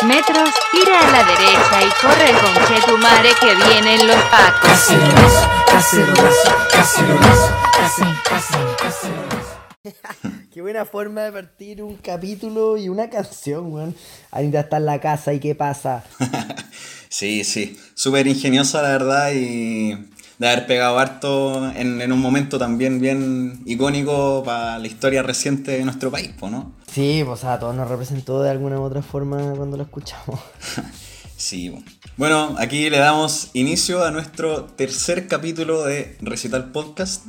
200 metros, gira a la derecha y corre con tu madre que vienen los pacos. Qué buena forma de partir un capítulo y una canción, weón. Anita está en la casa y qué pasa. sí, sí. Súper ingeniosa, la verdad, y de haber pegado harto en, un momento también bien icónico para la historia reciente de nuestro país, ¿no? Sí, pues a todos nos representó de alguna u otra forma cuando lo escuchamos. sí, bueno, aquí le damos inicio a nuestro tercer capítulo de Recital Podcast.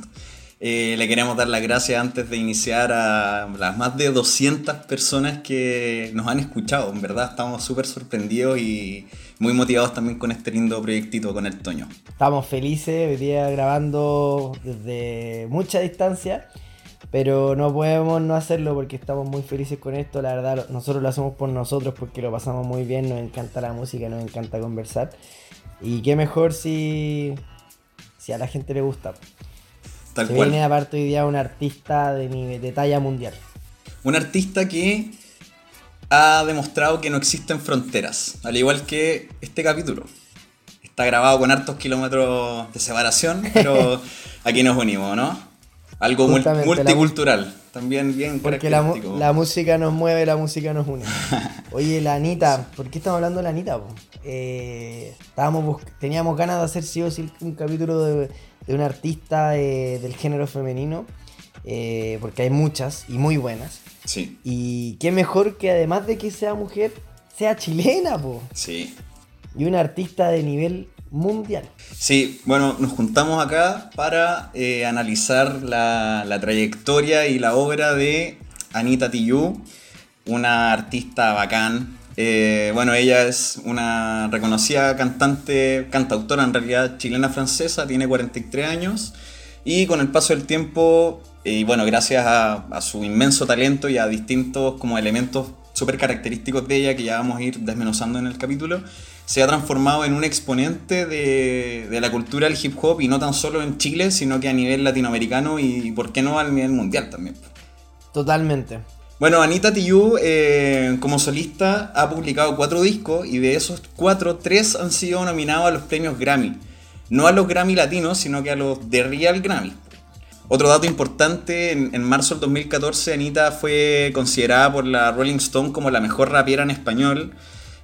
Eh, le queremos dar las gracias antes de iniciar a las más de 200 personas que nos han escuchado. En verdad estamos súper sorprendidos y muy motivados también con este lindo proyectito con el Toño. Estamos felices, hoy grabando desde mucha distancia, pero no podemos no hacerlo porque estamos muy felices con esto. La verdad, nosotros lo hacemos por nosotros porque lo pasamos muy bien, nos encanta la música, nos encanta conversar. Y qué mejor si, si a la gente le gusta. Tal Se cual. viene aparte hoy día un artista de, de talla mundial. Un artista que ha demostrado que no existen fronteras, al igual que este capítulo. Está grabado con hartos kilómetros de separación, pero aquí nos unimos, ¿no? Algo multicultural, también bien Porque la, la, música nos mueve, la música nos une. Oye, la Anita, ¿por qué estamos hablando de la Anita? Eh, estábamos teníamos ganas de hacer sí o sí un capítulo de de una artista eh, del género femenino, eh, porque hay muchas y muy buenas. Sí. Y qué mejor que además de que sea mujer, sea chilena, po. Sí. Y una artista de nivel mundial. Sí, bueno, nos juntamos acá para eh, analizar la, la, trayectoria y la obra de Anita Tijoux, una artista bacán, eh, bueno, ella es una reconocida cantante, cantautora en realidad chilena-francesa, tiene 43 años y con el paso del tiempo, eh, y bueno, gracias a, su inmenso talento y a distintos como elementos súper característicos de ella que ya vamos a ir desmenuzando en el capítulo, se ha transformado en un exponente de, de la cultura del hip hop y no tan solo en Chile, sino que a nivel latinoamericano y, ¿por qué no, a nivel mundial también? Totalmente. Bueno, Anita Tijoux eh, como solista ha publicado cuatro discos y de esos cuatro, tres han sido nominados a los premios Grammy. No a los Grammy latinos, sino que a los de Real Grammy. Otro dato importante, en, marzo del 2014 Anita fue considerada por la Rolling Stone como la mejor rapiera en español.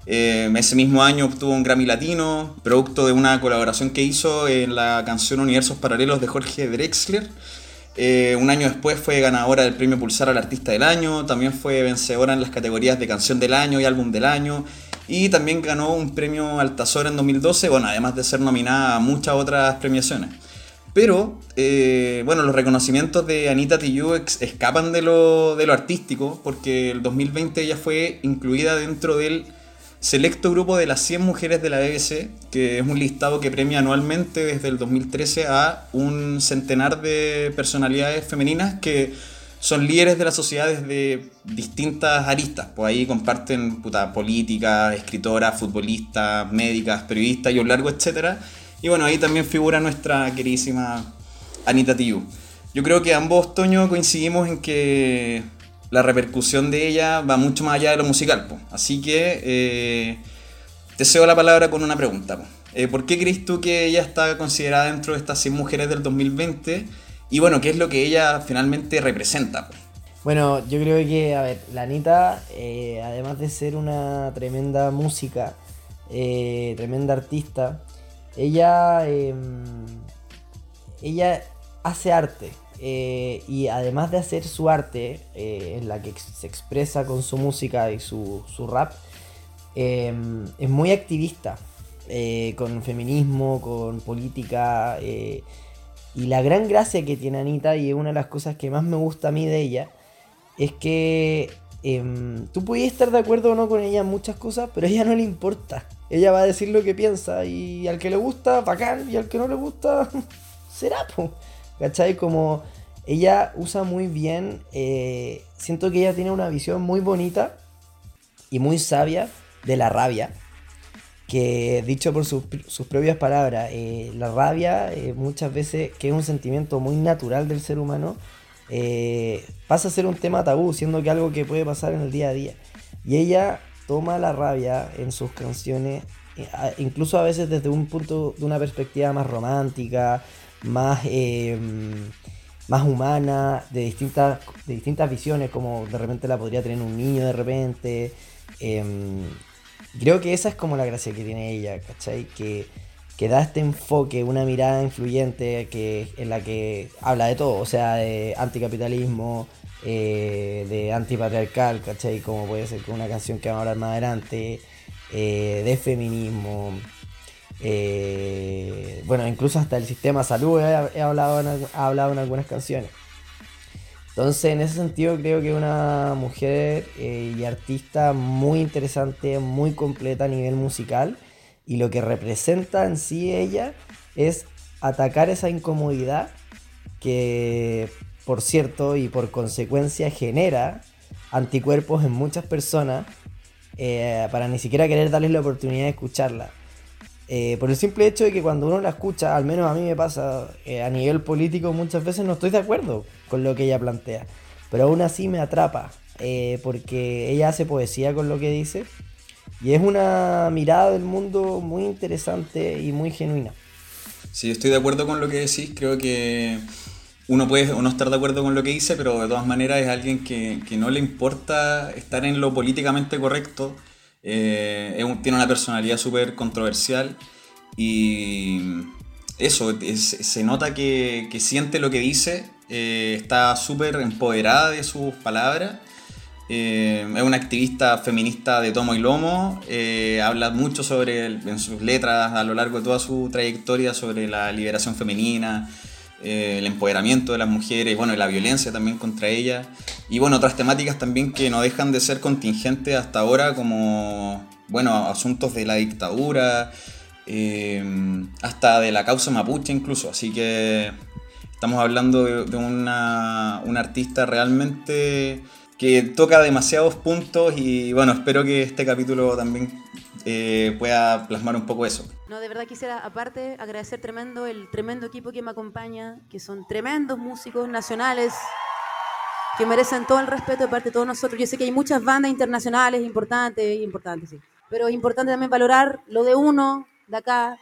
Eh, ese mismo año obtuvo un Grammy Latino, producto de una colaboración que hizo en la canción Universos Paralelos de Jorge Drexler. Eh, un año después fue ganadora del premio Pulsar al Artista del Año, también fue vencedora en las categorías de Canción del Año y Álbum del Año, y también ganó un premio Altazor en 2012, bueno, además de ser nominada a muchas otras premiaciones. Pero, eh, bueno, los reconocimientos de Anita Tijoux escapan de lo, de lo artístico, porque el 2020 ella fue incluida dentro del selecto grupo de las 100 mujeres de la BBC, que es un listado que premia anualmente desde el 2013 a un centenar de personalidades femeninas que son líderes de la sociedad desde distintas aristas. Pues ahí comparten puta, política, escritoras, futbolistas, médicas, periodistas y un largo etcétera. Y bueno, ahí también figura nuestra queridísima Anita Tiu. Yo creo que ambos, Toño, coincidimos en que la repercusión de ella va mucho más allá de lo musical. Así que eh, te cedo la palabra con una pregunta. Eh, ¿Por qué crees tú que ella está considerada dentro de estas 100 mujeres del 2020? Y bueno, ¿qué es lo que ella finalmente representa? Bueno, yo creo que, a ver, la Anita, eh, además de ser una tremenda música, tremenda artista, ella, em, ella hace arte. Eh, y además de hacer su arte, eh, en la que se expresa con su música y su, rap, em, es muy activista, eh, con feminismo, con política. y la gran gracia que tiene Anita, y es una de las cosas que más me gusta a mí de ella, es que em, tú puedes estar de acuerdo o no con ella en muchas cosas, pero a ella no le importa. Ella va a decir lo que piensa, y al que le gusta, bacán, y al que no le gusta, será, pues. ¿Cachai? Como ella usa muy bien, eh, siento que ella tiene una visión muy bonita y muy sabia de la rabia. Que dicho por sus, propias palabras, eh, la rabia eh, muchas veces, que es un sentimiento muy natural del ser humano, pasa a ser un tema tabú, siendo que algo que puede pasar en el día a día. Y ella toma la rabia en sus canciones, incluso a veces desde un punto, de una perspectiva más romántica, más, eh, más humana, de distintas, de distintas visiones, como de repente la podría tener un niño de repente. em, creo que esa es como la gracia que tiene ella, ¿cachai? Que, que da este enfoque, una mirada influyente que, en la que habla de todo, o sea, de anticapitalismo, eh, de antipatriarcal, ¿cachai? Como puede ser con una canción que vamos a hablar más adelante, eh, de feminismo, eh, bueno, incluso hasta el sistema de salud he, hablado en, ha hablado en algunas canciones. Entonces, en ese sentido, creo que es una mujer eh, y artista muy interesante, muy completa a nivel musical. Y lo que representa en sí ella es atacar esa incomodidad que, por cierto, y por consecuencia genera anticuerpos en muchas personas eh, para ni siquiera querer darles la oportunidad de escucharla. Eh, por el simple hecho de que cuando uno la escucha, al menos a mí me pasa, eh, a nivel político muchas veces no estoy de acuerdo con lo que ella plantea, pero aún así me atrapa, eh, porque ella hace poesía con lo que dice y es una mirada del mundo muy interesante y muy genuina. Sí, estoy de acuerdo con lo que decís. Creo que uno puede no estar de acuerdo con lo que dice, pero de todas maneras es alguien que, que no le importa estar en lo políticamente correcto. Eh, tiene una personalidad súper controversial y eso, es- se nota que, siente lo que dice, eh, está súper empoderada de sus palabras. Eh, es una activista feminista de tomo y lomo, habla mucho sobre, en sus letras a lo largo de toda su trayectoria sobre la liberación femenina, eh, el empoderamiento de las mujeres, bueno, la violencia también contra ellas, y bueno, otras temáticas también que no dejan de ser contingentes hasta ahora, como, bueno, asuntos de la dictadura, eh, hasta de la causa mapuche incluso, así que estamos hablando de, de una, una artista realmente que toca demasiados puntos y bueno, espero que este capítulo también eh, pueda plasmar un poco eso. No, de verdad quisiera, aparte, agradecer tremendo el tremendo equipo que me acompaña, que son tremendos músicos nacionales, que merecen todo el respeto de parte de todos nosotros. Yo sé que hay muchas bandas internacionales importantes, importantes, sí. Pero es importante también valorar lo de uno, de acá,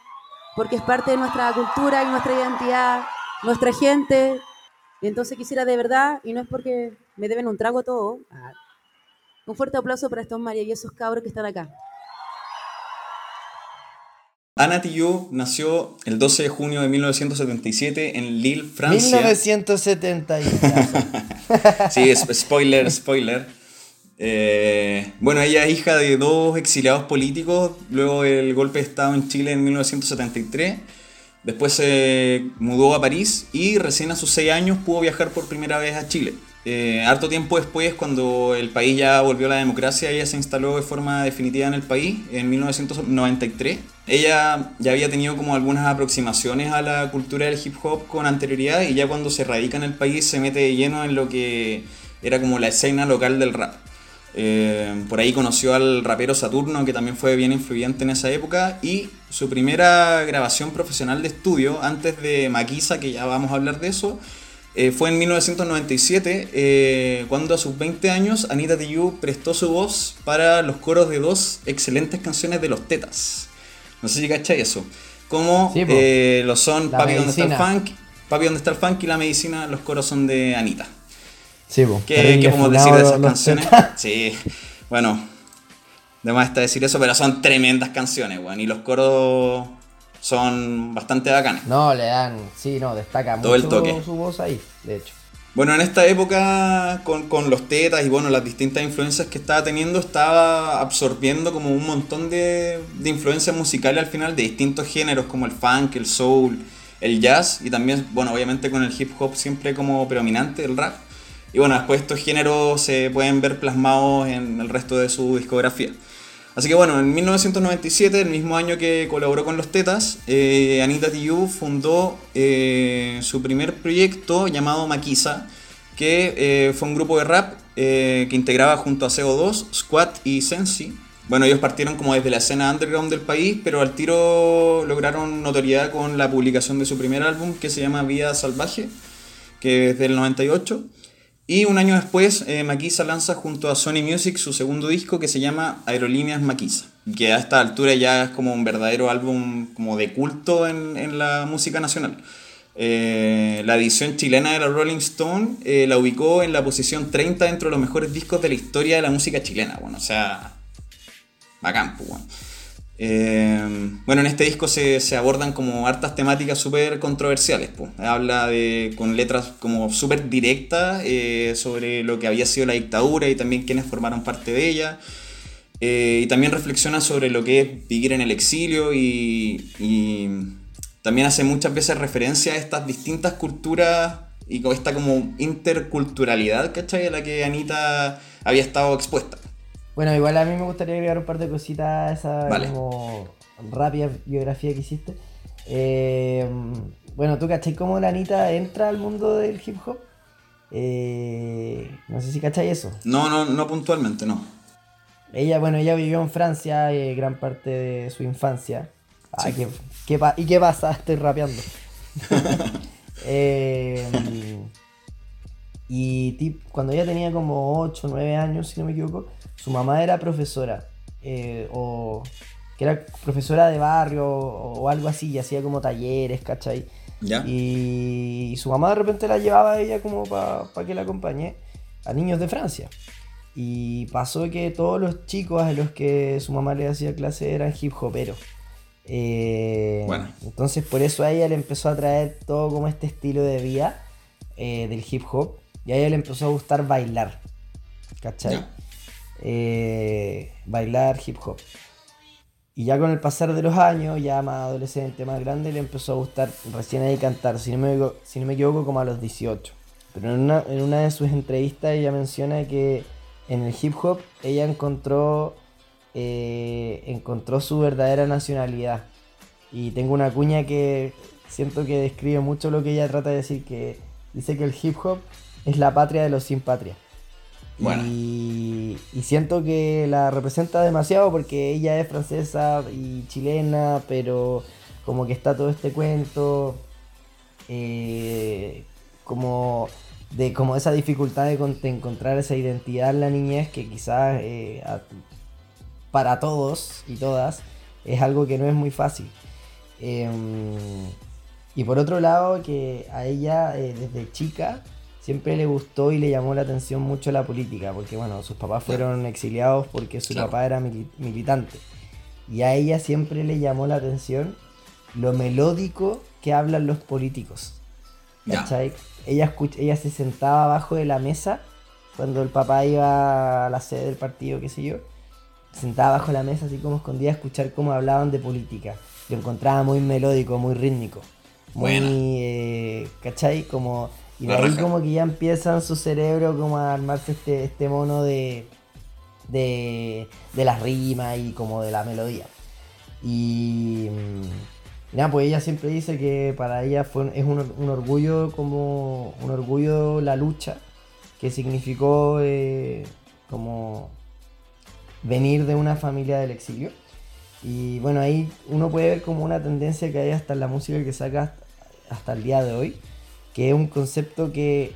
porque es parte de nuestra cultura y nuestra identidad, nuestra gente. Entonces quisiera de verdad, y no es porque me deben un trago todo, ah, un fuerte aplauso para estos maravillosos cabros que están acá. Ana Tijoux nació el 12 de junio de 1977 en Lille, Francia. 1970 y Sí, spoiler, spoiler. Eh, bueno, ella es hija de dos exiliados políticos, luego del golpe de Estado en Chile en 1973. Después se mudó a París y recién a sus seis años pudo viajar por primera vez a Chile. Eh, harto tiempo después, cuando el país ya volvió a la democracia, ella se instaló de forma definitiva en el país en 1993. Ella ya había tenido como algunas aproximaciones a la cultura del hip hop con anterioridad y ya cuando se radica en el país se mete de lleno en lo que era como la escena local del rap. Eh, por ahí conoció al rapero Saturno, que también fue bien influyente en esa época, y su primera grabación profesional de estudio, antes de Maquisa, que ya vamos a hablar de eso, eh, fue en 1997, eh, cuando a sus 20 años Anita Tijoux prestó su voz para los coros de dos excelentes canciones de los Tetas. No sé si cachai eso. Como Sí, eh, lo son La Papi, ¿dónde está el funk? Papi, ¿dónde está el funk? Y la medicina, los coros son de Anita. Sí, po. ¿Qué, podemos decir de esas canciones? Sí, bueno, de más está decir eso, pero son tremendas canciones, weón. Y los coros son bastante bacanes. No, le dan, sí, no, destaca Todo el mucho toque. su voz ahí, de hecho. Bueno, en esta época, con, con los tetas y bueno, las distintas influencias que estaba teniendo, estaba absorbiendo como un montón de, de influencias musicales al final de distintos géneros como el funk, el soul, el jazz y también, bueno, obviamente con el hip hop siempre como predominante, el rap. Y bueno, después estos géneros se pueden ver plasmados en el resto de su discografía. Así que bueno, en 1997, el mismo año que colaboró con los Tetas, eh, Anita Tijoux fundó eh, su primer proyecto llamado Maquisa, que eh, fue un grupo de rap que integraba junto a CO2, Squat y Sensi. Bueno, ellos partieron como desde la escena underground del país, pero al tiro lograron notoriedad con la publicación de su primer álbum que se llama Vida Salvaje, que es del 98. Y un año después, eh, Maquisa lanza junto a Sony Music su segundo disco que se llama Aerolíneas Maquisa, que a esta altura ya es como un verdadero álbum como de culto en, en la música nacional. Eh, la edición chilena de la Rolling Stone eh, la ubicó en la posición 30 dentro de los mejores discos de la historia de la música chilena. Bueno, o sea, bacán, pues, bueno. Eh, bueno, en este disco se, abordan como hartas temáticas súper controversiales. Habla de, con letras como súper directas eh, sobre lo que había sido la dictadura y también quienes formaron parte de ella. Eh, y también reflexiona sobre lo que es vivir en el exilio y, y también hace muchas veces referencia a estas distintas culturas y con esta como interculturalidad, ¿cachai? A la que Anita había estado expuesta. Bueno, igual a mí me gustaría agregar un par de cositas a esa Vale. como rápida biografía que hiciste. Eh, bueno, ¿tú cachai cómo la Anita entra al mundo del hip hop? Eh, no sé si cachai eso. No, no, no puntualmente, no. Ella, bueno, ella vivió en Francia eh, gran parte de su infancia. Ay, Sí. ¿qué, qué ¿Y qué pasa? Estoy rapeando. Eh, y tip- cuando ella tenía como 8 o 9 años, si no me equivoco, su mamá era profesora. eh, o que era profesora de barrio o, o algo así, y hacía como talleres, ¿cachai? ¿Ya? Y, y su mamá de repente la llevaba a ella como para que la acompañe a niños de Francia. Y pasó que todos los chicos a los que su mamá le hacía clase eran hip hoperos. Eh, Bueno. Entonces por eso a ella le empezó a traer todo como este estilo de vida eh, del hip hop. Y a ella le empezó a gustar bailar. ¿Cachai? Eh, bailar hip hop. Y ya con el pasar de los años, ya más adolescente, más grande, le empezó a gustar recién ahí cantar, si no me, si no me equivoco, como a los 18. Pero en una, en una de sus entrevistas ella menciona que en el hip hop ella encontró, eh, encontró su verdadera nacionalidad. Y tengo una cuña que siento que describe mucho lo que ella trata de decir, que dice que el hip hop es la patria de los sin patria. Y, siento que la representa demasiado porque ella es francesa y chilena, pero como que está todo este cuento, eh, como de como esa dificultad de, con- de encontrar esa identidad en la niñez que quizás eh, para todos y todas es algo que no es muy fácil. Em, y por otro lado, que a ella eh, desde chica siempre le gustó y le llamó la atención mucho la política, porque bueno, sus papás fueron exiliados porque su Claro. papá era mili- militante. Y a ella siempre le llamó la atención lo melódico que hablan los políticos. ¿Cachai? Ella, escuch- ella se sentaba abajo de la mesa cuando el papá iba a la sede del partido, qué sé yo. Se sentaba abajo de la mesa así como escondida a escuchar cómo hablaban de política. Lo encontraba muy melódico, muy rítmico. Muy, eh, ¿cachai? Como, y de ahí como que ya empieza en su cerebro como a armarse este, este mono de, de, de las rimas y como de la melodía. Y mm, nada, pues ella siempre dice que para ella fue, es un, un orgullo como un orgullo la lucha que significó eh, como venir de una familia del exilio. Y bueno, ahí uno puede ver como una tendencia que hay hasta en la música que saca hasta el día de hoy, que es un concepto que,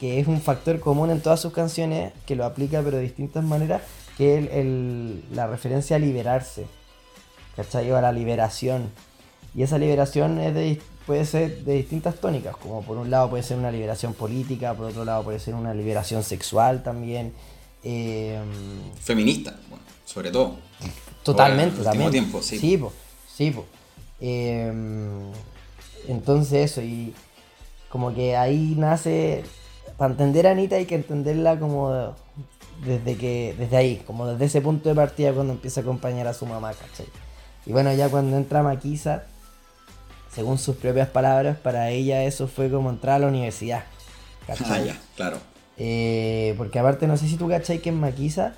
que es un factor común en todas sus canciones, que lo aplica pero de distintas maneras, que es el- el- la referencia a liberarse, ¿cachai? O a la liberación. Y esa liberación es de, puede ser de distintas tónicas, como por un lado puede ser una liberación política, por otro lado puede ser una liberación sexual también. eh, Feminista, bueno, sobre todo. Totalmente, también. tiempo, sí. Sí, po, sí, po. Em, entonces eso, y como que ahí nace, para entender a Anita hay que entenderla como desde que, desde ahí, como desde ese punto de partida cuando empieza a acompañar a su mamá, ¿cachai? Y bueno, ya cuando entra Maquisa, según sus propias palabras, para ella eso fue como entrar a la universidad, Ah, ¿cachai? ya, claro. Eh, porque aparte, no sé si tú cachai que en Maquisa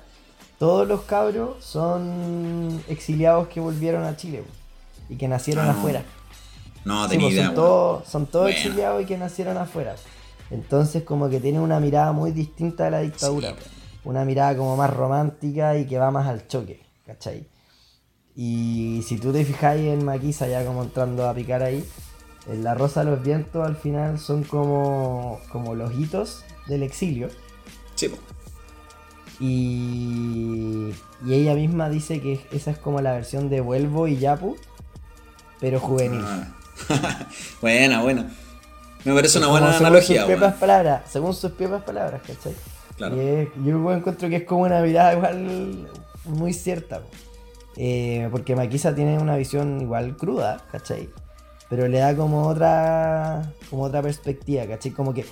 todos los cabros son exiliados que volvieron a Chile y que nacieron Ah, afuera. No, Sí, tenía pues, idea. son, bueno. todos, son todos Bueno. exiliados y que nacieron afuera. Entonces como que tienen una mirada muy distinta de la dictadura. Sí. Una mirada como más romántica y que va más al choque, ¿cachai? Y si tú te fijáis en Maquisa, ya como entrando a picar ahí, en La Rosa de los Vientos al final son como, como los hitos del exilio. Sí. Y, y ella misma dice que esa es como la versión de Vuelvo y Yapu, pero juvenil. Ah. buena, buena. Me parece una buena según analogía, Sus propias palabras, según sus propias palabras, ¿cachai? Claro. Y es- yo encuentro que es como una mirada igual muy cierta. Eh, porque Maquisa tiene una visión igual cruda, ¿cachai? Pero le da como otra, como otra perspectiva, ¿cachai? Como que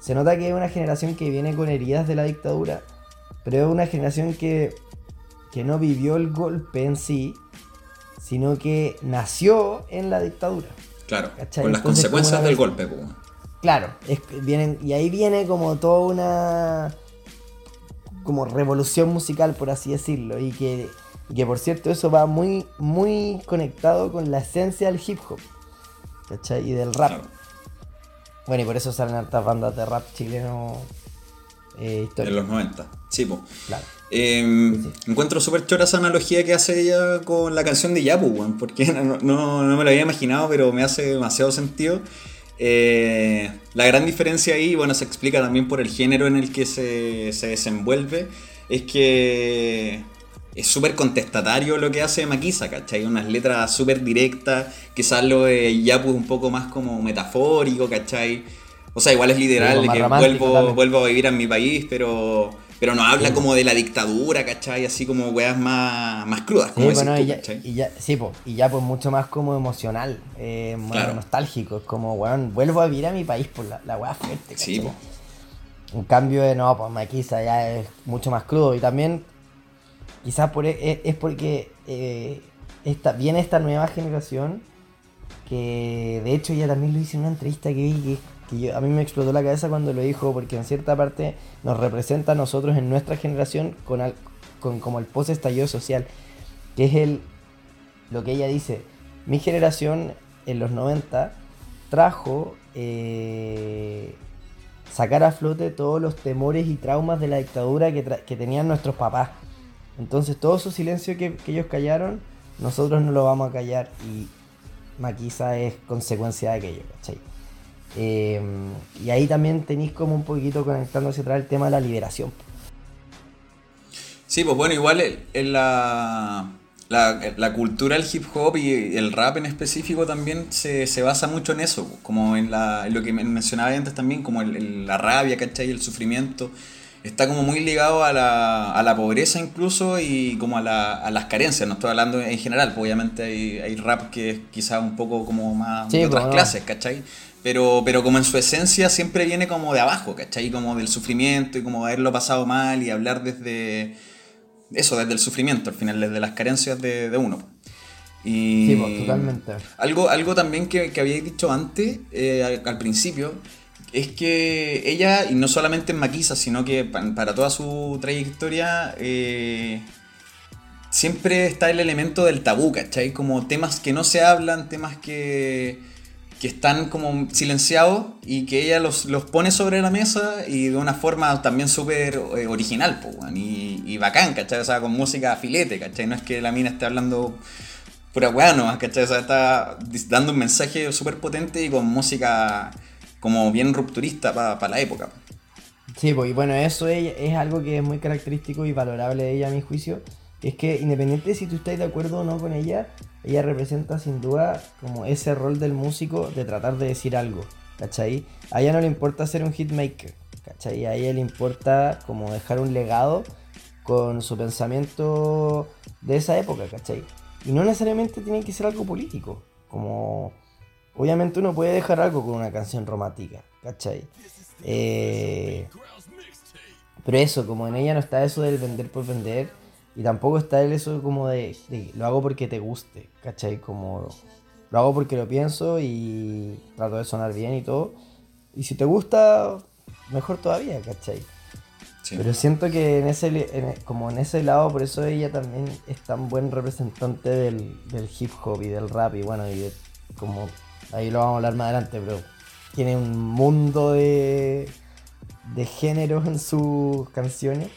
se nota que es una generación que viene con heridas de la dictadura, pero es una generación que, que no vivió el golpe en sí, sino que nació en la dictadura. Claro, ¿Cachai? con las Entonces, consecuencias del vez- golpe, po, weón. Claro, es vienen, y ahí viene como toda una como revolución musical, por así decirlo, y que, y que por cierto eso va muy, muy conectado con la esencia del hip hop, ¿cachai? Y del rap. Claro. Bueno, y por eso salen hartas bandas de rap chileno eh, En históricos. los 90. Sí, po. Claro. Eh. Encuentro súper chora esa analogía que hace ella con la canción de Yapu, weón, porque no, no- no me lo había imaginado, pero me hace demasiado sentido. Eh, la gran diferencia ahí, bueno, se explica también por el género en el que se, se desenvuelve, es que es súper contestatario lo que hace Maquisa, ¿cachai? Unas letras súper directas, quizás lo de Yapu es un poco más como metafórico, ¿cachai? O sea, igual es literal, de que romántico vuelvo, también. vuelvo a vivir en mi país, pero, pero no habla como de la dictadura, ¿cachai? Así como weas más, más crudas, Sí, como decís bueno, tú, y ya, ¿cachai? y ya- sí, po, y ya pues mucho más como emocional, eh, más Claro. nostálgico, es como, weón, vuelvo a vivir a mi país por la, la weá fuerte, Sí, po. En cambio, de no, pues Maquisa ya es mucho más crudo. Y también, quizás por, e- es, es porque eh, esta, viene esta nueva generación que, de hecho, ella también lo hizo en una entrevista que vi que, que yo- a mí me explotó la cabeza cuando lo dijo, porque en cierta parte nos representa a nosotros en nuestra generación con, al- con como el post estallido social, que es el lo que ella dice. Mi generación en los 90 trajo eh, sacar a flote todos los temores y traumas de la dictadura que, tenían nuestros papás. Entonces todo su silencio que, que ellos callaron, nosotros no lo vamos a callar y Maquisa es consecuencia de aquello, ¿cachai? Eh, y ahí también tenéis como un poquito conectando hacia atrás el tema de la liberación. Sí, pues bueno, igual en la, la, la cultura del hip hop y el rap en específico también se, se basa mucho en eso, como en, la, en lo que men- mencionaba antes también, como el- el- la rabia, ¿cachai? El sufrimiento. Está como muy ligado a la, a la pobreza incluso y como a, la- a las carencias, no estoy hablando en general, pues obviamente hay, hay rap que es quizás un poco como más Sí, de otras pues, no. clases, ¿cachai? Pero, pero como en su esencia siempre viene como de abajo, ¿cachai? Como del sufrimiento y como haberlo pasado mal y hablar desde eso, desde el sufrimiento, al final, desde las carencias de, de uno. Y Sí, pues, totalmente. Algo, algo también que, que habíais dicho antes, eh, al, al principio, es que ella, y no solamente en Maquisa, sino que pa- para toda su trayectoria, eh, siempre está el elemento del tabú, ¿cachai? Como temas que no se hablan, temas que, que están como silenciados y que ella los, los pone sobre la mesa y de una forma también súper eh, original, po, y, bacán, ¿cachai? O sea, con música a filete, ¿cachai? No es que la mina esté hablando pura weá nomás, ¿cachai? O sea, está dando un mensaje súper potente y con música como bien rupturista para la época. Sí, pues y bueno, eso es, es algo que es muy característico y valorable de ella a mi juicio. Es que independiente de si tú estás de acuerdo o no con ella, ella representa sin duda como ese rol del músico de tratar de decir algo, ¿cachai? A ella no le importa ser un hitmaker, ¿cachai? A ella le importa como dejar un legado con su pensamiento de esa época, ¿cachai? Y no necesariamente tiene que ser algo político, como... Obviamente uno puede dejar algo con una canción romántica, ¿cachai? Eh, pero eso, como en ella no está eso del vender por vender, y tampoco está el eso como de, de lo hago porque te guste, ¿cachai? Como lo hago porque lo pienso y trato de sonar bien y todo. Y si te gusta, mejor todavía, ¿cachai? Sí. Pero siento que en ese, en- como en ese lado, por eso ella también es tan buen representante del, del hip hop y del rap y bueno, y de, como ahí lo vamos a hablar más adelante, pero tiene un mundo de, de géneros en sus canciones.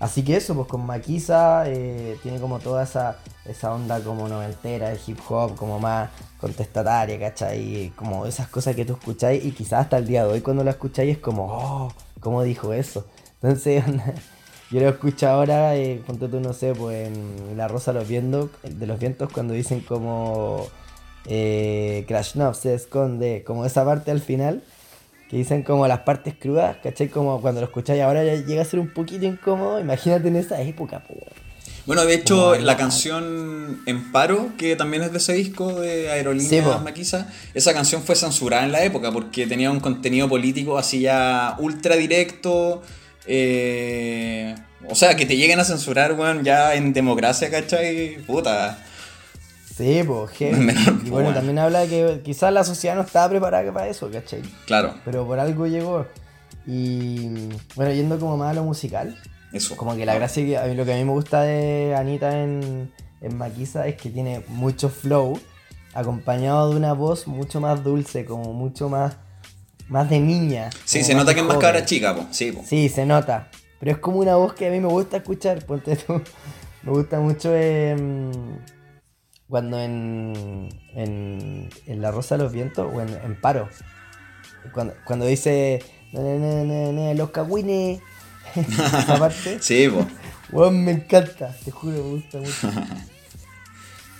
Así que eso, pues con Maquisa eh, tiene como toda esa, esa onda como noventera de hip hop, como más contestataria, ¿cachai? Como esas cosas que tú escucháis y quizás hasta el día de hoy cuando la escucháis es como, oh, ¿cómo dijo eso? Entonces, yo lo escucho ahora, eh, ponte tú, no sé, pues en La Rosa los Vientos, de los Vientos cuando dicen como eh, Krasnov se esconde, como esa parte al final, que dicen como las partes crudas, ¿cachai? Como cuando lo escucháis ahora ya llega a ser un poquito incómodo, imagínate en esa época, pues. Bueno, de hecho, la canción En Paro, que también es de ese disco de Sí, Aerolíneas po. Maquisa, esa canción fue censurada en la época porque tenía un contenido político así ya ultra directo. eh, o sea, que te lleguen a censurar, weón, ya en democracia, ¿cachai? Puta. Sí, pues, Y bueno, también habla de que quizás la sociedad no estaba preparada para eso, ¿cachai? Claro, Pero por algo llegó. Y bueno, yendo como más a lo musical, eso. como que la gracia que a mí, lo que a mí me gusta de Anita en, en Maquisa es que tiene mucho flow, acompañado de una voz mucho más dulce, como mucho más, más de niña. Sí, se nota que es más cabra chica, po. Sí, po. Sí, se nota. Pero es como una voz que a mí me gusta escuchar. Ponte tú. Me gusta mucho em, cuando en, en, en La Rosa de los Vientos o en, en Paro. Cuando, cuando dice "Na, na, na, na, na, los cagüines. Esa parte. Sí. Weón, me encanta. Te juro, me gusta mucho.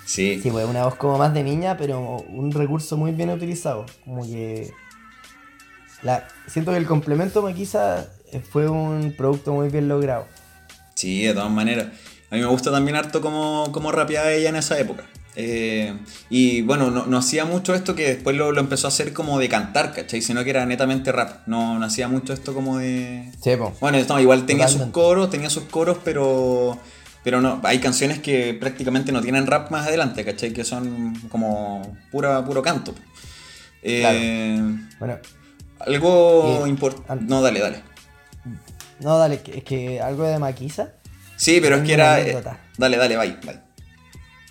Sí. Sí, pues una voz como más de niña, pero un recurso muy bien utilizado. Como que. La, siento que el complemento Maquisa eh, fue un producto muy bien logrado. Sí, de todas maneras. A mí me gusta también harto cómo, cómo rapeaba ella en esa época. Eh, y bueno, no, no hacía mucho esto que después lo, lo empezó a hacer como de cantar, ¿cachai? Sino que era netamente rap. No, no hacía mucho esto como de... Sí. Bueno, no, igual tenía sus coros, tenía sus coros, pero... Pero no, hay canciones que prácticamente no tienen rap más adelante, ¿cachai? Que son como pura, puro canto. Eh, Bueno, Algo importante... No, dale, dale. no, dale, es que algo de Maquisa. Sí, pero es que era... eh, dale, dale, bye, bye.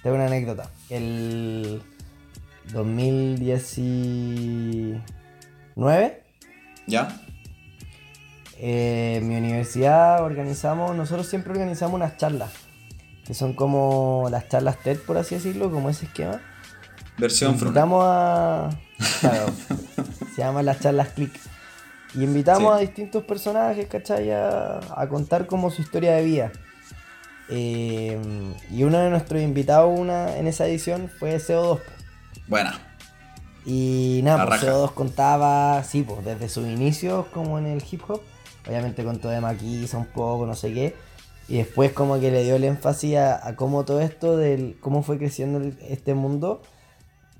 Tengo una anécdota. El 2019, ¿Ya? eh, en mi universidad organizamos, nosotros siempre organizamos unas charlas. Que son como las charlas TED, por así decirlo, como ese esquema. Versión front. Invitamos a. Claro, se llaman las charlas click. Y invitamos Sí. a distintos personajes, ¿cachai? A, a contar como su historia de vida. Eh, y uno de nuestros invitados una, en esa edición fue CO2. Buena. Y nada, pues raja. CO2 contaba, sí, pues desde sus inicios como en el hip hop. Obviamente contó de Maquisa un poco, no sé qué. Y después como que le dio el énfasis a, a cómo todo esto, del cómo fue creciendo el- este mundo,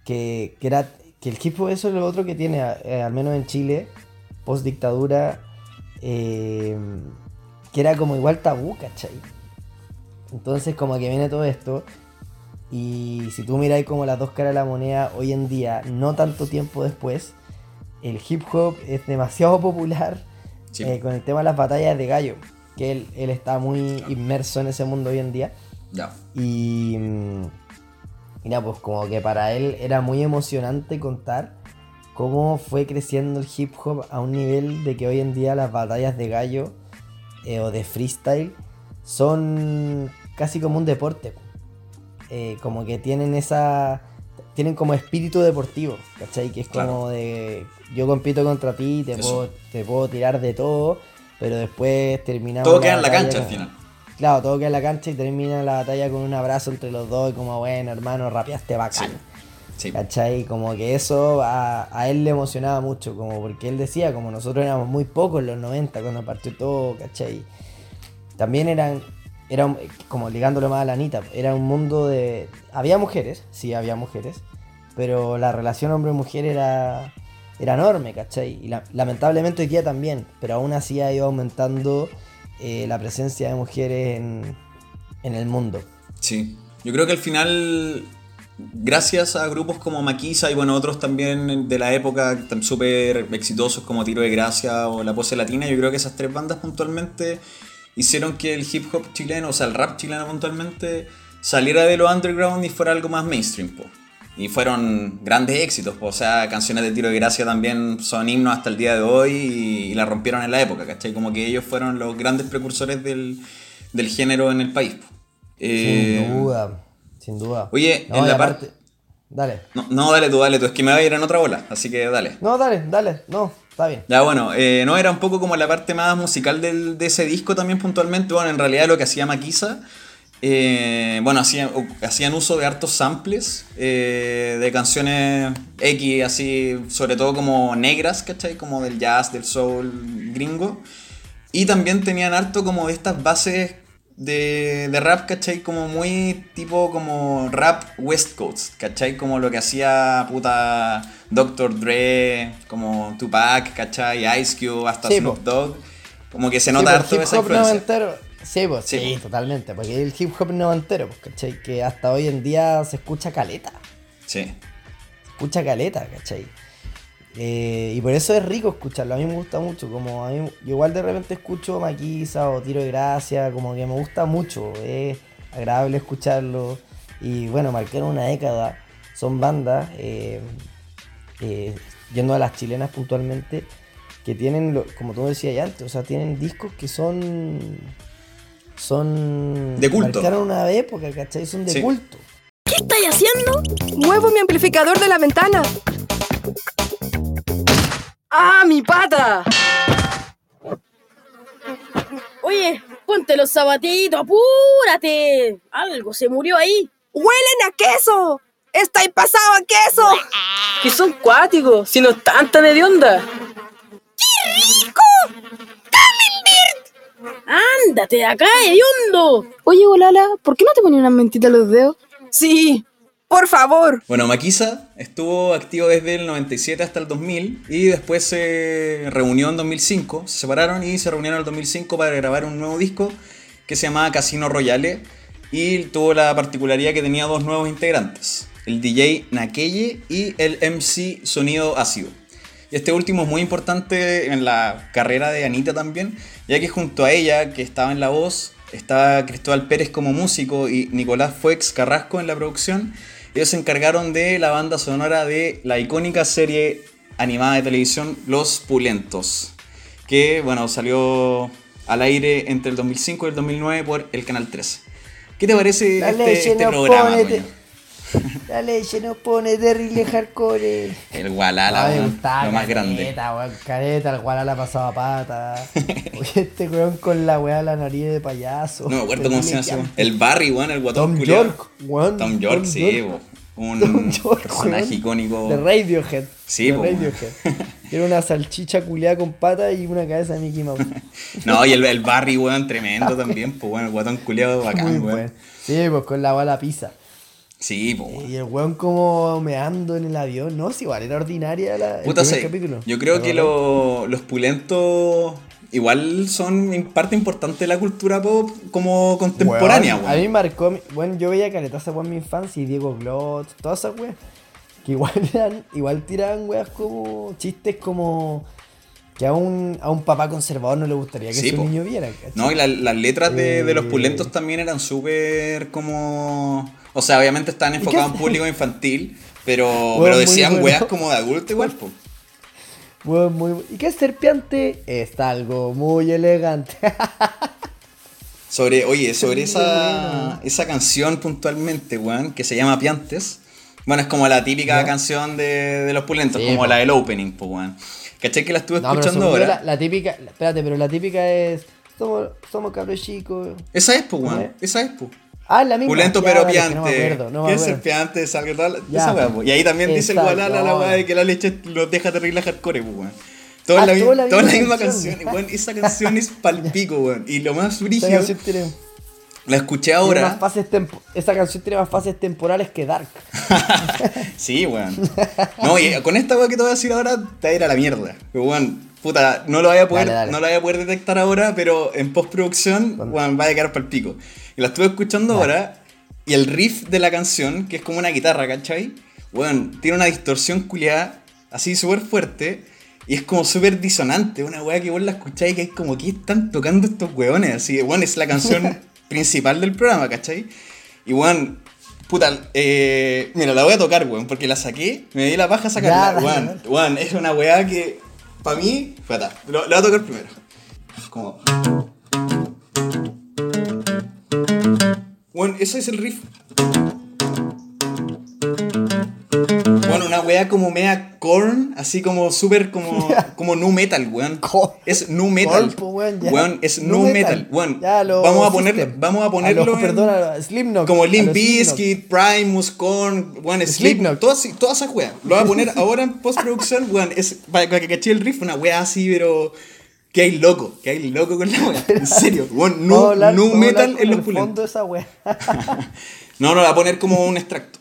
que, que era que el hip hop eso es lo otro que tiene, eh, al menos en Chile, post dictadura, eh, que era como igual tabú, ¿cachai? Entonces como que viene todo esto y si tú miráis como las dos caras de la moneda hoy en día, no tanto tiempo después, el hip hop es demasiado popular Sí. eh, con el tema de las batallas de gallo, que él, él está muy inmerso en ese mundo hoy en día. Ya. Y, mm, y nada, pues como que para él era muy emocionante contar cómo fue creciendo el hip hop a un nivel de que hoy en día las batallas de gallo eh, o de freestyle son casi como un deporte. Eh, como que tienen esa... Tienen como espíritu deportivo, ¿cachai? Que es como de... Yo compito contra ti, te Eso. puedo, te puedo tirar de todo, pero después terminamos... Todo queda en la cancha al final. Claro, todo queda en la cancha y termina la batalla con un abrazo entre los dos y como, bueno, hermano, rapeaste bacán. Sí. ¿Cachai? Como que eso a, a él le emocionaba mucho, como porque él decía, como nosotros éramos muy pocos en los 90 cuando partió todo, ¿cachai? También eran, era un- como ligándolo más a la Anita, era un mundo de... Había mujeres, sí, había mujeres, pero la relación hombre-mujer era, era enorme, ¿cachai? Y la- lamentablemente hoy también, pero aún así ha ido aumentando eh, la presencia de mujeres en, en el mundo. Sí. Yo creo que al final, gracias a grupos como Maquisa y bueno, otros también de la época súper exitosos como Tiro de Gracia o La Pose Latina, yo creo que esas tres bandas puntualmente hicieron que el hip hop chileno, o sea, el rap chileno puntualmente, saliera de lo underground y fuera algo más mainstream, po. Y fueron grandes éxitos, po. o sea, canciones de Tiro de Gracia también son himnos hasta el día de hoy y, y la rompieron en la época, ¿cachai? Como que ellos fueron los grandes precursores del, del género en el país. Eh, sin duda, sin duda. Oye, No, en la aparte- parte... Dale. No, no, dale tú, dale tú, es que me va a ir en otra bola, así que dale. No, dale, dale. No, está bien. Ya bueno, eh, no era un poco como la parte más musical del- de ese disco también puntualmente. Bueno, en realidad lo que hacía Maquisa, eh, bueno, hacían, hacían uso de hartos samples eh, de canciones X, así, sobre todo como negras, ¿cachai? Como del jazz, del soul gringo. Y también tenían harto como de estas bases de, de rap, ¿cachai? Como muy tipo como rap West Coast, ¿cachai? Como lo que hacía puta Dr. Dre, como Tupac, ¿cachai? Ice Cube, hasta Sí, Snoop. Dogg. Como que se Sí, nota pues, harto hip esa hop influencia. noventero. Sí, pues, Sí, sí, totalmente. Porque el hip hop noventero, pues, ¿cachai? Que hasta hoy en día se escucha caleta. Sí. Se escucha caleta, ¿cachai? Eh, y por eso es rico escucharlo. A mí me gusta mucho. Como a mí, yo igual de repente escucho Maquisa o Tiro de Gracia. Como que me gusta mucho. Es agradable escucharlo. Y bueno, marcaron una década. Son bandas, eh, eh, yendo a las chilenas puntualmente, que tienen, lo- como tú decías ya antes, o sea, tienen discos que son. Son. De culto. Marcaron una época, ¿cachai? Son de Sí. culto. ¿Qué estáis haciendo? Muevo mi amplificador de la ventana. ¡Ah, mi pata! Oye, ponte los zapatitos, apúrate. Algo se murió ahí. ¡Huelen a queso! ¡Estáis pasado a queso! Que son cuáticos, si no están tan de onda. ¡Ándate de acá, hediondo! Oye, Golala, ¿por qué no te pones una mentita en los dedos? Sí, por favor. Bueno, Maquisa estuvo activo desde el 97 hasta el 2000 y después se reunió en 2005, se separaron y se reunieron en el 2005 para grabar un nuevo disco que se llamaba Casino Royale y tuvo la particularidad que tenía dos nuevos integrantes, el DJ Nakeye y el MC Sonido Ácido. Y este último es muy importante en la carrera de Anita también, ya que junto a ella, que estaba en la voz, estaba Cristóbal Pérez como músico y Nicolás Fuex Carrasco en la producción. Ellos se encargaron de la banda sonora de la icónica serie animada de televisión Los Pulentos, que bueno, salió al aire entre el 2005 y el 2009 por el Canal 13. ¿Qué te parece La este, este programa, pone? La leche nos pone terrible hardcore. El Gualala, Ay, weón, gustaba lo más grande. Caleta, weón, careta, el guala la pasaba pata. Oye, este weón con la weá de la nariz de payaso. No me acuerdo cómo se llama. El Barry, weón, el guatón Tom. York, weón. Tom York, sí, York. un Tom York, personaje weón. icónico. De Radiohead. Sí, de. Radiohead. Era una salchicha culiada con pata y una cabeza de Mickey Mouse. No, y el, el Barry, weón, tremendo también, pues bueno, el guatón culiado bacán, Muy weón. Sí, pues con la bala pizza. Sí, pues weón. Y el weón como meando en el avión. No, si igual era ordinaria la, el Puta, primer sí. capítulo. Yo creo ¿Te que lo- los pulentos igual son parte importante de la cultura pop como contemporánea, Weón, A mí marcó. Bueno, yo veía caletaza en mi infancia y Diego Glot, todas esas weas. Que igual eran, igual tiraban weas como. chistes como. que a un, a un papá conservador no le gustaría que Sí, su po. niño viera, ¿cachai? No, y la- las letras de, de los Eh. pulentos también eran súper como... O sea, obviamente estaban enfocados en público infantil, pero, Weón, pero decían bueno. weas como de adulto igual, pues. Weón, muy- ¿Y qué serpiente? Está algo muy elegante. Sobre, oye, sobre esa, bueno. esa canción puntualmente, weón, que se llama Piantes. Bueno, es como la típica canción de, de los pulentos, Sí, como po. la del opening, pues, weón. ¿Cachai que la estuve No, escuchando ahora? la, la típica. Espérate, pero la típica es. Somos, somos cabros chicos. Esa es, pues, ¿Cómo weón. es? Esa es, pues. Ah, la misma. Pulento Ya, pero piante. No me acuerdo, no. Salga tal. Ya, Esa weá. Y ahí también dice el gualala la weá de que la leche los deja terrible hardcore, weón. Toda, Ah, la, toda la toda la misma canción. canción, weón. Esa canción es palpico, weón. Y lo más brígido, tiene, la escuché ahora. más fases tempo- esa canción tiene más fases temporales que Dark. Sí, weón. No, y con esta weá que te voy a decir ahora, te va a ir a la mierda. Pero, weón, puta, no lo voy a poder, Dale, dale. No lo voy a poder detectar ahora, pero en postproducción, Bueno. va a quedar para el pico. Y la estuve escuchando ahora, y el riff de la canción, que es como una guitarra, ¿cachai? Weón, tiene una distorsión culiada, así súper fuerte. Y es como súper disonante, una weá que vos la escucháis y que es como que están tocando estos weones. Así, weón, es la canción principal del programa, ¿cachai? Y weón, puta, eh, mira, la voy a tocar, weón, porque la saqué, me di la paja Ya, sacarla, weón. Weón, es una weá que, para mí, espera, lo, lo voy a tocar primero. Como... Weón, ese es el riff. Una wea como media corn, así como súper como, como nu metal, weón. Es nu metal. Po, weón, es Nu metal. metal. Weón, lo vamos a poner, System. vamos a A ponerlo los- en- perdón, a los Slipknot, como Limp. Bizkit, Primus, Korn, weón, Slipknot, todas, todas esas weas. Lo voy a poner ahora en postproducción, weón, es para, para que caché el riff, una wea así, pero que hay loco, que hay loco con la wea. En serio, weón, nu, hablar- nu metal en los pulentos. No, no, lo voy a poner como un extracto.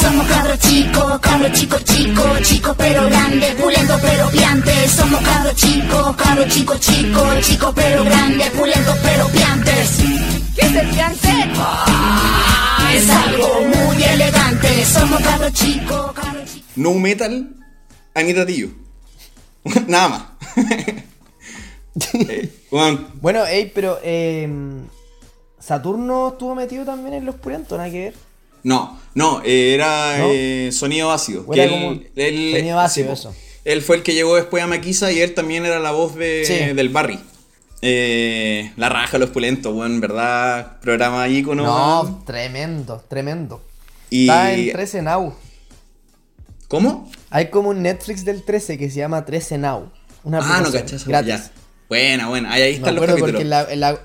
Somos cabros chicos, cabros chicos, chicos, chicos pero grandes, pulento pero piantes. Somos cabros chicos, cabros chicos, chicos, chicos pero grandes, pulentos pero piantes. ¿Qué es el fiancé? Es algo muy elegante. Somos cabros chicos, cabros chicos. Nu metal, Anita Tillo. Nada más. Eh, weón, Bueno, ey, pero eh, Saturno estuvo metido también en los pulentos, nada que ver. No, no, eh, era ¿No? eh, sonido ácido. Era como él- sonido ácido, eso. Él fue el que llegó después a Maquisa y él también era la voz de, Sí. del Barry. La raja, los pulentos, en verdad. Programa ícono. No, tremendo, tremendo. Y- Está en 13 Now. ¿Cómo? Hay como un Netflix del 13 que se llama 13 Now. Una Ah, no cachas gratis. Ya. Buena, buena. Ahí, ahí Me están los acuerdo capítulos. porque en la, en la-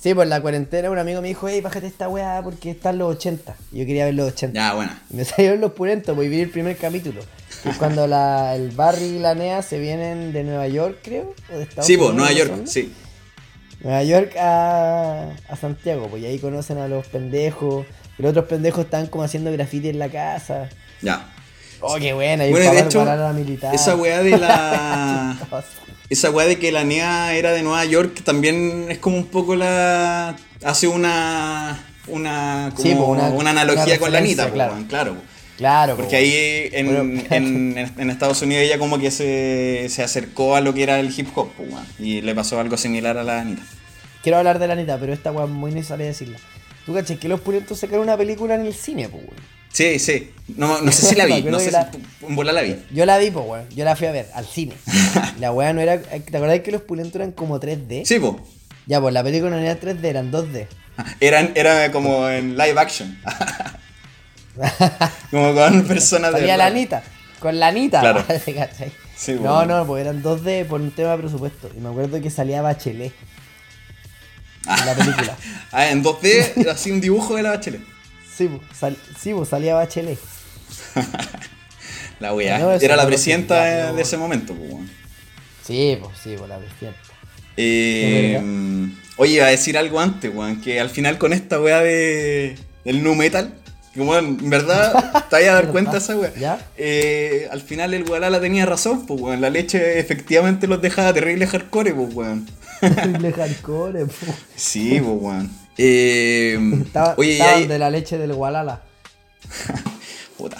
Sí, por la cuarentena un amigo me dijo, hey, bájate esta weá porque están los 80. Y yo quería ver los 80. Ya, buena. Y me salieron los pulentos, voy a vivir el primer capítulo. Que es cuando la, el Barry y la Nea se vienen de Nueva York, creo. O de Estados Sí, pues, Nueva ¿no York, sí. Nueva York a, a Santiago, pues y ahí conocen a los pendejos. Y los otros pendejos están como haciendo graffiti en la casa. Ya. Oh, qué buena. Y Bueno, de hecho, militar. esa weá de la. Esa weá de que la NEA era de Nueva York también es como un poco la. hace una. una. como Sí, pues, una- una analogía una con la Anita, claro. claro. claro. Claro, Porque po. ahí en, Bueno. en, en Estados Unidos ella como que se, se acercó a lo que era el hip hop, pues, weón, y le pasó algo similar a la Anita. Quiero hablar de la Anita, pero esta weá es muy necesaria decirla. ¿Tú caché que los pulentos sacaron una película en el cine, pues? Sí, sí. No, no sé si la vi, no sé la- si en bola la vi. Yo la vi, pues, weón. Yo la fui a ver al cine. la weá no era. ¿Te acordás que los pulentos eran como 3D? Sí, pues. Ya, pues la película no era 3D, eran 2D. Eran, era como en live action. como con personas de. Salía la. Anita. Con la Anita. Claro. Sí, no, bueno. no, pues eran 2D por un tema de presupuesto. Y me acuerdo que salía Bachelet en la película. Ah, en 2D era así un dibujo de la bachelet. Sí, sal- sí, salía Bachelet. La weá. No, era la presidenta de, ese momento, pues. Sí, pues sí, pues la presidenta. Eh, verdad. oye, iba a decir algo antes, weón, que al final con esta weá de, del nu metal, que weón, en verdad, te vayas a dar cuenta de esa weá. ¿Ya? Eh, al final el Gualala tenía razón, pues weón, la leche efectivamente los dejaba terrible hardcore, pues weón. Terrible hardcore, pues. Sí, pues weón. Eh, Estaba, oye, y estaban de la leche del Gualala. Puta,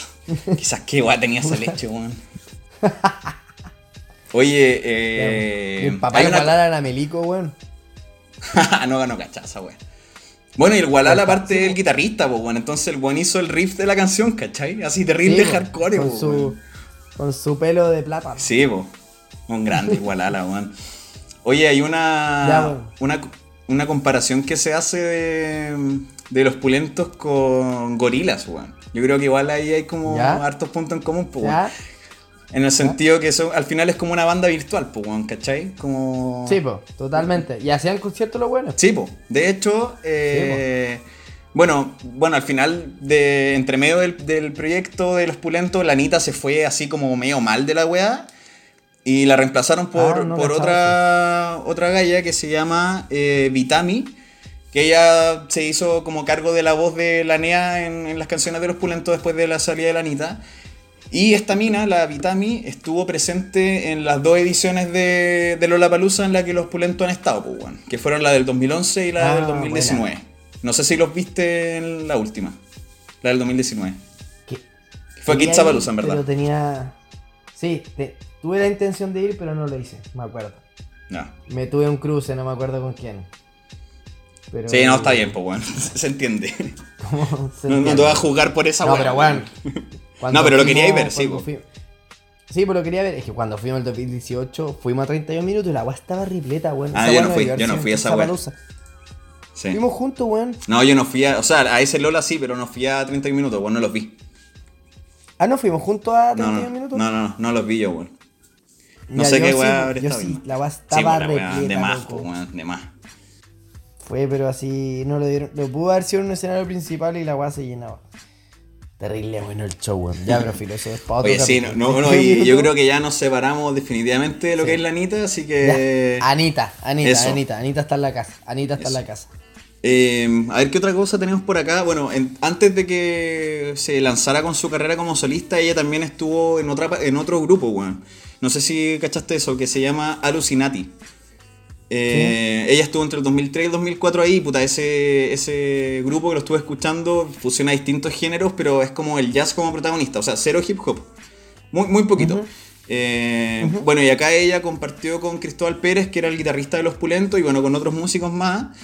quizás qué weá tenía esa leche, weón. Oye, eh, y el papá del una- Gualala era Melico, weón. no ganó cachaza, weón. Bueno, y el Walala aparte del guitarrista, pues bueno, entonces el buen hizo el riff de la canción, ¿cachai? Así terrible Sí, hardcore, con po, su, con su pelo de plata. Sí, pues. Un grande Walala, weón. Oye, hay una, Ya, una una comparación que se hace de, de los pulentos con gorilas, weón. Yo creo que igual ahí hay como ¿Ya? hartos puntos en común, pues. En el sentido que son, al final es como una banda virtual, pues, weón, ¿cachai? Como... Sí, totalmente. Y hacían conciertos los buenos. Sí, po. de hecho, eh, bueno, bueno, al final, de, entre medio del, del proyecto de los pulentos, la Anita se fue así como medio mal de la weá. Y la reemplazaron por, Ah, no por otra, otra galla que se llama eh, Vitami. Que ella se hizo como cargo de la voz de la NEA en, en las canciones de los pulentos después de la salida de la Anita. Y esta mina, la Vitami, estuvo presente en las dos ediciones de, de Lollapalooza en las que los pulentos han estado, pues, weón, que fueron la del 2011 y la Ah, del 2019. No sé si los viste en la última, la del 2019. Que- Fue Kidzapalooza, en verdad. Pero tenía. Sí, te- tuve la intención de ir, pero no lo hice, me acuerdo. No. Me tuve un cruce, no me acuerdo con quién. Pero, Sí, no, está bien, pues, weón. Se entiende. ¿Cómo se No, te vas a jugar por esa No, pero weón. weón. cuando No, pero lo queríais ver, sí, po. fui- Sí, pues lo quería ver. Es que cuando fuimos el 2018, fuimos a 31 minutos y la weá estaba repleta, weón. Ah, Esa yo no fui, yo no fui a en esa. Sí. Fuimos juntos, weón. No, yo no fui a. O sea, a ese Lola sí, pero no fui a 30 minutos, weón, no los vi. Ah, no, fuimos juntos a No, 31 no, minutos. no, no, no los vi yo, weón. No sé qué weá habré yo estado sí, la weá estaba repleta, de más, weón, de más. Fue, pero así, no lo dieron. Lo pudo haber sido en un escenario principal y la weá se llenaba. Terrible bueno el show, weón. Ya, pero filo, eso es para otro Oye, sí, no, no, no, y yo creo que ya nos separamos definitivamente de lo Sí. que es la Anita, así Ya. que. Anita, Anita, Eso. Anita, Anita está en la casa. Anita está en la casa. Eh, a ver qué otra cosa tenemos por acá. Bueno, en- antes de que se lanzara con su carrera como solista, ella también estuvo en, otra, en otro grupo, weón. No sé si cachaste eso, que se llama Alucinati. Eh, Ella estuvo entre el 2003 y el 2004 ahí, puta, ese, ese grupo que lo estuve escuchando fusiona distintos géneros, pero es como el jazz como protagonista, o sea, cero hip hop. Muy, muy poquito. Eh, Bueno, y acá ella compartió con Cristóbal Pérez, que era el guitarrista de Los Pulentos, y bueno, con otros músicos más.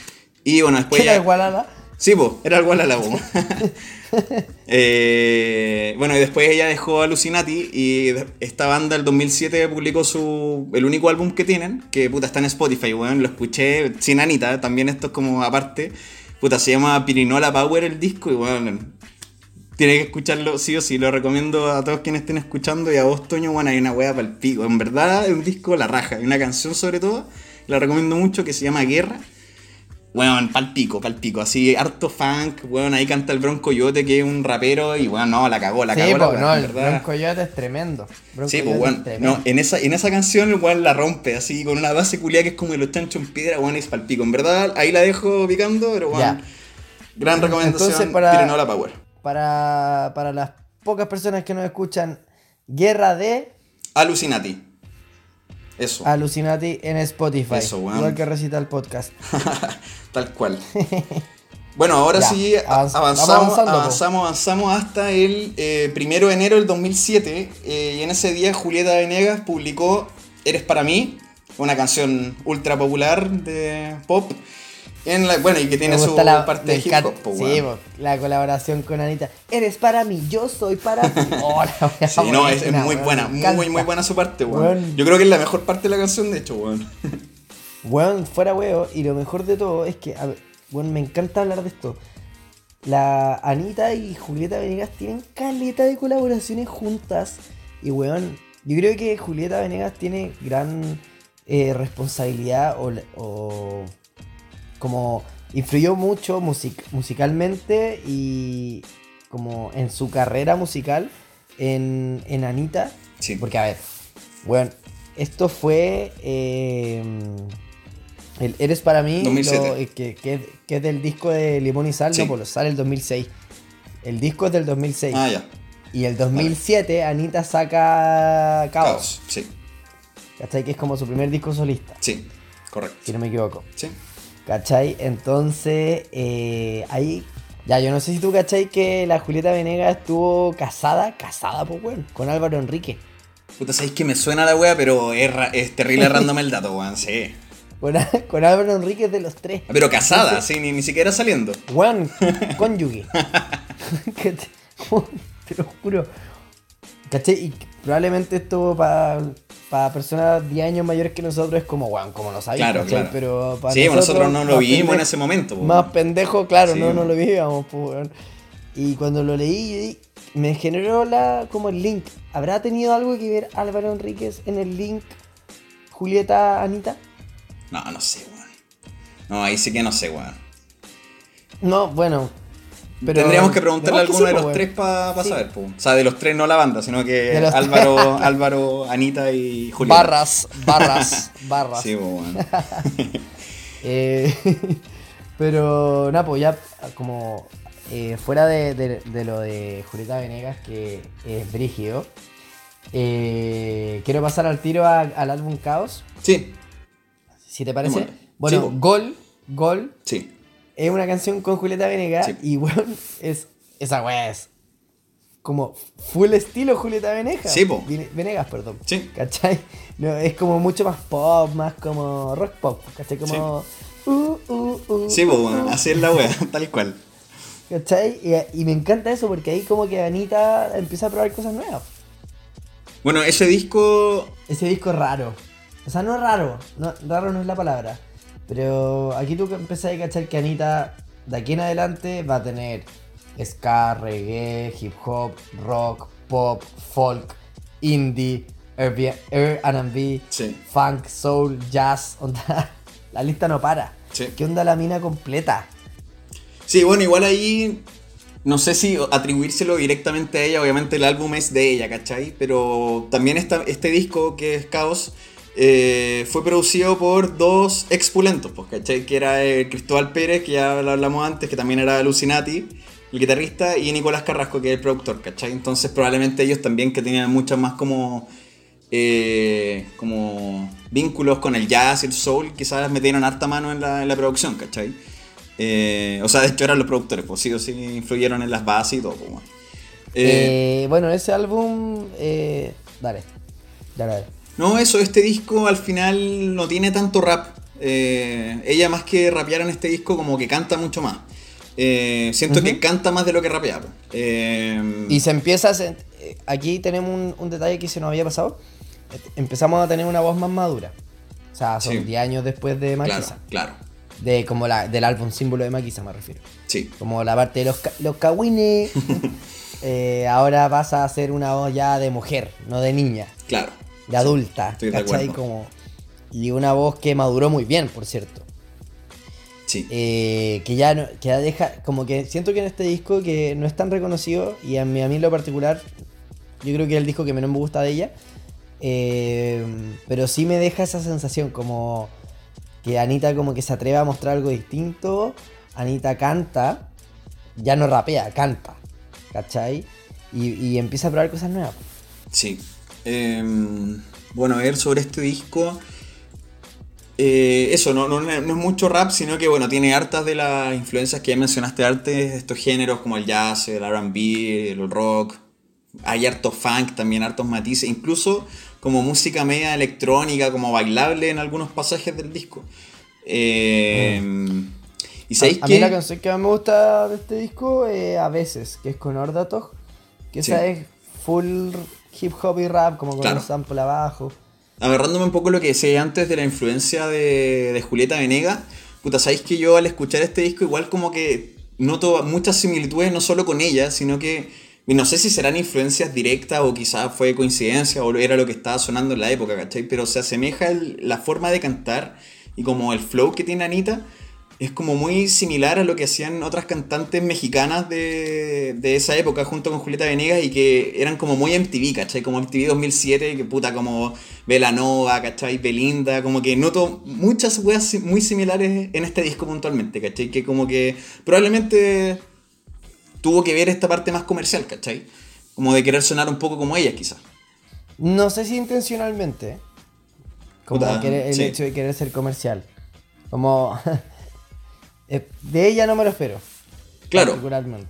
Y bueno, después ¿Qué era ya- igual a la? Sí, po, era el Gualala, po. Eh, bueno, y después ella dejó Alucinati y esta banda el 2007 publicó su el único álbum que tienen, que puta está en Spotify, weón, lo escuché sin Anita, también esto es como aparte. Puta, se llama Pirinola Power el disco y weón, tiene que escucharlo sí o sí, lo recomiendo a todos quienes estén escuchando y a vos, Toño, bueno, hay una wea para el pico. En verdad es un disco la raja, hay una canción sobre todo, la recomiendo mucho que se llama Guerra. Weón, pal pico, pal pico, así harto funk, weón, ahí canta el Bronco Coyote que es un rapero y weón, no, la cagó, la sí, cagó po, no, el. Bronco Coyote es tremendo. Bronco Sí, pues weón, no, en esa, en esa canción el weón la rompe, así, con una base culiada que es como de los chanchos en piedra, weón, es pal pico. En verdad, ahí la dejo picando, pero weón, Ya. gran recomendación, Entonces, para- Power. Para, para las pocas personas que nos escuchan, Guerra de Alucinati. Eso. Alucinati en Spotify. Eso, weón. Igual que recita el podcast. Tal cual. Bueno, ahora Ya, sí, avanz- avanzamos, avanzamos, avanzamos hasta el eh, primero de enero del 2007. eh, y en ese día Julieta Venegas publicó Eres para mí, una canción ultra popular de pop. En la, bueno, y que tiene su la parte de hip hop. po, Sí, weón. po, la colaboración con Anita. Eres para mí, yo soy para ti. Oh, la Sí, no, es, muy weón, buena, muy, muy buena su parte, weón. Weón. Yo creo que es la mejor parte de la canción, de hecho, weón. Weón, fuera huevo. Y lo mejor de todo es que, weón, me encanta hablar de esto. La Anita y Julieta Venegas tienen caleta de colaboraciones juntas. Y weón, yo creo que Julieta Venegas tiene gran eh, responsabilidad o, o como influyó mucho music- musicalmente y como en su carrera musical en, en Anita. Sí. Porque a ver, bueno, esto fue eh, el Eres para mí, 2007. lo- eh, que, que es- que es del disco de Limón y Sal, Sí. no, pues lo sale el 2006. El disco es del 2006. Ah, ya. Y el 2007 Anita saca Caos. Caos. Sí, ¿Cachai? Que es como su primer disco solista, sí, correcto. si no me equivoco. Sí. ¿Cachai? Entonces, eh, ahí. Ya, yo no sé si tú cachai que la Julieta Venegas estuvo casada, casada, pues, weón, con Álvaro Enrique. Puta, sabéis que me suena la wea, pero es, es terrible random el dato, weón, sí. Con, con Álvaro Enrique de los tres. Pero casada, sí, ni, ni siquiera saliendo. Juan, cónyuge. Te, te lo juro. ¿Cachai? Y probablemente esto para personas 10 años mayores que nosotros es como, weón, como no sabía, Claro, claro. Pero para Sí, nosotros no lo más vivimos en ese momento, po, Más weón. pendejo, claro, Sí, no, no lo vivíamos, pues, weón. Y cuando lo leí, me generó la, como el link. ¿Habrá tenido algo que ver Álvaro Enríquez en el link Julieta Anita? No, no sé, weón. No, ahí sí que no sé, weón. No, bueno. Pero Tendríamos que preguntarle a alguno de los po, tres para Sí. saber, po. O sea, de los tres, no la banda, sino que Álvaro, Álvaro, Anita y Julieta. Barras, barras, barras. Sí, po, weón. Eh, pero nada, pues ya como eh, fuera de, de- de lo de Julieta Venegas, que es brígido, eh, quiero pasar al tiro a- al álbum Caos, Sí, si te parece. Bueno, Bueno, sí, po. Gol, Gol sí. Es una canción con Julieta Venegas Sí. y weón, es, esa weá es como full estilo Julieta Venegas. Sí, po. Vene- Venegas, perdón. Sí. ¿Cachai? No, es como mucho más pop, más como rock pop, ¿cachai? Como uh, uh, uh, Sí, pues, bueno, así es la wea, tal cual. ¿Cachai? Y, y me encanta eso porque ahí como que Anita empieza a probar cosas nuevas. Bueno, ese disco. Ese disco es raro. O sea, no es raro. No, raro no es la palabra. Pero aquí tú empezás a cachar que Anita de aquí en adelante va a tener ska, reggae, hip hop, rock, pop, folk, indie, R&B, Sí. funk, soul, jazz. Onda, la lista no para. Sí. ¿Qué onda la mina completa? Sí, bueno, igual ahí. No sé si atribuírselo directamente a ella, obviamente el álbum es de ella, ¿cachai? Pero también esta- este disco, que es Caos, eh, fue producido por dos expulentos, pues, ¿cachai? Que era eh, Cristóbal Pérez, que ya lo hablamos antes, que también era Lucinati, el guitarrista, y Nicolás Carrasco, que es el productor, ¿cachai? Entonces probablemente ellos también, que tenían muchas más como... eh, como vínculos con el jazz y el soul, quizás metieron harta mano en la, en la producción, ¿cachai? Eh, o sea, de hecho eran los productores, pues sí o sí influyeron en las bases y todo. pues, bueno. Eh, bueno, ese álbum... dale. Dale, dale. No, eso, este disco al final no tiene tanto rap. Eh, ella más que rapear en este disco como que canta mucho más. Eh, siento que canta más de lo que rapea. pues. Eh, Y se empieza a... sent- Aquí tenemos un, un detalle que se nos había pasado. Empezamos a tener una voz más madura. O sea, son Sí. 10 años después de Maquisa. claro. De como la, del álbum símbolo de Maquisa me refiero. Sí, Como la parte de los, los cagüines. eh, ahora pasa a ser una voz ya de mujer, no de niña, claro. De adulta. estoy ¿cachai? Como, y una voz que maduró muy bien, por cierto. Sí. Eh, que ya no, que ya deja, como que siento que en este disco que no es tan reconocido y a mí, a mí en lo particular, yo creo que es el disco que menos me gusta de ella, eh, pero sí me deja esa sensación como que Anita como que se atreve a mostrar algo distinto, Anita canta, ya no rapea, canta, ¿cachai? Y, y empieza a probar cosas nuevas. Sí. Em, bueno, a ver sobre este disco. Eh, eso, no, no, no es mucho rap, sino que bueno, tiene hartas de las influencias que ya mencionaste antes, estos géneros como el jazz, el RB, el rock. Hay harto funk, también hartos matices, incluso como música media electrónica, como bailable en algunos pasajes del disco. Em, ¿Y sabéis a, a qué? mí la canción que más me gusta de este disco es A veces, que es con Ordatog, que esa es full hip hop y rap, como con Claro. un sample abajo. agarrándome un poco lo que decía antes de la influencia de, de Julieta Venegas, puta, sabéis que yo al escuchar este disco igual como que noto muchas similitudes no solo con ella, sino que no sé si serán influencias directas o quizás fue coincidencia o era lo que estaba sonando en la época, ¿cachai? Pero se asemeja el- la forma de cantar y como el flow que tiene Anita es como muy similar a lo que hacían otras cantantes mexicanas de, de esa época junto con Julieta Venegas y que eran como muy MTV, ¿cachai? Como MTV 2007, que puta como Velanova, ¿cachai? Belinda, como que noto muchas weas muy similares en este disco puntualmente, ¿cachai? Que como que probablemente tuvo que ver esta parte más comercial, ¿cachai? Como de querer sonar un poco como ellas quizás. No sé si intencionalmente, como Puta, el sí. hecho de querer ser comercial. Como... eh, de ella no me lo espero. Claro. Particularmente.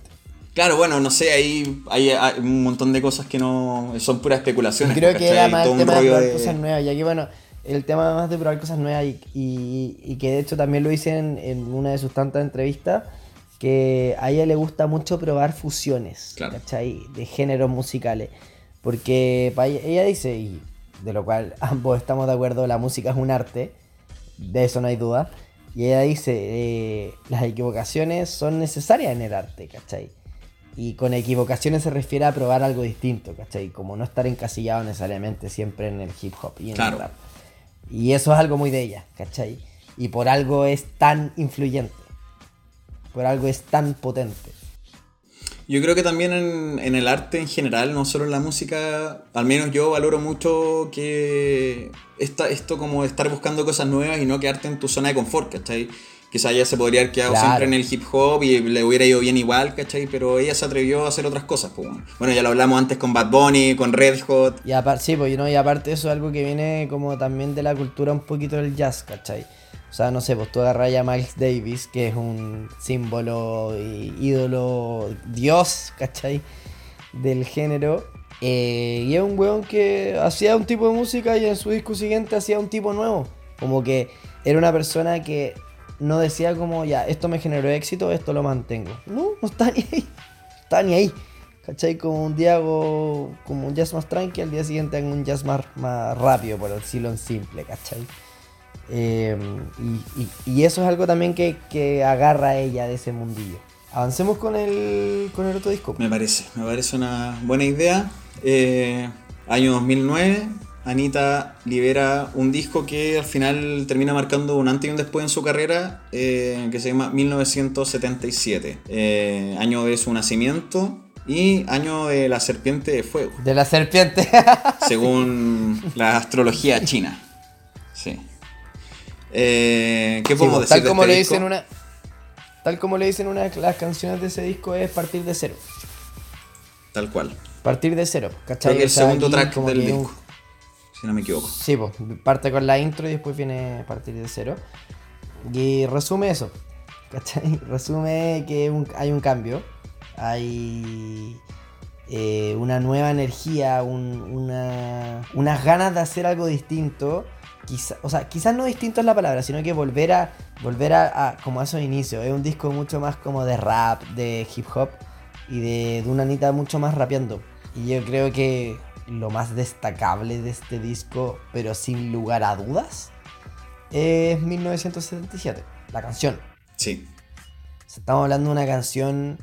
Claro, bueno, no sé, ahí hay, hay un montón de cosas que no son puras especulaciones. Creo que era más el tema de probar de- cosas nuevas, ya que bueno, el tema más de probar cosas nuevas y, y- y que de hecho también lo hice en, en una de sus tantas entrevistas, que a ella le gusta mucho probar fusiones, Claro. ¿cachai? De géneros musicales. Porque ella, ella dice, y de lo cual ambos estamos de acuerdo, la música es un arte, de eso no hay duda. Y ella dice, eh, las equivocaciones son necesarias en el arte, ¿cachai? Y con equivocaciones se refiere a probar algo distinto, ¿cachai? Como no estar encasillado necesariamente siempre en el hip hop y en Claro. el rap. Y eso es algo muy de ella, ¿cachai? Y por algo es tan influyente. Por algo es tan potente. Yo creo que también en, en el arte en general, no solo en la música, al menos yo valoro mucho que esta, esto como estar buscando cosas nuevas y no quedarte en tu zona de confort, ¿cachai? Quizás ella se podría haber quedado Claro. siempre en el hip hop y le hubiera ido bien igual, ¿cachai? Pero ella se atrevió a hacer otras cosas, pues. bueno. Bueno, ya lo hablamos antes con Bad Bunny, con Red Hot. Y aparte, sí, pues, know, y aparte eso es algo que viene como también de la cultura un poquito del jazz, ¿cachai? O sea, no sé, pues tú agarras a Miles Davis, que es un símbolo ídolo, dios, ¿cachai? Del género. eh, y es un weón que hacía un tipo de música y en su disco siguiente hacía un tipo nuevo. Como que era una persona que no decía como, ya, esto me generó éxito, esto lo mantengo. No, no está ni ahí. Está ni ahí. ¿Cachai? Como un día como un jazz más tranqui, al día siguiente hago un jazz más, más rápido, por decirlo en simple, ¿cachai? Eh, y, y- y eso es algo también que, que agarra a ella de ese mundillo. Avancemos con el, con el otro disco. Me parece, me parece una buena idea. Eh, año 2009, Anita libera un disco que al final termina marcando un antes y un después en su carrera, eh, que se llama 1977. Eh, año de su nacimiento y año de la serpiente de fuego, De la serpiente. según la astrología china. Sí. Eh, ¿Qué podemos pues, decir tal de como este le disco? dicen una tal como le dicen una de las canciones de ese disco es partir de cero Tal cual. partir de cero ¿cachai? Creo que el O sea, segundo track del un- disco, si no me equivoco. sí pues parte con la intro y después viene partir de cero y resume eso ¿cachai? resume que un- hay un cambio hay eh, una nueva energía un- una, unas ganas de hacer algo distinto Quizá, o sea, quizás no distinto es la palabra, sino que volver a volver a, a- como a esos inicios. Es un disco mucho más como de rap, de hip hop y de, de una Anita mucho más rapeando. Y yo creo que lo más destacable de este disco, pero sin lugar a dudas, es 1977, la canción. Sí. Estamos hablando de una canción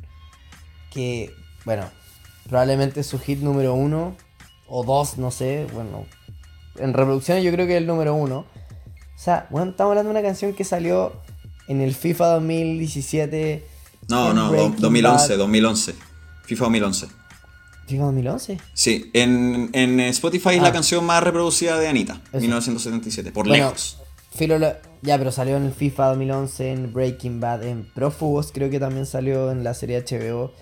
que, bueno, probablemente su hit número uno o dos, no sé, bueno, en reproducciones yo creo que es el número uno. O sea, bueno, estamos hablando de una canción que salió en el FIFA 2017. No, no, do- Breaking 2011, Bad. 2011. FIFA 2011. ¿FIFA 2011? Sí, en, en Spotify es Ah. la canción más reproducida de Anita, Eso. 1977, por Bueno, lejos. Filo ya, pero salió en el FIFA 2011, en Breaking Bad, en Prófugos, creo que también salió en la serie HBO.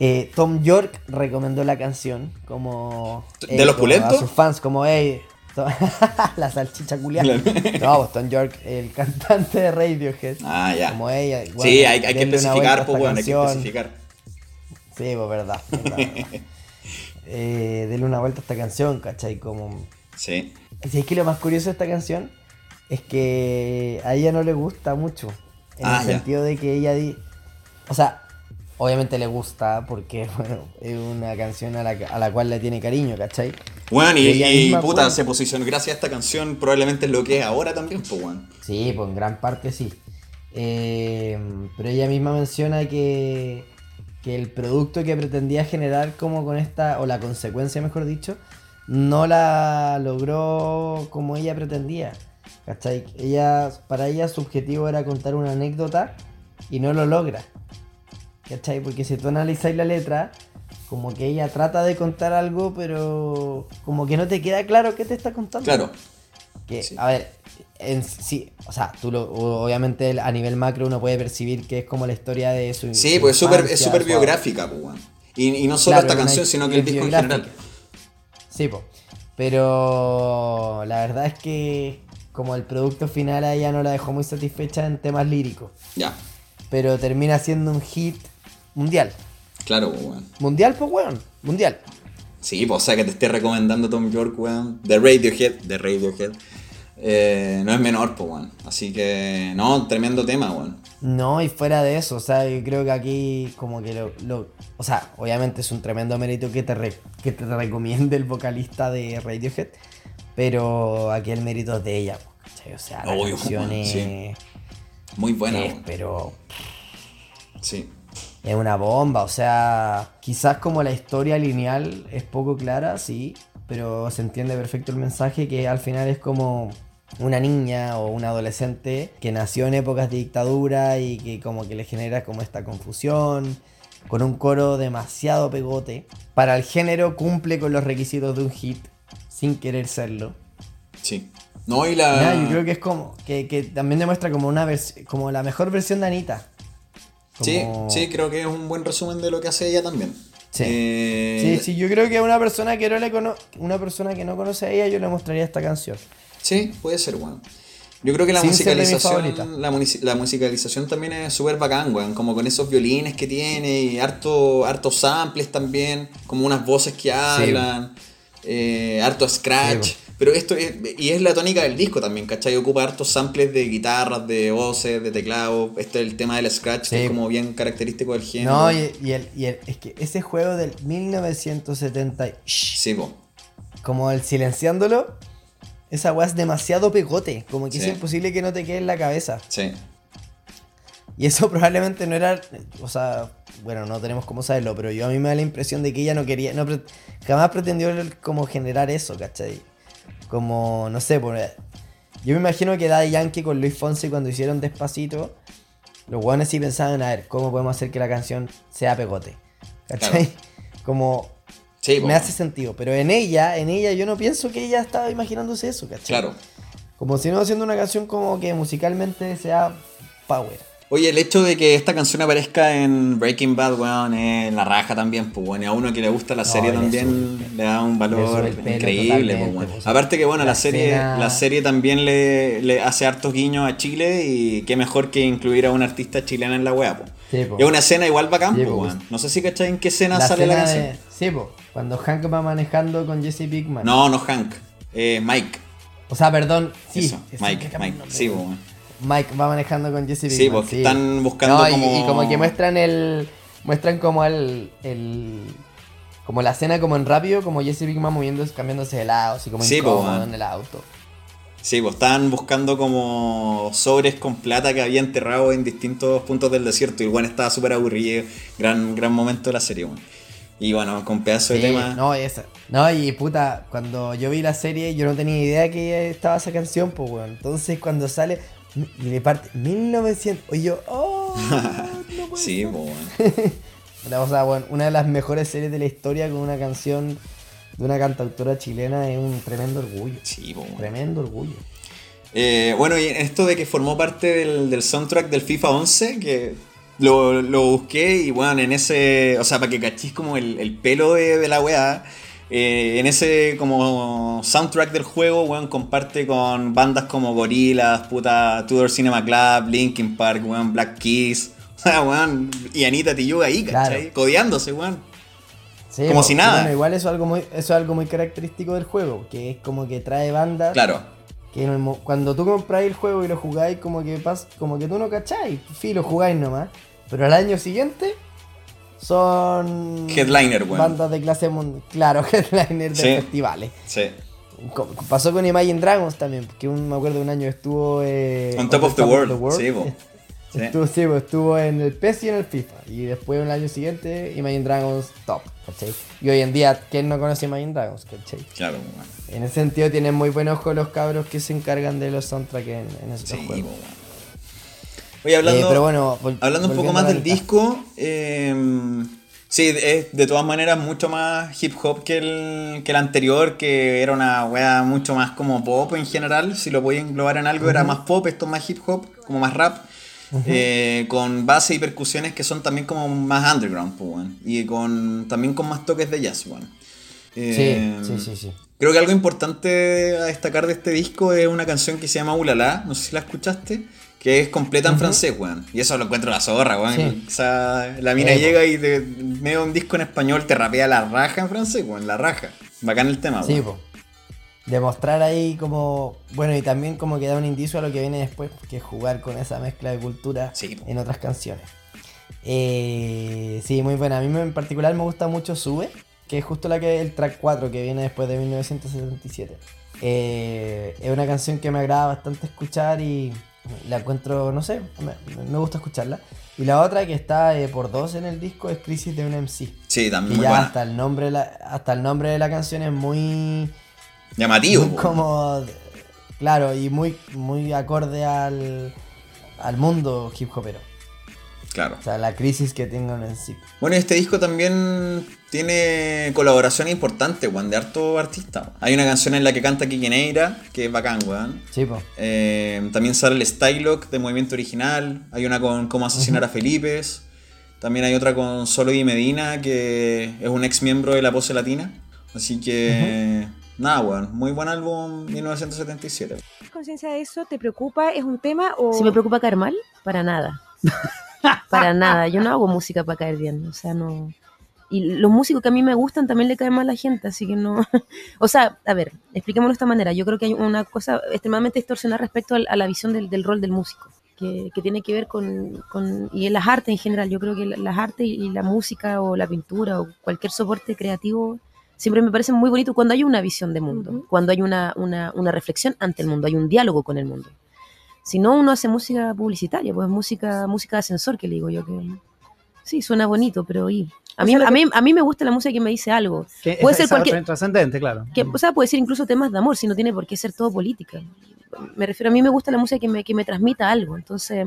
Eh, Tom York recomendó la canción como... ¿De eh, los como pulentos? A sus fans, como, hey, la salchicha culiada. no, Tom York, el cantante de Radiohead. Ah, ya. Como ella. sí, hay, hay que especificar, pues, bueno, hay que especificar. Sí, pues verdad. verdad, verdad. Eh, denle una vuelta a esta canción, ¿cachai? Como... Sí. Si es que lo más curioso de esta canción es que a ella no le gusta mucho. En Ah, el ya. sentido de que ella di. O sea, obviamente le gusta porque, bueno, es una canción a la, a la cual le tiene cariño, ¿cachai? Bueno, y, Ella y, misma, puta, pues. se posicionó gracias a esta canción, probablemente es lo que es ahora también, pues, weón. Sí, pues en gran parte sí. Eh, pero ella misma menciona que, que el producto que pretendía generar como con esta, o la consecuencia mejor dicho, no la logró como ella pretendía. ¿Cachai? Ella, para ella su objetivo era contar una anécdota y no lo logra. ¿Cachai? Porque si tú analizáis la letra, como que ella trata de contar algo, pero como que no te queda claro qué te está contando. Claro. Que, Sí. a ver, en, sí, o sea, tú lo, obviamente a nivel macro uno puede percibir que es como la historia de su. Sí, pues es súper biográfica, pues. Y, y no solo Claro, esta canción, sino que el disco en general. Sí, po. Pero la verdad es que como el producto final a ella no la dejó muy satisfecha en temas líricos. Ya, Pero termina siendo un hit mundial. Claro, pues, weón. Mundial, pues, weón. Mundial. Sí, pues, o sea, que te esté recomendando Tom York, weón. De Radiohead, de Radiohead. eh, no es menor, pues, weón. Así que, no, tremendo tema, weón. No, y fuera de eso, o sea, yo creo que aquí como que lo, lo- o sea, obviamente es un tremendo mérito que te, re- que te recomiende el vocalista de Radiohead, pero aquí el mérito es de ella, po, ¿cachai? O sea, la Obvio, canción sí. es, Muy buena, es, pero Sí. Es una bomba, o sea, quizás como la historia lineal es poco clara, sí, pero se entiende perfecto el mensaje que al final es como una niña o un adolescente que nació en épocas de dictadura y que como que le genera como esta confusión, con un coro demasiado pegote. Para el género cumple con los requisitos de un hit, sin querer serlo. Sí. No, y la. Nada, yo creo que es como, que, que también demuestra como una como la mejor versión de Anita. Sí, Como- sí, creo que es un buen resumen de lo que hace ella también. Sí. Eh, Sí, sí, yo creo que a una persona que no le cono una persona que no conoce a ella, yo le mostraría esta canción. Sí, puede ser, weón. Yo creo que la Sin musicalización, la, musicalización también es súper bacán, weón. Como con esos violines que tiene y harto, hartos samples también, como unas voces que hablan, eh, harto scratch. Sí, Pero esto es, y es la tónica del disco también, ¿cachai? Ocupa hartos samples de guitarras, de voces, de teclado. Este es el tema del scratch, que Sí. es como bien característico del género. No, y, y el, y el- es que ese juego del 1970, y- shh, Sí, po. como el silenciándolo, esa weá es demasiado pegote. Como que Sí. es imposible que no te quede en la cabeza. Sí. Y eso probablemente no era. O sea, bueno, no tenemos cómo saberlo, pero yo a mí me da la impresión de que ella no quería. No, jamás pretendió como generar eso, ¿cachai? Como, no sé, por, yo me imagino que Daddy Yankee con Luis Fonsi cuando hicieron Despacito, los guanes sí pensaban, a ver, ¿cómo podemos hacer que la canción sea pegote? ¿Cachai? Como, Sí, me hace sentido. Pero en ella, en ella yo no pienso que ella estaba imaginándose eso, ¿cachai? Claro. Como si no haciendo una canción como que musicalmente sea power. Oye, el hecho de que esta canción aparezca en Breaking Bad, weón, es la raja también, pues, bueno, y a uno que le gusta la No, serie le también sube- le da un valor increíble, pues, bueno. pues. Aparte que, bueno, la, La serie escena- la serie también le, le hace hartos guiños a Chile y qué mejor que incluir a una artista chilena en la wea, pues. Sí, po. Es una escena igual bacán, Sí, pues, po. weón. No sé si cachai en qué escena La sale la canción. de- Sí, po, cuando Hank va manejando con Jesse Pinkman. No, no Hank, eh, Mike. O sea, perdón, sí. Eso, es Mike, Mike. Sí, weón. Mike va manejando con Jesse Pinkman. Sí, porque están buscando No, y- como- Y, como que muestran el. Muestran como el. el como la escena como en rápido, como Jesse Pinkman moviéndose, cambiándose de lado, así como Sí, incómodo weón. en el auto. Sí, pues estaban buscando como sobres con plata que había enterrado en distintos puntos del desierto. Y bueno, estaba súper aburrido. Gran, gran momento de la serie, weón. Y bueno, con pedazo de Sí, tema. No, esa. No, y puta, cuando yo vi la serie, yo no tenía idea que estaba esa canción, pues, weón. Entonces, cuando sale. Y de parte. 1900. Y yo. ¡Oh! No puede Sí, ser. pues, weón. O sea, bueno, una de las mejores series de la historia con una canción de una cantautora chilena es un tremendo orgullo. Sí, pues, weón. Tremendo orgullo. Eh, bueno, y esto de que formó parte del, del soundtrack del FIFA 11, que lo, lo busqué y bueno, en ese, o sea, para que cachis como el, el pelo de, de la weá, eh, en ese como soundtrack del juego, weón, comparte con bandas como Gorillaz, puta, Tudor Cinema Club, Linkin Park, weón, Black Keys, weón, y Anita Tijoux ahí, ¿cachai? Claro. Codeándose, weón. Sí, Como si nada. Bueno, igual eso es algo muy, eso es algo muy característico del juego, que es como que trae bandas Claro, que el cuando tú compráis el juego y lo jugáis, como que pas, como que tú no cacháis, sí, lo jugáis nomás. Pero al año siguiente son Headliner, weón. bandas de clase mundial. Claro, headliner de Sí. festivales. sí. Pasó con Imagine Dragons también, porque un, me acuerdo un año estuvo eh, On top of the world, sí. Sí. Estuvo, sí, estuvo en el PES y en el FIFA. Y después el año siguiente, Imagine Dragons top, ¿cachai? Y hoy en día, ¿quién no conoce Imagine Dragons, cachai? Claro, weón. En ese sentido tienen muy buen ojo los cabros que se encargan de los soundtracks en, en esos Sí, juegos. Oye, hablando, Eh, pero bueno, hablando un poco más a del disco, eh, sí, es de todas maneras mucho más hip hop que el, que el anterior, que era una wea mucho más como pop en general, si lo podía englobar en algo, era más pop, esto es más hip hop, como más rap, eh, con base y percusiones que son también como más underground, pues, y con también con más toques de jazz. Eh, Sí, sí, sí, sí. Creo que algo importante a destacar de este disco es una canción que se llama Ulala, no sé si la escuchaste, que es completa en francés, weón. Y eso lo encuentro la zorra, weón. Sí. O sea, la mina Eh, llega y medio de un disco en español te rapea la raja en francés, weón, la raja. Bacán el tema, Sí, weón. po. Demostrar ahí como. Bueno, y también como que da un indicio a lo que viene después, que es jugar con esa mezcla de cultura Sí, en otras canciones. Eh, sí, muy buena. A mí en particular me gusta mucho Sube, que es justo la que el track 4 que viene después de 1977. Eh, es una canción que me agrada bastante escuchar y la encuentro, no sé, me, me gusta escucharla. Y la otra que está eh, por dos en el disco es Crisis de un MC. Sí, también muy ya buena. hasta el nombre la, hasta el nombre de la canción es muy, Llamativo, muy como claro y muy muy acorde al, al mundo hip hopero. Claro. O sea, la crisis que tengan en sí. Bueno, este disco también tiene colaboración importante, weón, de harto artista. Hay una canción en la que canta Kiki Neira, que es bacán, weón. Sí, po. Eh, también sale el Stylock de Movimiento Original. Hay una con Cómo asesinar a Felipe. También hay otra con Solo y Medina, que es un ex miembro de la pose latina. Así que, nada, weón. Muy buen álbum 1977. conciencia de eso? ¿Te preocupa? ¿Es un tema o...? Si me preocupa caer mal, para nada. para nada. Yo no hago música para caer bien. O sea, no. Y los músicos que a mí me gustan también le caen mal a la gente, así que no. o sea, a ver, expliquémoslo de esta manera. Yo creo que hay una cosa extremadamente distorsionada respecto a, la visión del, del rol del músico, que, que tiene que ver con, con. y en las artes en general. Yo creo que la- las artes y la música o la pintura o cualquier soporte creativo siempre me parecen muy bonitos cuando hay una visión de mundo, cuando hay una, una, una reflexión ante el mundo, hay un diálogo con el mundo. Si no, uno hace música publicitaria, pues música, música de ascensor, que le digo yo que. Sí, suena bonito, pero y a mí, a mí, a mí me gusta la música que me dice algo. Que Puede ser cualquier, trascendente, claro. que, o sea, puede ser incluso temas de amor, si no tiene por qué ser todo política. Me refiero, a mí me gusta la música que me, que me transmita algo. Entonces,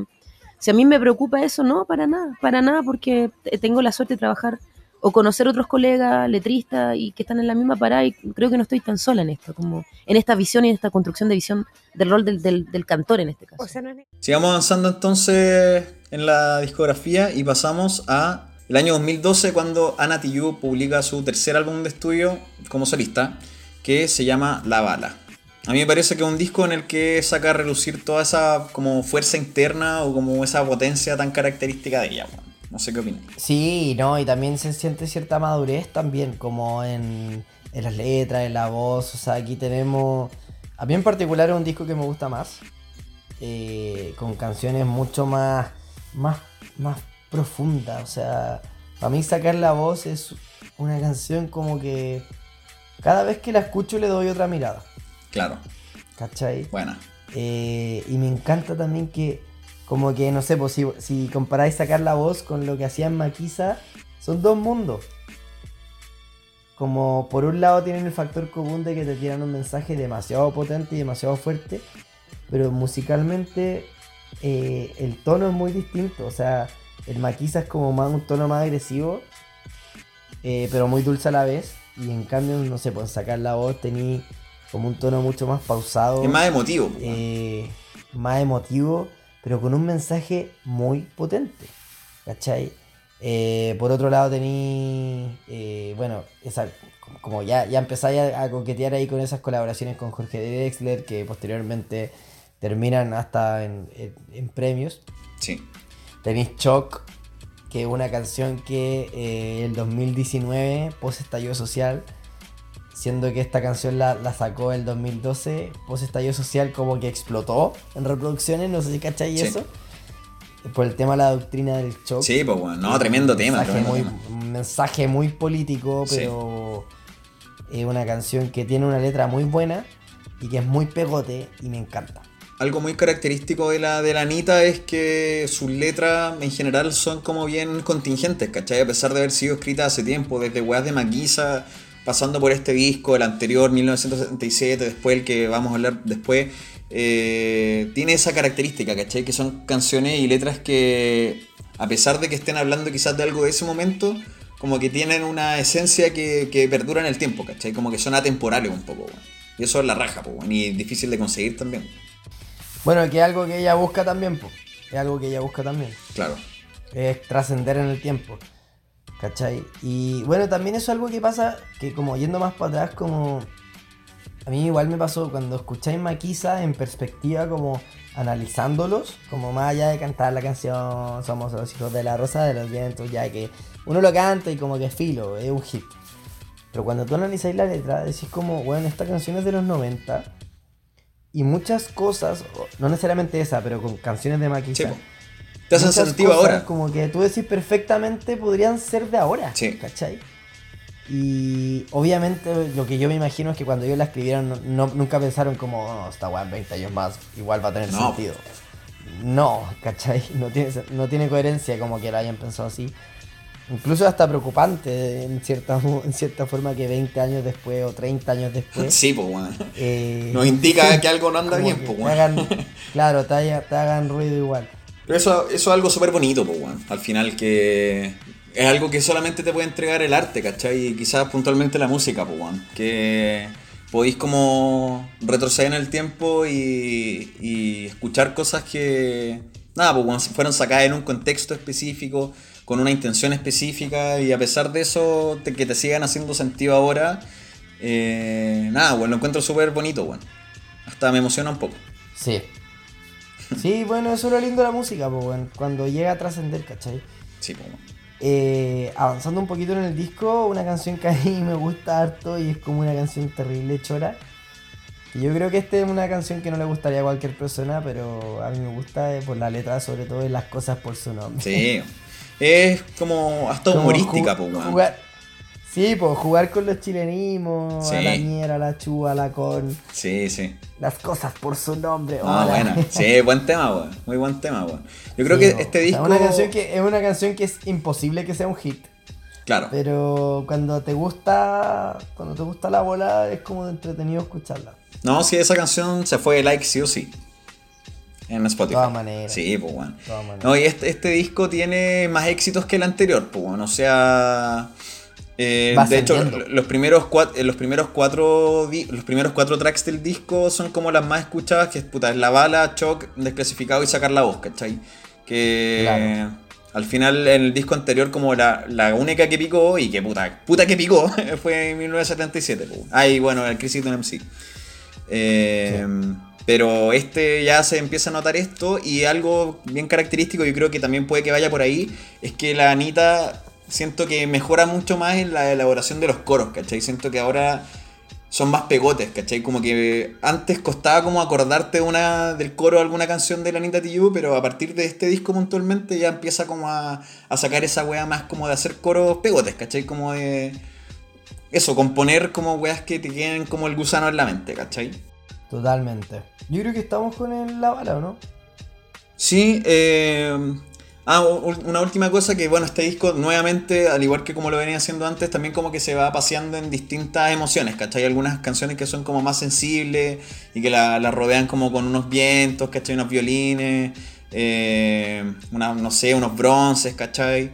si a mí me preocupa eso, no, para nada, para nada, porque te- tengo la suerte de trabajar o conocer otros colegas letristas y que están en la misma parada y creo que no estoy tan sola en esto, como en esta visión y en esta construcción de visión del rol del, del, del cantor en este caso. O sea, no es Sigamos avanzando entonces en la discografía y pasamos a el año 2012 cuando Ana Tijoux publica su tercer álbum de estudio como solista que se llama La Bala. A mí me parece que es un disco en el que saca a relucir toda esa como fuerza interna o como esa potencia tan característica de ella. weón. No sé qué opinas. Sí, no, y también se siente cierta madurez también, como en, en las letras, en la voz, o sea, aquí tenemos... A mí en particular es un disco que me gusta más, eh, con canciones mucho más, más, más profundas, o sea, para mí sacar la voz es una canción como que cada vez que la escucho le doy otra mirada, Claro, ¿cachai? buena. Eh, y me encanta también que, como que, no sé, pues si, si comparáis sacar la voz con lo que hacía en Maquisa, son dos mundos. Como por un lado tienen el factor común de que te tiran un mensaje demasiado potente y demasiado fuerte, pero musicalmente eh, el tono es muy distinto. O sea, el Maquisa es como más un tono más agresivo, eh, pero muy dulce a la vez. Y en cambio, no sé, pues sacar la voz tení como un tono mucho más pausado Es más emotivo. eh, más emotivo, pero con un mensaje muy potente. ¿Cachai? Eh, por otro lado tení, eh, bueno, esa, como- ya, ya empezáis a, a coquetear ahí con esas colaboraciones con Jorge Drexler, que posteriormente terminan hasta en, en- en premios. Sí. Tenéis Shock, que es una canción que eh, el 2019, post estallido social, siendo que esta canción la, la sacó el 2012, post estallido social como que explotó en reproducciones, no sé si cacháis Sí. eso. Por el tema de la doctrina del shock. Sí, pues bueno, no, tremendo tema. mensaje tremendo muy, tema. un mensaje muy político, Sí. pero es una canción que tiene una letra muy buena y que es muy pegote y me encanta. Algo muy característico de la, de la Anita es que sus letras en general son como bien contingentes, ¿cachai? A pesar de haber sido escritas hace tiempo, desde Weas de Maquisa, pasando por este disco, el anterior, 1977, después el que vamos a hablar después, eh, tiene esa característica, ¿cachai? Que son canciones y letras que, a pesar de que estén hablando quizás de algo de ese momento, como que tienen una esencia que, que perdura en el tiempo, ¿cachai? Como que son atemporales un poco, weón. Y eso es la raja, pues, weón, y difícil de conseguir también. Bueno, que es algo que ella busca también, po. es algo que ella busca también. Claro. es trascender en el tiempo. ¿Cachai? Y bueno, también eso es algo que pasa, que como yendo más para atrás, como... A mí igual me pasó cuando escucháis Maquisa en perspectiva, como analizándolos, como más allá de cantar la canción, somos los hijos de la rosa de los vientos, ya que uno lo canta y como que es filo, es un hit. Pero cuando tú analizáis la letra, decís como, bueno, esta canción es de los 90 y muchas cosas, no necesariamente esa, pero con canciones de Maquisa. Te hacen sentido ahora. Como que tú decís perfectamente podrían ser de ahora. Sí. ¿Cachai? Y obviamente lo que yo me imagino es que cuando ellos la escribieron no, no- nunca pensaron como, "Oh, esta weá en 20 años más igual va a tener No. sentido. No, ¿cachai? No tiene, no tiene coherencia como que la hayan pensado así. Incluso hasta preocupante en cierta, en cierta forma que 20 años después o 30 años después. Sí, pues, weón. eh, Nos indica que algo no anda bien, pues, weón. hagan- Claro, te, haya- te hagan ruido igual. Pero eso, eso es algo súper bonito, pues. Al final que es algo que solamente te puede entregar el arte, ¿cachai? Y quizás puntualmente la música, pues, weón. Que podéis como retroceder en el tiempo y, escuchar cosas que, nada, pues, weón, fueron sacadas en un contexto específico, con una intención específica y a pesar de eso, que te sigan haciendo sentido ahora, eh, nada, weón, lo encuentro súper bonito, weón. Hasta me emociona un poco. Sí. Sí, bueno, eso es lo lindo de la música, pues, weón, cuando llega a trascender, ¿cachai? Sí, pues. Eh, avanzando un poquito en el disco, una canción que a mí me gusta harto y es como una canción terrible chora. Y yo creo que esta es una canción que no le gustaría a cualquier persona, pero a mí me gusta eh, por la letra, sobre todo y las cosas por su nombre. Sí. Es como hasta Como humorística, pues, Sí, pues jugar con los chilenismos, a la ñera, a la chúa, a la con, Sí, sí. las cosas por su nombre. Ah, buena. Sí, buen tema, weón. Muy buen tema, weón. Yo creo Sí, que este O sea, disco. una canción que, es una canción que es imposible que sea un hit. Claro. Pero cuando te gusta, cuando te gusta la bola es como entretenido escucharla. No, sí, esa canción se fue de like sí o sí. En Spotify. De todas maneras. Sí, pues, weón. De todas maneras. No, y este, este disco tiene más éxitos que el anterior, pues, weón. O sea. Eh, de hecho, ascendiendo. los primeros, cuatro, los, primeros cuatro los primeros cuatro tracks del disco son como las más escuchadas, que es puta, es La Bala, Choc, Desclasificado y Sacar la Voz, ¿cachai? Que Claro. al final en el disco anterior como la, la única que picó y que puta, puta que picó fue en 1977. pues. Ah, y bueno, el Crisis de un MC. Eh, Pero este ya se empieza a notar esto y algo bien característico, yo creo que también puede que vaya por ahí, es que la Anita siento que mejora mucho más en la elaboración de los coros, ¿cachai? Siento que ahora son más pegotes, ¿cachai? Como que antes costaba como acordarte una, del coro de alguna canción de la Anita Tijoux, pero a partir de este disco puntualmente ya empieza como a, a sacar esa wea más como de hacer coros pegotes, ¿cachai? Como de... Eso, componer como weas que te queden como el gusano en la mente, ¿cachai? Totalmente. Yo creo que estamos con el, la bala, ¿o no? Sí, eh, ah, una última cosa que bueno, este disco nuevamente, al igual que como lo venía haciendo antes, también como que se va paseando en distintas emociones, ¿cachai? Algunas canciones que son como más sensibles y que la, rodean como con unos vientos, ¿cachai? Unos violines, eh, una- no sé, unos bronces, ¿cachai?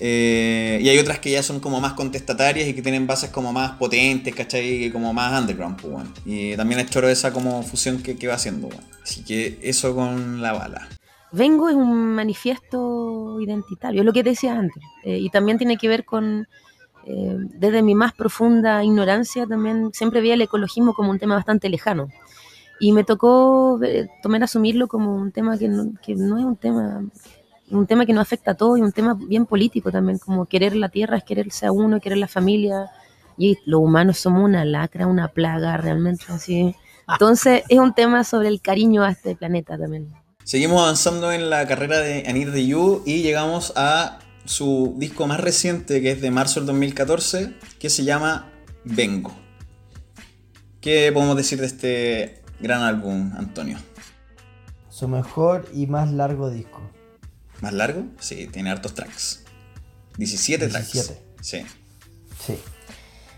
Eh, y hay otras que ya son como más contestatarias y que tienen bases como más potentes, ¿cachai? Como más underground, pues, bueno. Y también es choro esa como fusión que, va haciendo, bueno. Así que eso con la bala. Vengo es un manifiesto identitario, es lo que decía antes, eh, y también tiene que ver con, eh, desde mi más profunda ignorancia, también siempre veía el ecologismo como un tema bastante lejano, y me tocó eh, tomar asumirlo como un tema que no, que no es un tema, un tema que nos afecta a todos y un tema bien político también, como querer la tierra es quererse a uno, querer la familia, y los humanos somos una lacra, una plaga realmente así. Entonces es un tema sobre el cariño a este planeta también. Seguimos avanzando en la carrera de Anita de You y llegamos a su disco más reciente, que es de marzo del 2014, que se llama Vengo. ¿Qué podemos decir de este gran álbum, Antonio? Su mejor y más largo disco. ¿Más largo? Sí, tiene hartos tracks. 17, 17. tracks. Sí. Sí.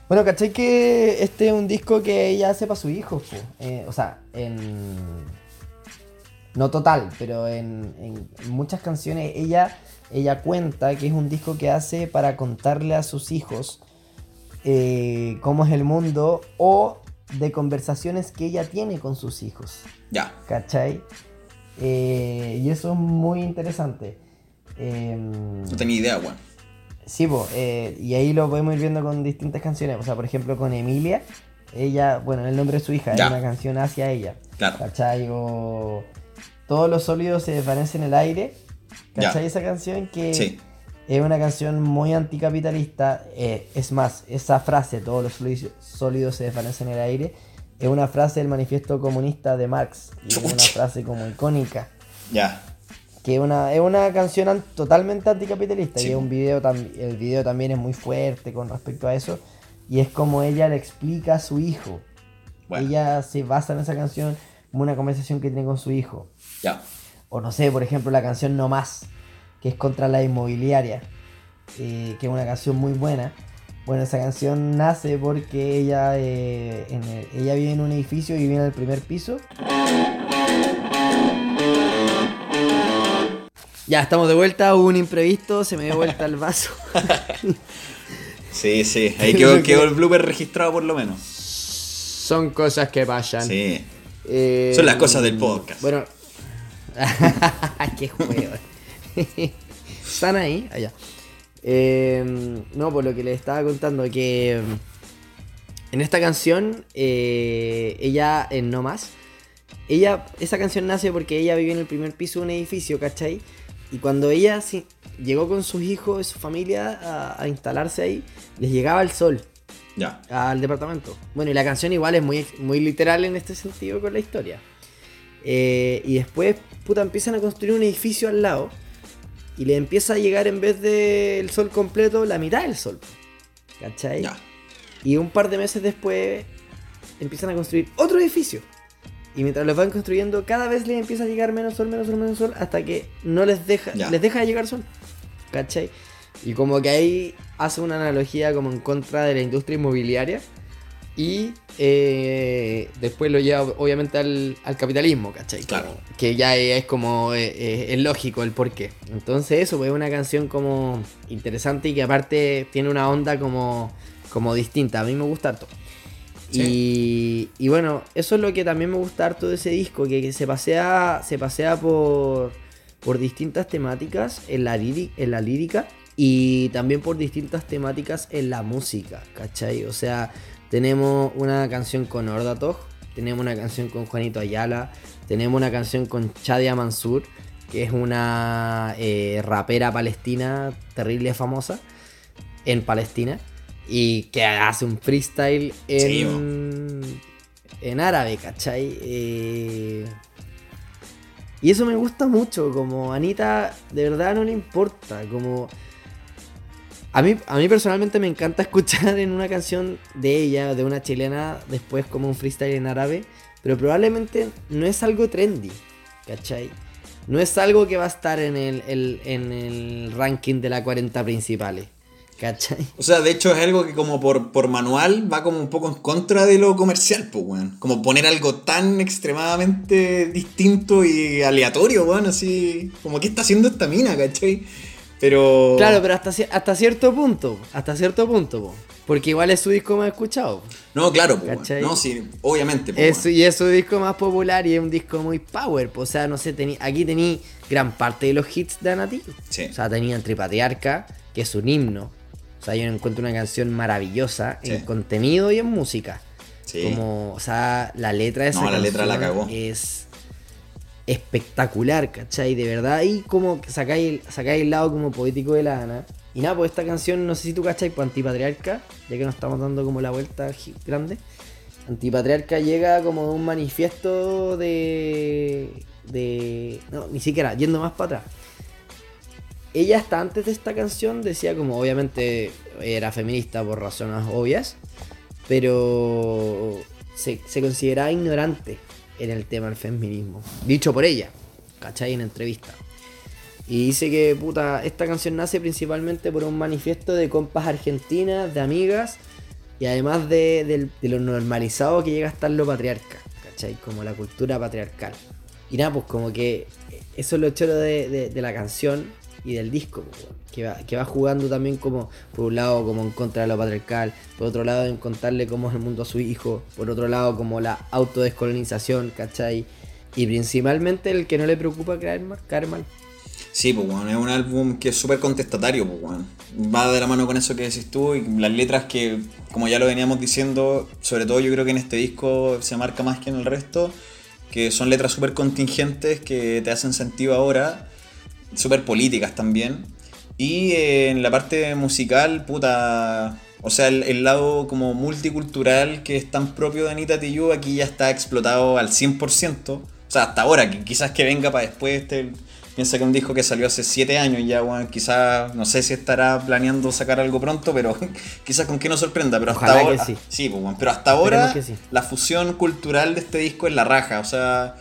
Bueno, ¿cachai que este es un disco que ella hace para su hijo? Eh, o sea, en... No total, pero en, muchas canciones ella, ella cuenta que es un disco que hace para contarle a sus hijos eh, cómo es el mundo o de conversaciones que ella tiene con sus hijos. Ya. ¿Cachai? Eh, y eso es muy interesante. Em, No tenía idea, weón. Sí, po, eh, y ahí lo podemos ir viendo con distintas canciones. O sea, por ejemplo, con Emilia, ella, bueno, el nombre de su hija, es una canción hacia ella. Claro. ¿Cachai? O todos los sólidos se desvanecen en el aire. Ya. ¿Cachai? Esa canción que Sí. es una canción muy anticapitalista. eh, es más, esa frase, todos los sólidos- se desvanecen en el aire, es una frase del manifiesto comunista de Marx. Y es una frase como icónica. Ya. Que es una, es una canción an- totalmente anticapitalista Sí. y es un video el video también es muy fuerte con respecto a eso. Y es como ella le explica a su hijo. Bueno. Ella se basa en esa canción como una conversación que tiene con su hijo. Ya. O no sé, por ejemplo, la canción No Más, que es contra la inmobiliaria, eh, que es una canción muy buena. Bueno, esa canción nace porque ella, eh, en el- ella vive en un edificio y vive en el primer piso. Ya, estamos de vuelta, hubo un imprevisto, se me dio vuelta el vaso. Sí, sí. Ahí quedó, quedó el blooper registrado por lo menos. Son cosas que pasan. Sí. Eh, Son las cosas del podcast. Bueno. Qué juego. Están ahí, allá. Eh, no, por lo que les estaba contando, que mm, en esta canción, eh, ella en No Más, ella, esa canción nace porque ella vive en el primer piso de un edificio, ¿cachai? Y cuando ella sí, llegó con sus hijos y su familia a, a instalarse ahí, les llegaba el sol Ya. al departamento. Bueno, y la canción igual es muy, muy literal en este sentido con la historia. Eh, y después, puta, empiezan a construir un edificio al lado. Y le empieza a llegar en vez del sol completo, la mitad del sol. ¿Cachai? Ya. Y un par de meses después empiezan a construir otro edificio. Y mientras los van construyendo, cada vez les empieza a llegar menos sol, menos sol, menos sol, hasta que no les deja, Ya. les deja de llegar sol. ¿Cachai? Y como que ahí hace una analogía como en contra de la industria inmobiliaria. Y eh, después lo lleva obviamente al, al capitalismo, ¿cachai? Claro. Como- que ya es como, eh, eh, es lógico el porqué. Entonces eso, pues, es una canción como interesante y que aparte tiene una onda como, como distinta. A mí me gusta harto. Y, y bueno, eso es lo que también me gusta harto de ese disco, que, que se pasea, se pasea por, por distintas temáticas en la, en la lírica y también por distintas temáticas en la música, ¿cachai? O sea, tenemos una canción con Ordatog, tenemos una canción con Juanito Ayala, tenemos una canción con Chadia Mansur, que es una eh, rapera palestina terrible famosa en Palestina y que hace un freestyle Sí, en, en árabe, ¿cachai? Eh, y eso me gusta mucho, como Anita de verdad no le importa, como... A mí, a mí personalmente me encanta escuchar en una canción de ella, de una chilena, después como un freestyle en árabe, pero probablemente no es algo trendy, ¿cachai? No es algo que va a estar en el, en el ranking de la 40 principales, ¿cachai? O sea, de hecho es algo que como por, por manual va como un poco en contra de lo comercial, pues, weón. Como poner algo tan extremadamente distinto y aleatorio, weón, así... Como, ¿qué está haciendo esta mina, cachai? Pero... Claro, pero hasta, ci- hasta cierto punto, hasta cierto punto, po. porque igual es su disco más escuchado. No, claro, pues, weón. No, sí, obviamente, Es, y es su disco más popular y es un disco muy power. po. O sea, no sé, tení, aquí tení gran parte de los hits de Anati. Sí. O sea, tenían Tripatriarca, que es un himno. O sea, yo encuentro una canción maravillosa en contenido y en música. Sí. Como, o sea, la letra de esa No, la letra la cagó. es espectacular, ¿cachai? De verdad, y como sacáis, sacáis el lado como poético de la Ana. Y nada, pues esta canción, no sé si tú cachai, pues Antipatriarca, ya que nos estamos dando como la vuelta grande. Antipatriarca llega como un manifiesto de. de. No, ni siquiera, yendo más para atrás. Ella hasta antes de esta canción decía como obviamente era feminista por razones obvias, pero se, se consideraba ignorante en el tema del feminismo. Dicho por ella, ¿cachai? En entrevista. Y dice que, puta, esta canción nace principalmente por un manifiesto de compas argentinas, de amigas, y además de, de lo normalizado que llega a estar lo patriarca, ¿cachai? Como la cultura patriarcal. Y nada, pues como que eso es lo choro de, la canción y del disco, pues, que, va, jugando también como, por un lado, como en contra de lo patriarcal, por otro lado, en contarle cómo es el mundo a su hijo, por otro lado, como la autodescolonización, ¿cachai? Y principalmente el que no le preocupa caer mal. Sí, pues, weón, es un álbum que es súper contestatario, pues, weón. Va de la mano con eso que decís tú y las letras que, como ya lo veníamos diciendo, sobre todo yo creo que en este disco se marca más que en el resto, que son letras súper contingentes que te hacen sentido ahora, súper políticas también. Y eh, en la parte musical, puta, o sea, el, el lado como multicultural que es tan propio de Anita Tijoux aquí ya está explotado al 100%. O sea, hasta ahora, que quizás que venga para después este... Piensa que un disco que salió hace 7 años ya, weón, quizás, no sé si estará planeando sacar algo pronto, pero quizás con que nos sorprenda, pero hasta ahora... que sí. pues, weón, pero hasta ahora sí. la fusión cultural de este disco es la raja, o sea,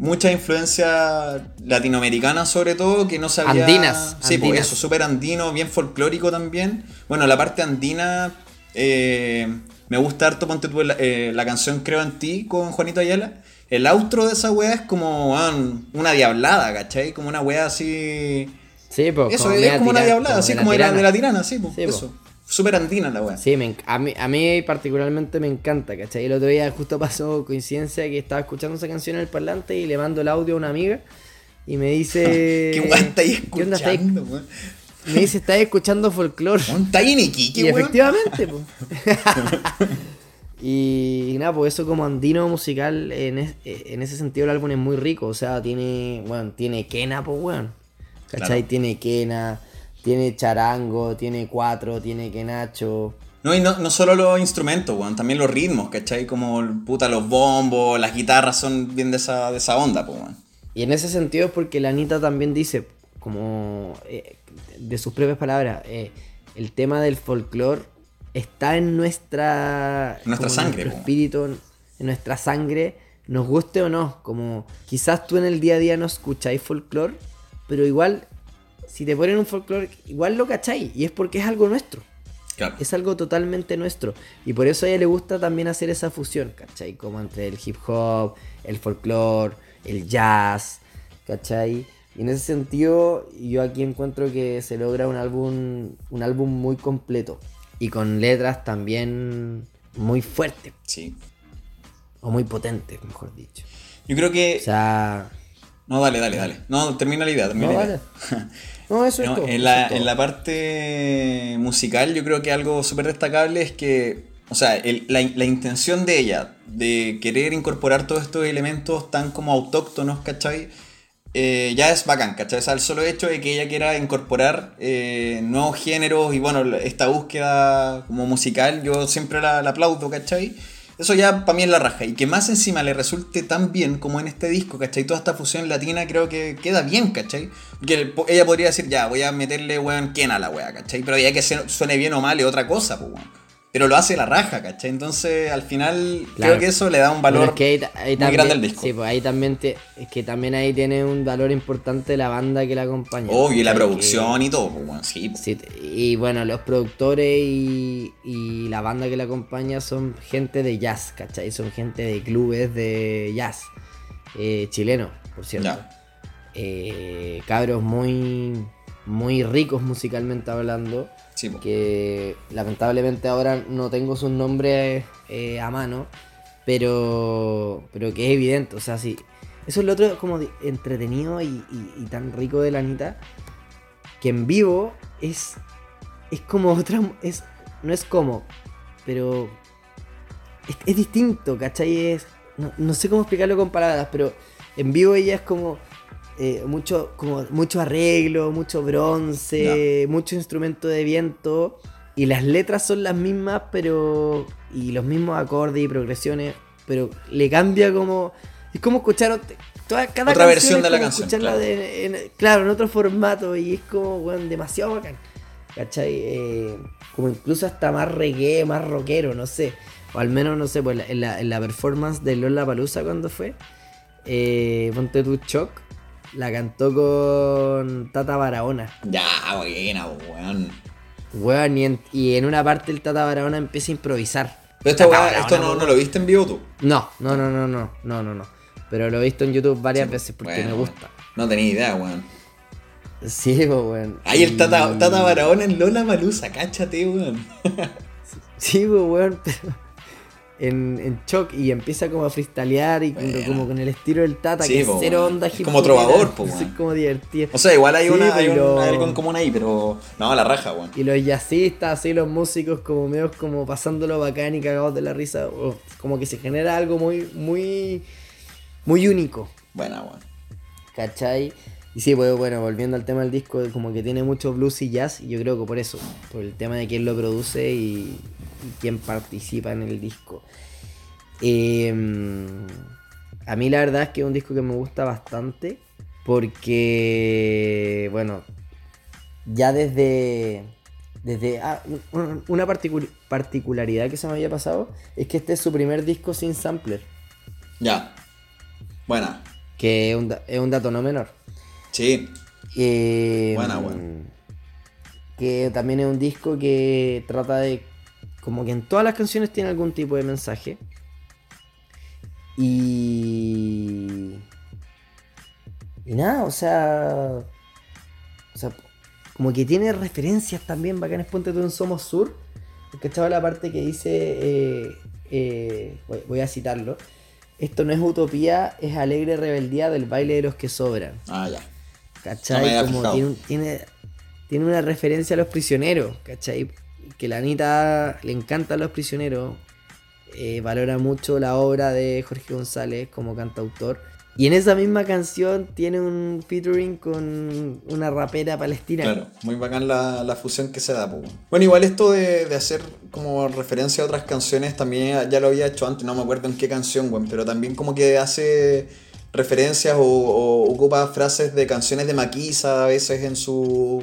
mucha influencia latinoamericana sobre todo, que no sabía... Andinas, Sí, pues andinas. eso, súper andino, bien folclórico también. Bueno, la parte andina, eh, me gusta harto, ponte tú la, eh, la canción Creo en ti con Juanito Ayala. El outro de esa wea es como una diablada, ¿cachai? Como una wea así... Sí, pues. Eso es como una diablada, así como de la tirana, sí, pues, Sí, po. Súper andina la wea. Sí, me a, mí, a mí particularmente me encanta, ¿cachai? El otro día justo pasó coincidencia que estaba escuchando esa canción en el parlante y le mando el audio a una amiga y me dice... ¿Qué weá estáis ¿Qué onda estáis- escuchando, weón? Me dice, ¿estás escuchando folclore? Weón, ¿Está ahí en Iquique, Y weón? efectivamente, pues. y nada, pues eso como andino musical, en, es- en ese sentido el álbum es muy rico. O sea, tiene, bueno, tiene Kena, pues, weón. ¿cachai? Claro. Tiene quena, tiene charango, tiene cuatro, tiene quenacho. No, y no, no solo los instrumentos, weón, también los ritmos, ¿cachai? Como, puta, los bombos, las guitarras son bien de esa, de esa onda, pues, weón. Y en ese sentido es porque la Anita también dice, como eh, de sus propias palabras, eh, el tema del folclore está en nuestra, En nuestra sangre, nuestro po. espíritu, en, en nuestra sangre, nos guste o no. Como quizás tú en el día a día no escucháis folclore, pero igual, si te ponen un folclore, igual lo cacháis. Y es porque es algo nuestro. Claro. Es algo totalmente nuestro. Y por eso a ella le gusta también hacer esa fusión, ¿cachai? Como entre el hip hop, el folclore, el jazz, ¿cachai? Y en ese sentido, yo aquí encuentro que se logra un álbum, un álbum muy completo. Y con letras también muy fuertes. Sí. O muy potentes, mejor dicho. Yo creo que... O sea... No, dale, dale, dale. No, termina la idea, termina No, la vale. No, eso No, es todo. en, la, es todo. en la parte musical, yo creo que algo súper destacable es que, o sea, el- la, la intención de ella de querer incorporar todos estos elementos tan como autóctonos, ¿cachai? Eh, ya es bacán, ¿cachai? O sea, el solo hecho de que ella quiera incorporar eh, nuevos géneros y bueno, esta búsqueda como musical, yo siempre la, la aplaudo, ¿cachai? Eso ya para mí es la raja. Y que más encima le resulte tan bien como en este disco, ¿cachai? Toda esta fusión latina creo que queda bien, ¿cachai? Que ella podría decir, ya, voy a meterle, weón, Ken a la wea, ¿cachai? Pero ya que suene bien o mal es otra cosa, pues, weón. Pero lo hace la raja, ¿cachai? Entonces, al final, Claro. creo que eso le da un Bueno, valor es que ahí, ta- ahí muy también, grande al disco. Sí, pues ahí también te- es que también ahí tiene un valor importante la banda que la acompaña. Obvio, y la producción y todo, pues, weón, sí. pues. Sí, y bueno, los productores y, y la banda que la acompaña son gente de jazz, ¿cachai? Son gente de clubes de jazz, eh, chileno, por cierto. Eh, cabros muy, muy ricos musicalmente hablando, Que lamentablemente ahora no tengo sus nombres eh, a mano, pero, pero que es evidente, o sea, sí. Eso es lo otro como entretenido y, tan rico de la Anita, que en vivo es, es como otra, es, no es como, pero es, es distinto, ¿cachai? Es, no, no sé cómo explicarlo con palabras, pero en vivo ella es como eh, mucho, como mucho arreglo, mucho bronce, mucho instrumento de viento. Y las letras son las mismas, pero. Y los mismos acordes y progresiones. Pero le cambia como. Es como escuchar ot- toda, cada Otra versión es de la como canción, escucharla claro. de- en, claro, en otro formato. Y es como, weón, demasiado bacán. ¿Cachai? Eh, como incluso hasta más reggae, más rockero, no sé. O al menos, no sé, pues en la, en la performance de Lola Palusa cuando fue. Eh, Ponte tu Shock. La cantó con Tata Barahona. Ya, buena, weón. Weón, y en, y en una parte el Tata Barahona empieza a improvisar. Pero esta weá, esto no, no lo viste en vivo tú. No, no, no, no, no, no, no, no. Pero lo he visto en YouTube varias veces porque Bueno, me gusta. No tenía idea, weón. Sí, pues, weón. Ahí el Y- Tata, tata Barahona en Lola Malusa, cáchate, weón. Sí, pues, weón, pero en, en shock y empieza como a freestylear y como- Bueno. como con el estilo del Tata, Sí, que es po, cero onda Es como trovador, po. Es como divertido. O sea, igual hay, Sí, una, hay, un- pero- hay algo en común ahí, pero. No, la raja, weón. Y los jazzistas, así los músicos como medios como pasándolo bacán y cagados de la risa. uf, como que se genera algo muy, muy, muy único. Buena, weón. ¿Cachai? Y sí, pues bueno, volviendo al tema del disco, como que tiene mucho blues y jazz, y yo creo que por eso, por el tema de quién lo produce y, y quién participa en el disco. Eh, a mí la verdad es que es un disco que me gusta bastante, porque, bueno, ya desde... desde ah, un- una particu- particularidad que se me había pasado es que este es su primer disco sin sampler, Ya. Buena. que es un, da- es un dato no menor. Sí. Eh, Buena, buena. Que también es un disco que trata de. Como que en todas las canciones tiene algún tipo de mensaje. Y. Y nada, o sea. O sea, como que tiene referencias también bacanes. Ponte tú en Somos Sur. Porque estaba la parte que dice. eh, eh, voy, voy a citarlo. Esto no es utopía, es alegre rebeldía del baile de los que sobran. Ah, ya. ¿Cachai? No Como tiene, tiene, tiene una referencia a los prisioneros, ¿cachai? Que la Anita le encantan los prisioneros, eh, valora mucho la obra de Jorge González como cantautor Y en esa misma canción tiene un featuring con una rapera palestina. Claro, muy bacán la, la fusión que se da. po. Bueno, igual esto de, de hacer como referencia a otras canciones también ya lo había hecho antes, no me acuerdo en qué canción, weón, pero también como que hace referencias o, o ocupa frases de canciones de Maquisa a veces en su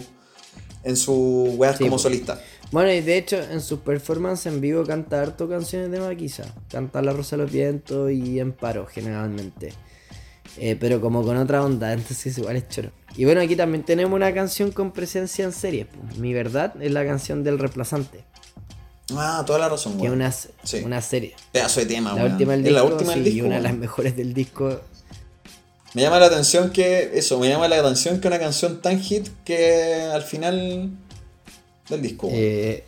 en su weas Sí, como po. solista. Bueno, y de hecho en sus performances en vivo canta harto canciones de Maquisa. Canta La Rosa de los Vientos y En Paro generalmente. Eh, pero como con otra onda, entonces igual es choro. Y bueno, aquí también tenemos una canción con presencia en series. po. Mi verdad es la canción del reemplazante. Ah, toda la razón, Que es una, Sí. una serie. Pedazo de tema, La weón. última del disco, la última del sí, disco, una de las mejores del disco. Me llama la atención que. Eso, me llama la atención que una canción tan hit que al final del disco. Eh,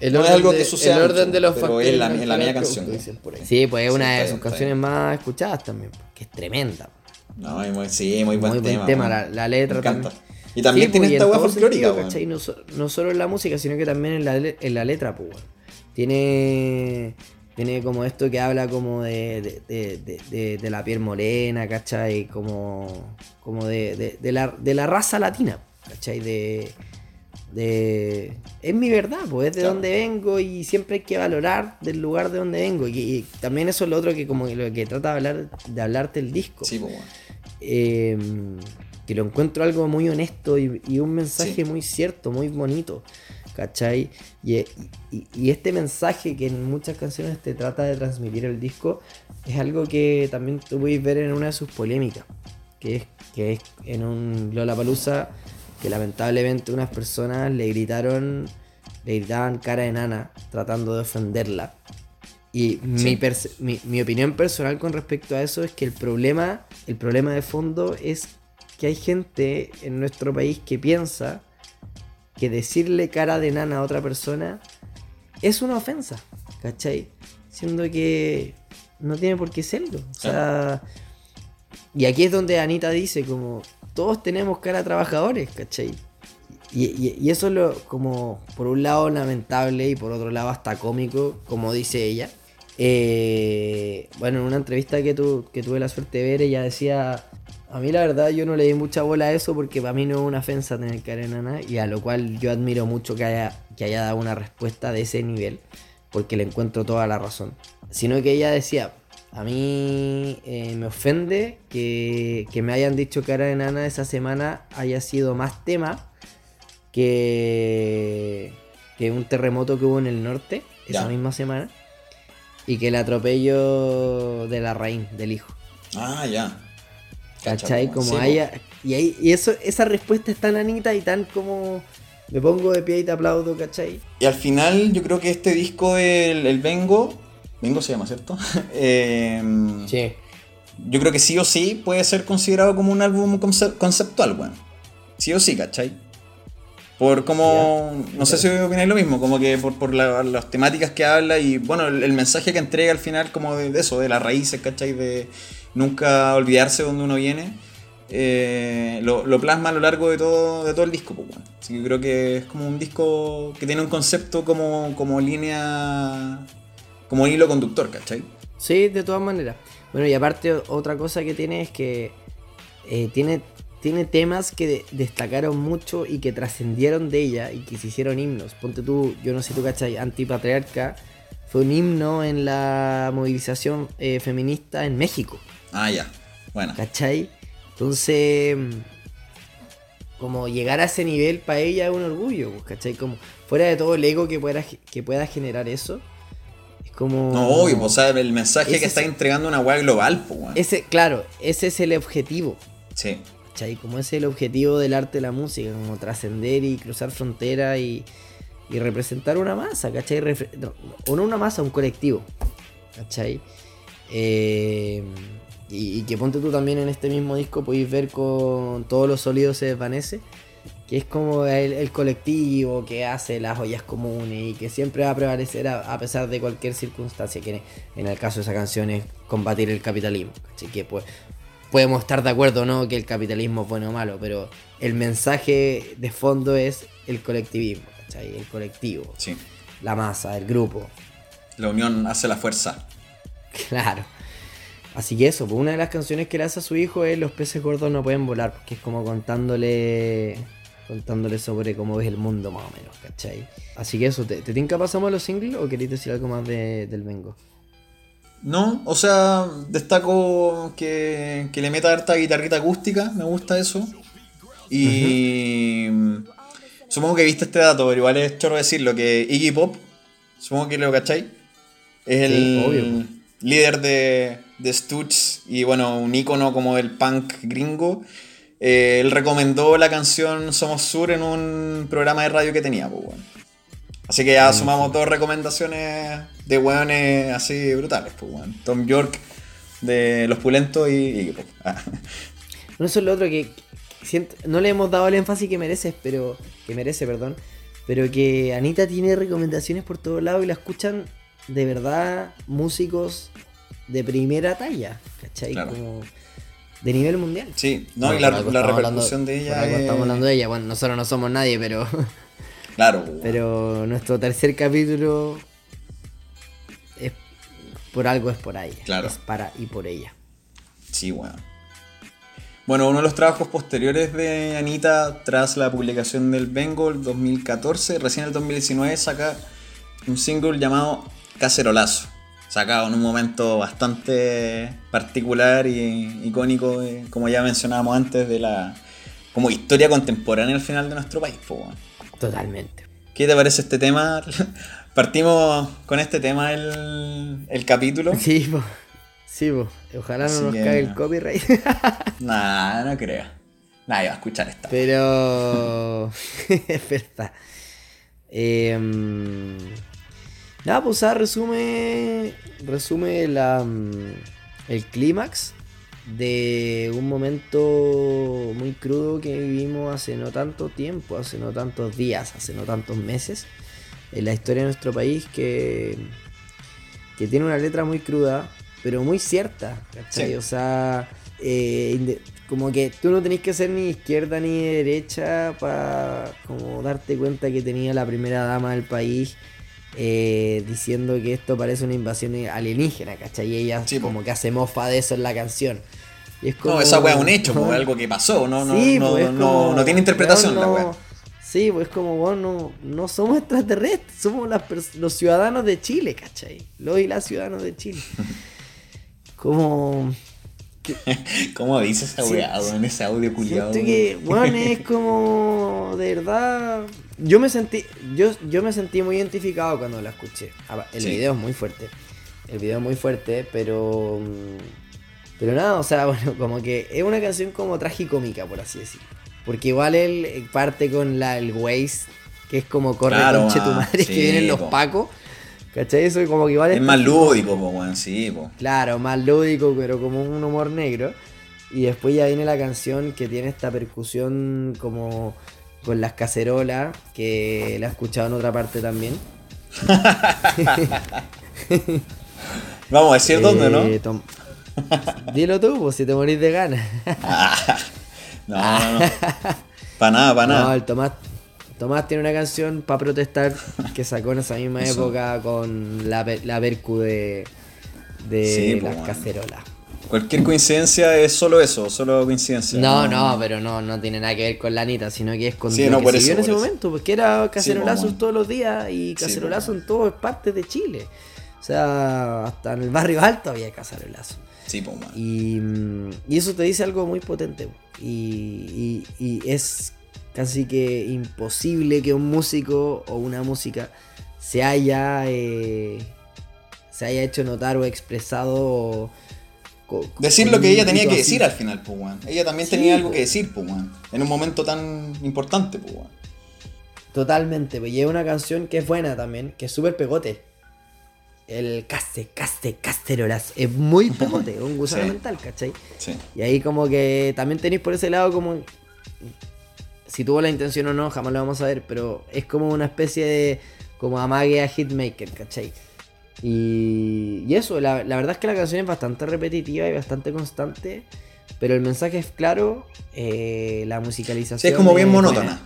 el No es algo de- que suceda el orden mucho, de los pero factores es la- es la mía canción, sí. Pues es Sí, una de sus canciones más escuchadas también, que es tremenda. No, muy- sí, muy buen Muy buen tema. tema, weón. la, la letra Me encanta. también. Y también Sí, tiene pues, esta en todo folclórica. ¿cachai? No, so- no solo en la música, sino que también en la, en la letra, pues. Tiene, tiene como esto que habla como de, de, la piel morena, ¿cachai? Como, como de, de- de la, de la raza latina, ¿cachai? De, de... Es mi verdad, pues es de Claro. donde vengo y siempre hay que valorar del lugar de donde vengo. Y, y también eso es lo otro que como lo que trata de hablar de hablarte el disco. Sí, weón. Eh, que lo encuentro algo muy honesto y, y un mensaje Sí. muy cierto, muy bonito. ¿Cachai? Y, y- y este mensaje que en muchas canciones te trata de transmitir el disco es algo que también tú puedes ver en una de sus polémicas. Que es, que es en un Lollapalooza que lamentablemente unas personas le gritaron, le gritaban cara de nana tratando de ofenderla. Y mi, mi opinión personal con respecto a eso es que el problema, el problema de fondo es que hay gente en nuestro país que piensa que decirle cara de nana a otra persona es una ofensa, ¿cachai? Siendo que no tiene por qué serlo. O sea, y aquí es donde Anita dice como, todos tenemos cara trabajadores, ¿cachai? Y, y- y eso es lo, como, por un lado lamentable y por otro lado hasta cómico, como dice ella. Eh, bueno, en una entrevista que, tu- que tuve la suerte de ver, ella decía, a mí la verdad yo no le di mucha bola a eso porque para mí no es una ofensa tener cara de nana y a lo cual yo admiro mucho que haya dado una respuesta de ese nivel porque le encuentro toda la razón. Sino que ella decía, a mí eh, me ofende que, que me hayan dicho cara de nana esa semana haya sido más tema que, que un terremoto que hubo en el norte esa Ya. misma semana y que el atropello de la raíz del hijo. Ah, ya. ¿Cachai? Cacha, Como sí, haya. Y, ahí, y eso, esa respuesta es tan anita y tan como. Me pongo de pie y te aplaudo, ¿cachai? Y al final, yo creo que este disco, el, el Vengo. Vengo se llama, ¿cierto? Eh, Sí. Yo creo que sí o sí puede ser considerado como un álbum conce- conceptual, weón. Sí o sí, ¿cachai? Por como. No sé si opináis lo mismo, como que por, por la- las temáticas que habla y, bueno, el, el mensaje que entrega al final, como de, de eso, de las raíces, ¿cachai? De nunca olvidarse de donde uno viene. eh, lo, lo plasma a lo largo de todo, de todo el disco, pues, weón. Así que creo que es como un disco que tiene un concepto como, como línea. Como hilo conductor, ¿cachai? Sí, de todas maneras. Bueno, y aparte, otra cosa que tiene es que eh, tiene, tiene temas que de- destacaron mucho y que trascendieron de ella y que se hicieron himnos. Ponte tú, yo no sé tú cachai, Antipatriarca fue un himno en la movilización eh, feminista en México. Ah, ya. Bueno. ¿Cachai? Entonces, mm, como llegar a ese nivel para ella es un orgullo, pues, ¿cachai? Como fuera de todo el ego que pueda, que pueda generar eso, es como... No, obvio, pues, o sea, el mensaje Ese que está es- entregando una weá global, pues. Ese, claro, ese es el objetivo, Sí. ¿cachai? Como ese es el objetivo del arte de la música, como trascender y cruzar fronteras y, y representar una masa, ¿cachai? Refre- no, o no una masa, un colectivo, ¿cachai? Eh, y, y que ponte tú también en este mismo disco, podéis ver con todos los sólidos se desvanece, que es como el, el colectivo que hace las ollas comunes y que siempre va a prevalecer a, a pesar de cualquier circunstancia, que en, en el caso de esa canción es combatir el capitalismo, ¿cachai? Que pues, podemos estar de acuerdo o no que el capitalismo es bueno o malo, pero el mensaje de fondo es el colectivismo, ¿cachai? El colectivo, Sí. la masa, el grupo. La unión hace la fuerza. Claro. Así que eso, pues una de las canciones que le hace a su hijo es Los peces gordos no pueden volar, porque es como contándole contándole sobre cómo ves el mundo más o menos, ¿cachai? Así que eso, ¿te, te tinca pasamos a los singles o queréis decir algo más de- del Vengo? No, o sea, destaco que, que le meta harta guitarrita acústica, me gusta eso. Y supongo que viste este dato, pero igual es chorro decirlo, que Iggy Pop, supongo que lo cachai, es el Sí, obvio. líder de, de Stooges y bueno, un ícono como el punk gringo. Eh, él recomendó la canción Somos Sur en un programa de radio que tenía, pues bueno. Así que ya sumamos dos recomendaciones de weones así brutales, pues weón. Tom York de Los Pulentos y Iggy Pop. Ah. No, eso es lo otro que siento- no le hemos dado el énfasis que mereces, pero que merece, perdón, pero que Anita tiene recomendaciones por todos lados y la escuchan de verdad músicos de primera talla, ¿cachai? Claro. Como de nivel mundial. Sí, no, Bueno, y la, repercusión hablando- de ella es... estamos hablando de ella. Bueno, nosotros no somos nadie, pero Claro, pero nuestro tercer capítulo es por algo es por ella. Claro. Es para y por ella. Sí, weón. Bueno, uno de los trabajos posteriores de Anita tras la publicación del Bengal 2014, recién en el 2019 saca un single llamado Cacerolazo, sacado en un momento bastante particular y icónico, eh, como ya mencionábamos antes, de la como historia contemporánea al final de nuestro país. po. Totalmente. ¿Qué te parece este tema? Partimos con este tema el, el capítulo. Sí, po. Sí, po. Ojalá no nos caiga el copyright. Nah, no creo. Nadie va a escuchar esta. Pero. es verdad. Em, nada, pues ah, resume. Resume la, mm, el clímax de un momento muy crudo que vivimos hace no tanto tiempo, hace no tantos días, hace no tantos meses. En la historia de nuestro país que. que tiene una letra muy cruda, pero muy cierta. Sí. O sea. eh, como que tú no tenés que ser ni izquierda ni derecha para como darte cuenta que tenía la primera dama del país eh, diciendo que esto parece una invasión alienígena, ¿cachai? Y ella Sí, po. como que hace mofa de eso en la canción. Y es como, No, esa wea es un hecho, Weón, algo que pasó, no, no, sí, no, no, como, no tiene interpretación la no- wea. Sí, pues es como, weón, no, no somos extraterrestres, somos las los ciudadanos de Chile, ¿cachai? Los y las ciudadanos de Chile. Como... ¿Cómo dice esa Sí, weón? Ese audio culiado. Que, weón, es como. De verdad. Yo me sentí. Yo, yo me sentí muy identificado cuando la escuché. Ah, El Sí. video es muy fuerte. El video es muy fuerte, pero. mm, Pero nada, o sea, bueno, como que es una canción como tragicómica, por así decirlo. Porque igual él eh, parte con la, el Waze, que es como corre Claro, conche tu madre, sí, que vienen los pacos. ¿Cachai? Eso como que igual Es más tragicómico. lúdico, po, weón, sí, po. Claro, más lúdico, pero como un humor negro. Y después ya viene la canción que tiene esta percusión como con las cacerolas, que la he escuchado en otra parte también. Vamos a decir dónde, Eh, ¿no? tom- Dilo tú, pues si te morís de ganas. No, no, no. Para nada, para No, nada. el Tomás, Tomás tiene una canción para protestar que sacó en esa misma Eso. época con la, la percu de, de Sí, pues, las bueno. cacerolas. Cualquier coincidencia es solo eso, solo coincidencia. No, no, pero no, no tiene nada que ver con la Anita, sino que es con Sí, lo no, que por se eso, vio en ese eso. momento, porque era cacerolazos bueno. todos los días y Sí, cacerolazos en todas partes de Chile. O sea, hasta en el barrio alto había cacerolazos. Sí, po. Y, mm, y eso te dice algo muy potente. Y, y- y es casi que imposible que un músico o una música se haya, eh, se haya hecho notar o expresado. Decir lo que ella tenía que así. decir al final, pues, weón. Ella también Sí, tenía algo po. que decir, pues, weón. En un momento tan importante, pues, weón. Totalmente, pues, y es una canción que es buena también, que es súper pegote. El caste, caste, casterolas. Es muy pegote, un gusano Sí. mental, ¿cachai? Sí. Y ahí como que también tenéis por ese lado como... Si tuvo la intención o no, jamás lo vamos a ver, pero es como una especie de... Como amague a Hitmaker, ¿cachai? Y, y eso, la, la verdad es que la canción es bastante repetitiva y bastante constante, pero el mensaje es claro, eh, la musicalización... Sí, es como bien monótona.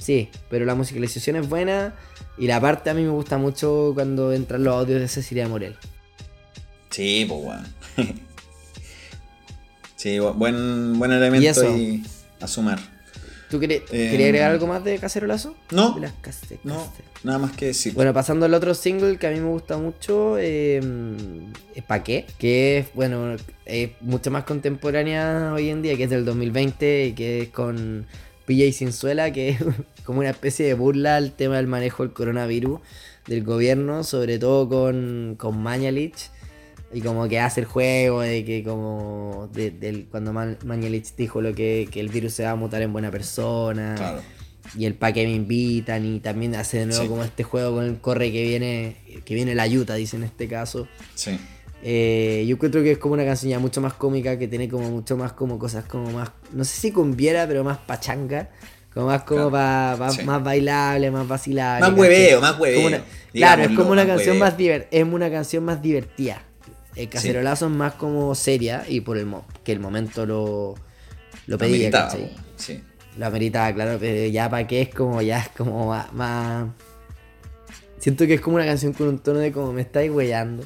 Sí, pero la musicalización es buena y la parte a mí me gusta mucho cuando entran los audios de Cecilia Morel. Sí, pues, weón. Sí, bu- buen, buen elemento Y eso. y a sumar. ¿Tú querías Eh, querías agregar algo más de Cacerolazo? No. De las case- No, nada más que decir. Bueno, pasando al otro single que a mí me gusta mucho, eh, es Pa' qué, que es, bueno, es mucho más contemporánea hoy en día, que es del 2020 y que es con PJ Sinzuela, que es como una especie de burla al tema del manejo del coronavirus del gobierno, sobre todo con, con Mañalich. Y como que hace el juego de que como de- cuando Man- dijo lo que, que el virus se va a mutar en buena persona Claro. y el pa' que me invitan y también hace de nuevo Sí. como este juego con el corre que viene que viene la yuta dice en este caso Sí. Eh, yo encuentro que es como una canción ya mucho más cómica que tiene como mucho más como cosas como más no sé si cumbiera pero más pachanga como más como Claro. pa- pa- Sí. más bailable más vacilable Más hueveo, más hueveo. Una- claro es como una canción hueveo. más diver- es una canción más divertida el cacerolazo es más como seria y por el mo que el momento lo lo pedía Sí. Lo ameritaba, claro, pero ya para qué es como, ya es como más, más- Siento que es como una canción con un tono de como me estáis weyando.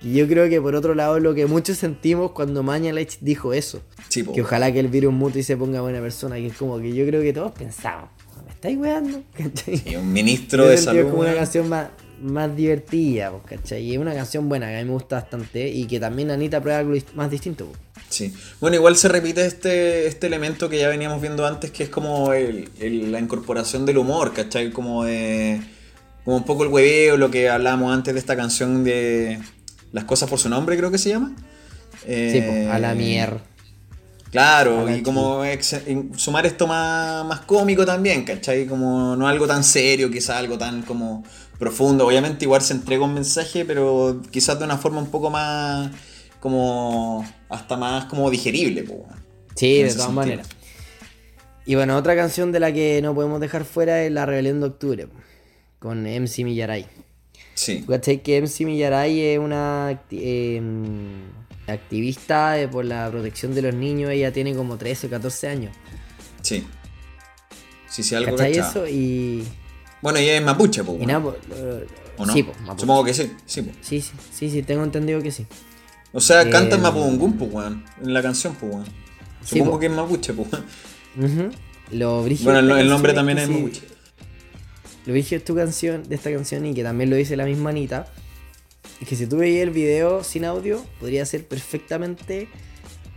Y yo creo que por otro lado lo que muchos sentimos cuando Mañalich dijo eso. Sí. Que ojalá que el virus mute y se ponga buena persona. Que es como que yo creo que todos pensamos, me estáis weyando, ¿cachai? Sí, un ministro de salud. como una canción más, más divertida, ¿cachai? Y es una canción buena que a mí me gusta bastante. Y que también Anita prueba algo más distinto. Sí. Bueno, igual se repite este, este elemento que ya veníamos viendo antes, que es como el- el- la incorporación del humor, ¿cachai? Como de. Como un poco el hueveo, lo que hablábamos antes de esta canción de Las cosas por su nombre, creo que se llama. Sí, Eh, pues, a la mierda. Claro, y como sumar esto más, más cómico también, ¿cachai? Como no algo tan serio, quizás algo tan como profundo. Obviamente igual se entrega un mensaje, pero quizás de una forma un poco más como hasta más como digerible, po. Sí, de todas maneras. Y bueno, otra canción de la que no podemos dejar fuera es La Rebelión de Octubre, con MC Millaray. Sí. Que MC Millaray es una eh, activista eh, por la protección de los niños, ella tiene como 13 o 14 años. sí. Sí, sí, algo ¿Cachai eso? Y, Bueno, y es mapuche, pues, lo- ¿O no? Sí, pues. Supongo que sí, sí, po. Sí, sí, sí, sí, tengo entendido que sí. O sea, canta en Eh, mapudungún, po, weón. En la canción, weón. Sí, Supongo po. que es mapuche, po, weón. Ujú. Lo Bueno, el, nombre también es mapuche. Lo dije de tu canción, de esta canción y que también lo dice la misma Anita, es que si tú veías el video sin audio, podría ser perfectamente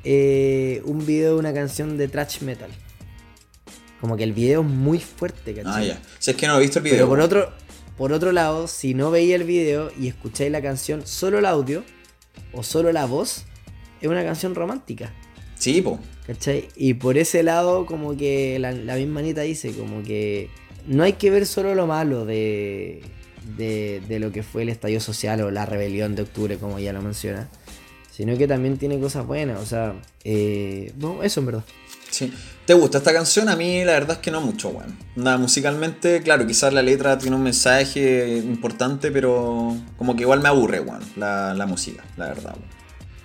eh, un video de una canción de thrash metal. Como que el video es muy fuerte, Ah, ¿cachai? ya. Si es que no he visto el video. Pero por otro, por otro lado, si no veía el video y escucháis la canción solo el audio o solo la voz, es una canción romántica. Sí, po. ¿Cachai? Y por ese lado, como que la, la misma Anita dice, como que no hay que ver solo lo malo de, de, de lo que fue el estallido social o la rebelión de octubre, como ya lo menciona, sino que también tiene cosas buenas, o sea, eh, no, eso en verdad. Sí. ¿Te gusta esta canción? A mí la verdad es que no mucho, weón. Nada, musicalmente, claro, quizás la letra tiene un mensaje importante, pero como que igual me aburre, weón, la, la música, la verdad,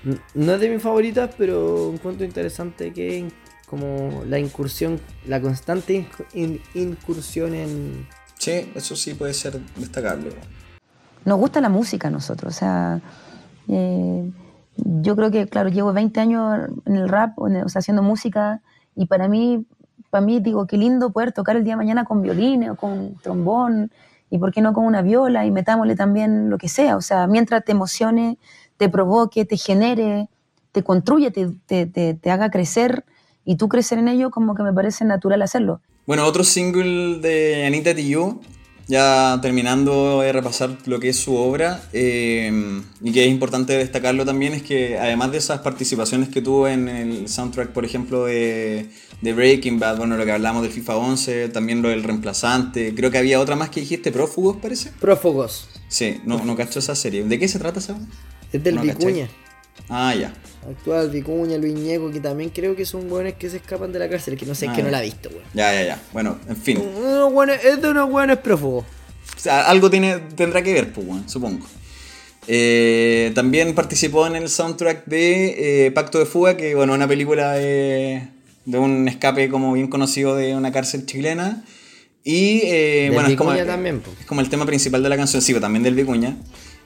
weón. No es de mis favoritas, pero encuentro interesante que como la incursión, la constante inc- in- incursión en... Sí, eso sí puede ser destacable, weón. nos gusta la música a nosotros. O sea, eh, yo creo que, claro, llevo 20 años en el rap, o en el- o sea, haciendo música, y para mí, para mí, digo, qué lindo poder tocar el día de mañana con violines o con trombón, y por qué no con una viola, y metámosle también lo que sea. O sea, mientras te emocione, te provoque, te genere, te construye, te, te, te- te haga crecer, y tú crecer en ello, como que me parece natural hacerlo. Bueno, otro single de Anita Tijoux, ya terminando de repasar lo que es su obra, eh, y que es importante destacarlo también, es que además de esas participaciones que tuvo en el soundtrack, por ejemplo, de, de Breaking Bad, bueno, lo que hablamos del FIFA 11, también lo del reemplazante, creo que había otra más que dijiste, Prófugos, parece. Prófugos. Sí, no, no cacho esa serie. ¿De qué se trata esa? Es del No. Vicuña. Ah, ya. Actual Vicuña, Luis Ñeco, que también creo que son buenos que se escapan de la cárcel, que no sé, es Ah, que no ya. la he visto, weón. Ya, ya, ya. Bueno, en fin. Unos buenos- Es de unos buenos prófugos. O sea, algo tiene, tendrá que ver, pues, supongo. Eh, también participó en el soundtrack de eh, Pacto de Fuga, que bueno, una película de, de un escape como bien conocido de una cárcel chilena. Y eh, bueno, es como, también, po. es como el tema principal de la canción, sí, pero también del Vicuña.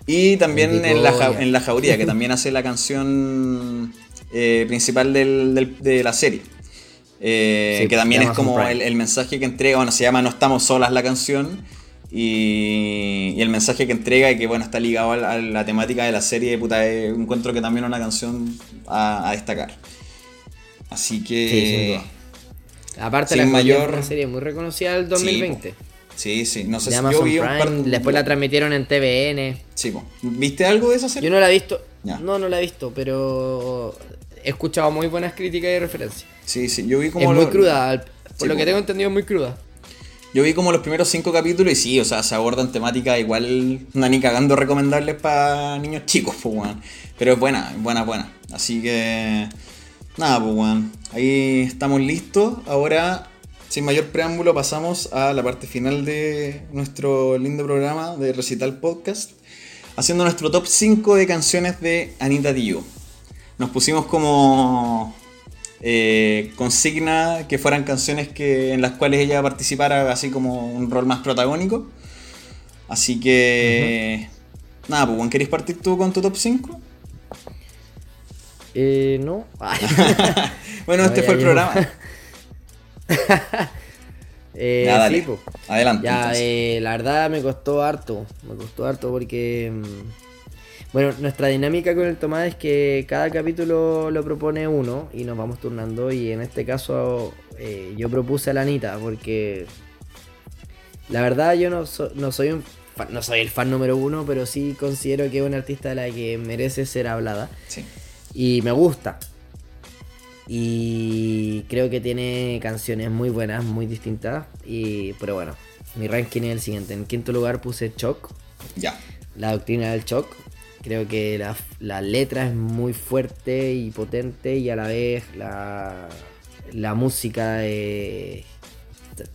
Y también en la, ja- en la Jauría, que también hace la canción eh, principal del- del- de la serie. Eh, Sí, que también de es como el, el mensaje que entrega, bueno, se llama No estamos solas la canción. Y, y el mensaje que entrega y que bueno está ligado a la, a la temática de la serie, puta, eh, encuentro que también es una canción a, a destacar. Así que... Sí, sin duda. Aparte, Sin la mayor... serie muy reconocida del 2020. Sí, sí, no sé de si Amazon yo vi un par después la transmitieron en TVN. Sí, po. ¿Viste algo de esa serie? Yo no la he visto. Ya. No, no la he visto, pero he escuchado muy buenas críticas y referencias. Sí, sí, yo vi como... es muy cruda, por Sí, lo po. que tengo entendido es muy cruda. Yo vi como los primeros cinco capítulos y sí, o sea, se abordan temáticas igual, no ni cagando recomendarles para niños chicos, pues, weón. Pero es buena, es buena, buena. Así que, nada, pues, weón. Ahí estamos listos. Ahora, sin mayor preámbulo, pasamos a la parte final de nuestro lindo programa de Recital Podcast, haciendo nuestro top 5 de canciones de Anita Dio. Nos pusimos como eh, consigna que fueran canciones que, en las cuales ella participara así como un rol más protagónico. Así que... Nada, pues, ¿querés partir tú con tu top 5? Eh, no. Bueno, No, este fue el llevo. programa. Eh, Ya, dale. sí, po. Adelante. Ya, eh, la verdad me costó harto. Me costó harto porque. mm, Bueno, nuestra dinámica con el Tomás es que cada capítulo lo propone uno y nos vamos turnando. Y en este caso, eh, yo propuse a la Anita porque. La verdad, yo no, so- no soy un fan- no soy el fan número uno, pero sí considero que es una artista de la que merece ser hablada. Sí. Y me gusta. Y creo que tiene canciones muy buenas, muy distintas. Y, pero bueno, mi ranking es el siguiente. En quinto lugar puse Choc, Ya. la doctrina del Choc. Creo que la, la letra es muy fuerte y potente y a la vez la, la música eh,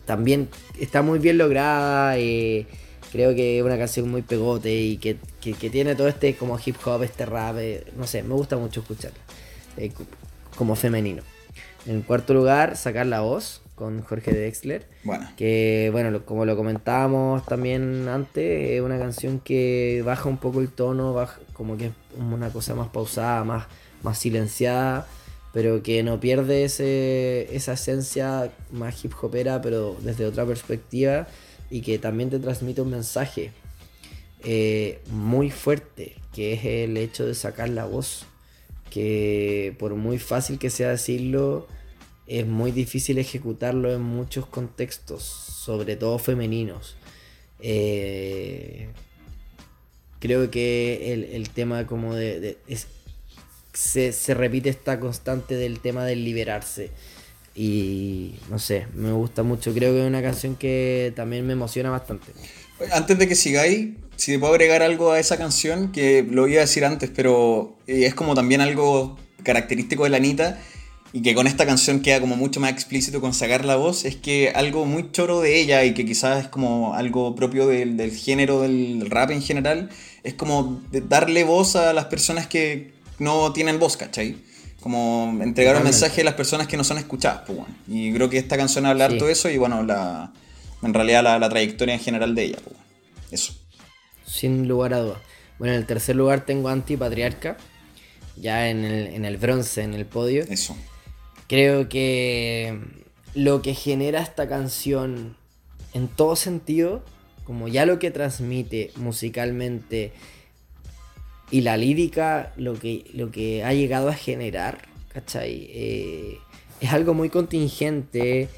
también está muy bien lograda. eh, creo que es una canción muy pegote y que, que- que tiene todo este como hip hop, este rap. eh, no sé, me gusta mucho escucharla como femenino. En cuarto lugar, sacar la voz con Jorge Drexler. Bueno. Que bueno, lo- como lo comentábamos también antes, es una canción que baja un poco el tono, baja, como que es una cosa más pausada, más, más silenciada, pero que no pierde ese, esa esencia más hip hopera, pero desde otra perspectiva, y que también te transmite un mensaje eh, muy fuerte, que es el hecho de sacar la voz, que por muy fácil que sea decirlo, es muy difícil ejecutarlo en muchos contextos, sobre todo femeninos. Eh, creo que el, el tema como de... es- se, se repite esta constante del tema del liberarse. Y no sé, me gusta mucho. Creo que es una canción que también me emociona bastante. Antes de que sigáis, si te puedo agregar algo a esa canción, que lo iba a decir antes, pero eh, es como también algo característico de la Anita, y que con esta canción queda como mucho más explícito con sacar la voz, es que algo muy choro de ella, y que quizás es como algo propio del, del género del rap en general, es como de darle voz a las personas que no tienen voz, ¿cachai? Como entregar un mensaje a las personas que no son escuchadas, pues bueno. Y creo que esta canción habla Sí. harto de eso, y bueno, la, en realidad la, la trayectoria en general de ella, pues bueno. Eso. Sin lugar a dudas. Bueno, en el tercer lugar tengo Antipatriarca. Ya en el, en el bronce, en el podio. Eso. Creo que lo que genera esta canción en todo sentido, como ya lo que transmite musicalmente y la lírica, lo que, lo que ha llegado a generar, ¿cachai? Eh, es algo muy contingente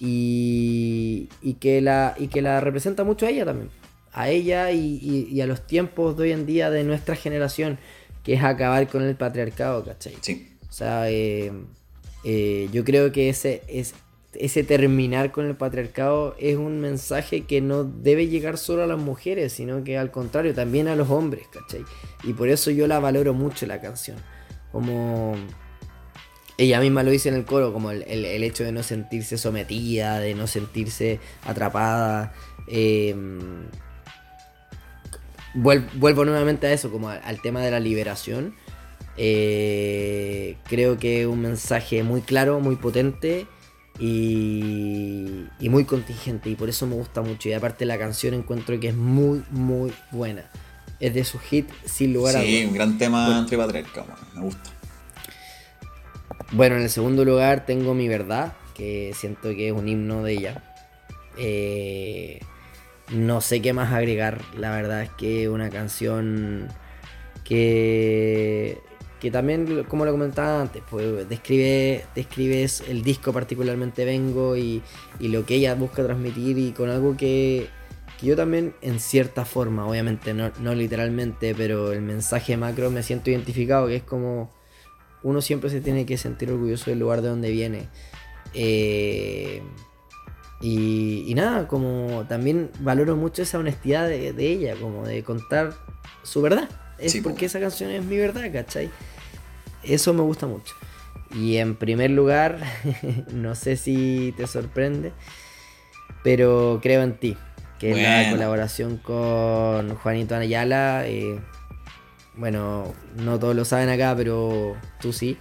y, y, que la, y que la representa mucho a ella también. A ella y, y- y a los tiempos de hoy en día de nuestra generación, que es acabar con el patriarcado, ¿cachai? Sí. O sea, eh, eh, yo creo que ese, es, ese terminar con el patriarcado es un mensaje que no debe llegar solo a las mujeres, sino que al contrario, también a los hombres, ¿cachai? Y por eso yo la valoro mucho la canción. Como ella misma lo dice en el coro, como el, el- el hecho de no sentirse sometida, de no sentirse atrapada. eh, vuelvo nuevamente a eso, como al, tema de la liberación. Eh, creo que es un mensaje muy claro, muy potente y, y muy contingente. Y por eso me gusta mucho. Y aparte la canción encuentro que es muy, muy buena. Es de su hit, sin lugar a Sí, dudas. un gran tema Bueno. entre patriarca, weón. Me gusta. Bueno, en el segundo lugar tengo Mi Verdad, que siento que es un himno de ella. Eh, no sé qué más agregar, la verdad es que una canción que, que también, como lo comentaba antes, pues describe, describe es- el disco particularmente Vengo y, y lo que ella busca transmitir y con algo que, que yo también en cierta forma, obviamente no, no literalmente, pero el mensaje macro me siento identificado, que es como uno siempre se tiene que sentir orgulloso del lugar de donde viene. Eh, y, y nada, como también valoro mucho esa honestidad de, de ella, como de contar su verdad. Es Sí, po. porque esa canción es mi verdad, ¿cachai? Eso me gusta mucho. Y en primer lugar, no sé si te sorprende, pero creo en ti, que es la colaboración con Juanito Ayala. eh, bueno, no todos lo saben acá, pero tú sí.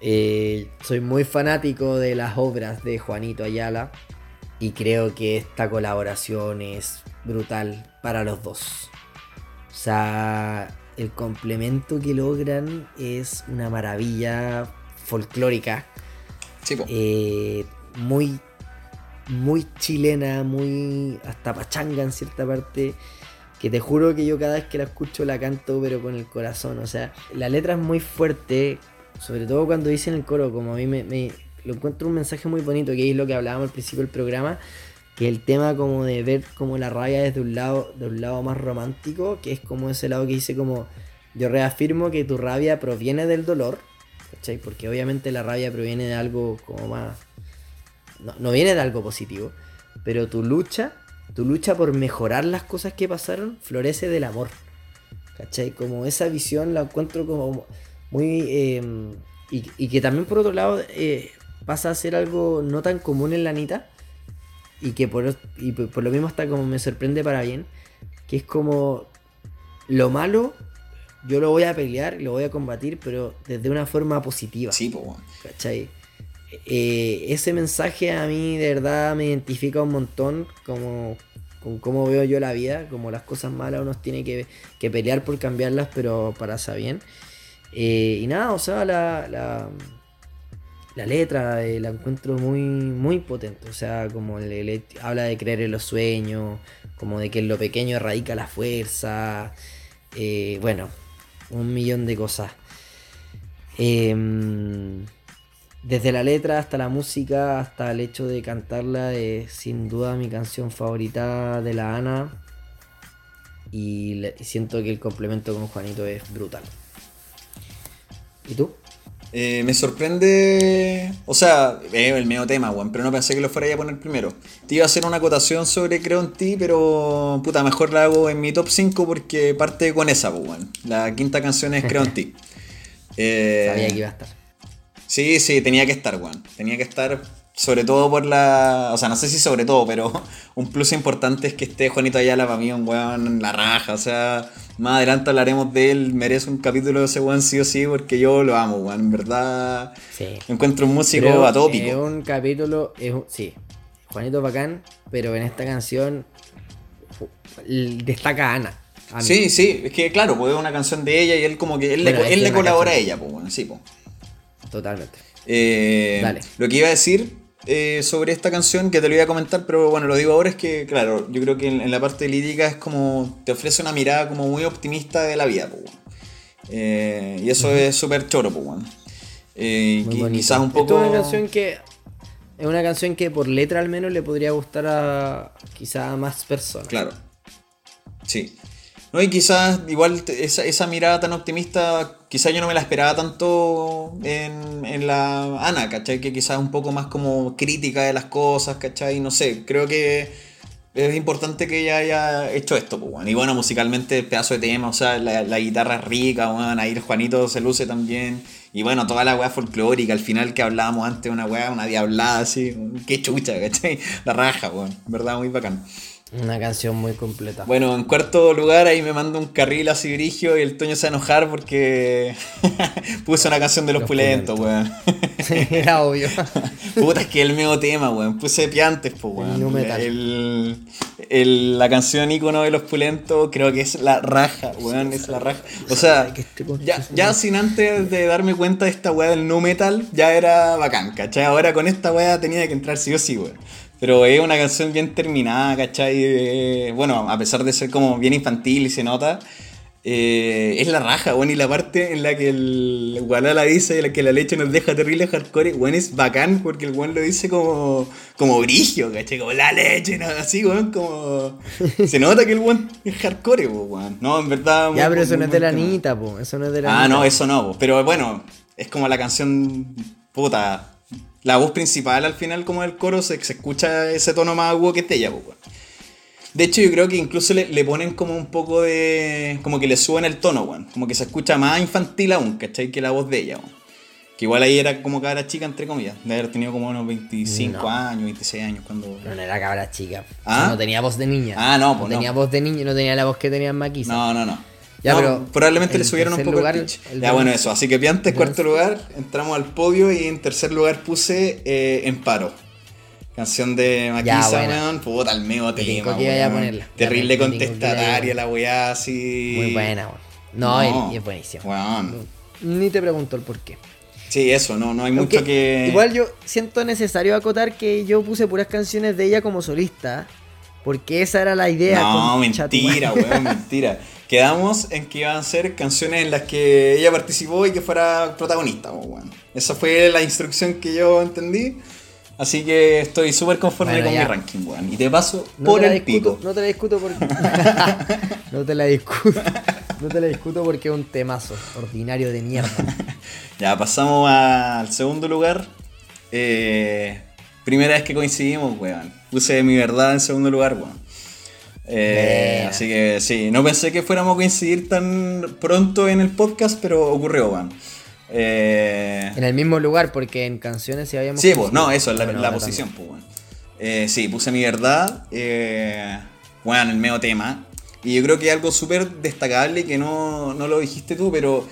Eh, soy muy fanático de las obras de Juanito Ayala y creo que esta colaboración es brutal para los dos. O sea, el complemento que logran es una maravilla folclórica. Sí, eh, muy, muy chilena, muy hasta pachanga en cierta parte. Que te juro que yo cada vez que la escucho la canto, pero con el corazón. O sea, la letra es muy fuerte, sobre todo cuando dice en el coro, como a mí me, me- lo encuentro un mensaje muy bonito, que es lo que hablábamos al principio del programa, que el tema como de ver como la rabia desde un lado, de un lado más romántico, que es como ese lado que dice como yo reafirmo que tu rabia proviene del dolor, ¿cachai? Porque obviamente la rabia proviene de algo como más... No, no viene de algo positivo, pero tu lucha, tu lucha por mejorar las cosas que pasaron, florece del amor. ¿Cachai? Como esa visión la encuentro como muy... eh, y, y que también por otro lado eh, pasa a ser algo no tan común en la Anita. Y que por, y por lo mismo hasta como me sorprende para bien. Que es como lo malo, yo lo voy a pelear, lo voy a combatir, pero desde una forma positiva. Sí, po. ¿Cachai? Eh, ese mensaje a mí de verdad me identifica un montón como con cómo veo yo la vida, como las cosas malas uno tiene que, que pelear por cambiarlas, pero para bien. Eh, y nada, o sea, la, la, la letra eh, la encuentro muy, muy potente. O sea, como le, le- habla de creer en los sueños, como de que en lo pequeño radica la fuerza. eh, bueno, un millón de cosas. Em, desde la letra hasta la música, hasta el hecho de cantarla, es sin duda mi canción favorita de la Ana. Y, y siento que el complemento con Juanito es brutal. ¿Y tú? Eh, me sorprende. O sea, es el medio tema, weón, pero no pensé que lo fuera a poner primero. Te iba a hacer una acotación sobre Creo en ti, pero puta, mejor la hago en mi top 5 porque parte con esa, pues, weón. La quinta canción es Creo en ti. Eh, Sabía que iba a estar. Sí, sí, tenía que estar, weón. Tenía que estar, sobre todo por la. O sea, no sé si sobre todo, pero un plus importante es que esté Juanito Ayala para mí, un weón, la raja. O sea, más adelante hablaremos de él. Merece un capítulo de ese weón sí o sí, porque yo lo amo, weón. En verdad, Sí. encuentro un músico Pero atópico. Es un capítulo, es un- sí, Juanito bacán, pero en esta canción destaca Ana. a. Sí, sí, es que claro, pues es una canción de ella y él como que él, Bueno, le, él le colabora a ella, pues bueno, sí, pues. Totalmente. Eh, Dale. Lo que iba a decir eh, sobre esta canción, que te lo iba a comentar, pero bueno, lo digo ahora, es que, claro, yo creo que en, en la parte lírica es como, te ofrece una mirada como muy optimista de la vida, pues, bueno. Eh, y eso es súper choro, pues, bueno. Eh, bonito. quizás un poco... Es una canción que es una canción que por letra al menos le podría gustar a quizá a más personas. Claro. Sí. No, y quizás igual esa, esa mirada tan optimista, quizás yo no me la esperaba tanto en, en la Ana, ¿cachai? Que quizás un poco más como crítica de las cosas, ¿cachai? No sé, creo que es importante que ella haya hecho esto, pues, bueno. Y bueno, musicalmente, pedazo de tema, o sea, la, la guitarra es rica, bueno, ahí el Juanito se luce también. Y bueno, toda la weá folclórica, al final que hablábamos antes, una weá, una diablada así, qué chucha, ¿cachai? La raja, weón, en verdad, muy bacán. Una canción muy completa. Bueno, en cuarto lugar ahí me manda un carril así grigio y el Toño se va a enojar porque puse una canción de los, Los pulentos, weón. Era obvio. Puta, es que el mismo tema, weón. Puse piantes, pues, weón. metal. El, el- la canción ícono de los pulentos creo que es la raja, weón, es la raja. O sea, ya, ya sin antes de darme cuenta de esta weá del nu metal, ya era bacán, ¿cachai? Ahora con esta weá tenía que entrar sí o sí, weón. Pero es una canción bien terminada, ¿cachai? Eh, bueno, a pesar de ser como bien infantil y se nota, eh, es la raja, weón. Y la parte en la que el Gualala dice la que la leche nos deja terrible hardcore, weón, es bacán porque el weón lo dice como, como brigio, ¿cachai? Como la leche, ¿no? así, weón, como... Se nota que el weón es hardcore, weón. No, en verdad... Ya, muy- pero eso muy no es de la. Anita, po. Eso no es de la Ah, no, eso no, po. pero bueno, es como la canción puta. La voz principal al final, como del coro, se, se escucha ese tono más agudo que es de ella. De hecho, yo creo que incluso le, le ponen como un poco de. como que le suben el tono, weón. Como que se escucha más infantil aún, ¿cachai? Que la voz de ella, weón. Que igual ahí era como cara chica, entre comillas. De haber tenido como unos 25 No. años, 26 años cuando. No, no era cabra chica. ¿Ah? No tenía voz de niña. Ah, no, pues no. tenía voz de niña, no tenía la voz que tenía en Maquisa. No, no, no. Ya, No, pero probablemente le subieron un poco lugar, el pitch. el Ya, bueno, eso. Así que Piantes, cuarto lugar. Entramos al podio y en tercer lugar puse eh, En Paro. Canción de Maquisa, weón. Puta, el meo tema, que iba a weón. ponerla. Terrible contestataria la weá, así. Muy buena, weón. No, y- y, es buenísima. Weón. Ni te pregunto el por qué. Sí, eso, no, no hay mucho que. Igual yo siento necesario acotar que yo puse puras canciones de ella como solista. Porque esa era la idea. No, mentira, weón, mentira. Quedamos en que iban a ser canciones en las que ella participó y que fuera protagonista, weón. Esa fue la instrucción que yo entendí. Así que estoy súper conforme Bueno, con ya. mi ranking, weón. Y te paso No por te el discuto, pico. no te la discuto porque. no te la discuto. No te la discuto porque es un temazo ordinario de mierda. Ya, pasamos al segundo lugar. Eh, primera vez que coincidimos, weón. Puse mi verdad en segundo lugar, weón. Eh, así que sí, no pensé que fuéramos a coincidir tan pronto en el podcast, pero ocurrió, weón. Eh, En el mismo lugar, porque en canciones sí habíamos. Sí, pues, no, eso es la, posición, pues, bueno. Eh, sí, puse mi verdad, eh, bueno, el medio tema. Y yo creo que algo súper destacable que no, no lo dijiste tú, pero.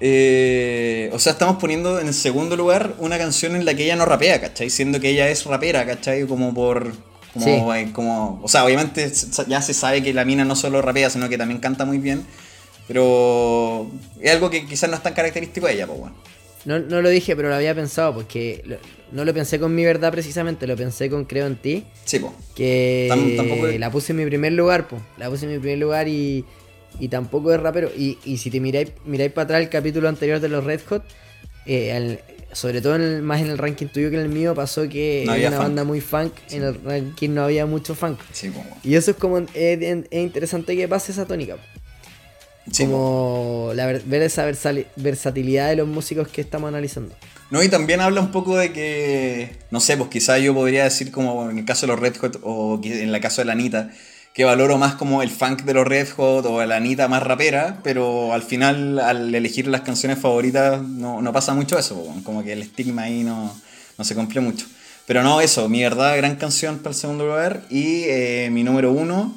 eh, o sea, estamos poniendo en segundo lugar una canción en la que ella no rapea, ¿cachai? Siendo que ella es rapera, ¿cachai? Como por. Como, Sí. como, o sea, obviamente ya se sabe que la mina no solo rapea, sino que también canta muy bien. Pero es algo que quizás no es tan característico de ella, pues bueno. No, no lo dije, pero lo había pensado, porque lo- no lo pensé con mi verdad precisamente, lo pensé con Creo en ti. Sí, pues. Que Tam- tampoco es- la puse en mi primer lugar, pues. La puse en mi primer lugar y, y tampoco es rapero. Y, y si te miráis, miráis para atrás el capítulo anterior de los Red Hot, eh, al- sobre todo en el- más en el ranking tuyo que en el mío, pasó que No era había una funk. banda muy funk, en el ranking no había mucho funk. Sí, bueno. Y eso es como, es, es interesante que pase esa tónica. Sí, como la ver- esa versatilidad de los músicos que estamos analizando. No, y también habla un poco de que, no sé, pues quizá yo podría decir como en el caso de los Red Hot o en el caso de la Anita, que valoro más como el funk de los Red Hot o la Anita más rapera, pero al final al elegir las canciones favoritas no, no pasa mucho eso, como que el estigma ahí no, no se cumple mucho. Pero no, eso, mi verdad, gran canción para el segundo lugar y eh, mi número uno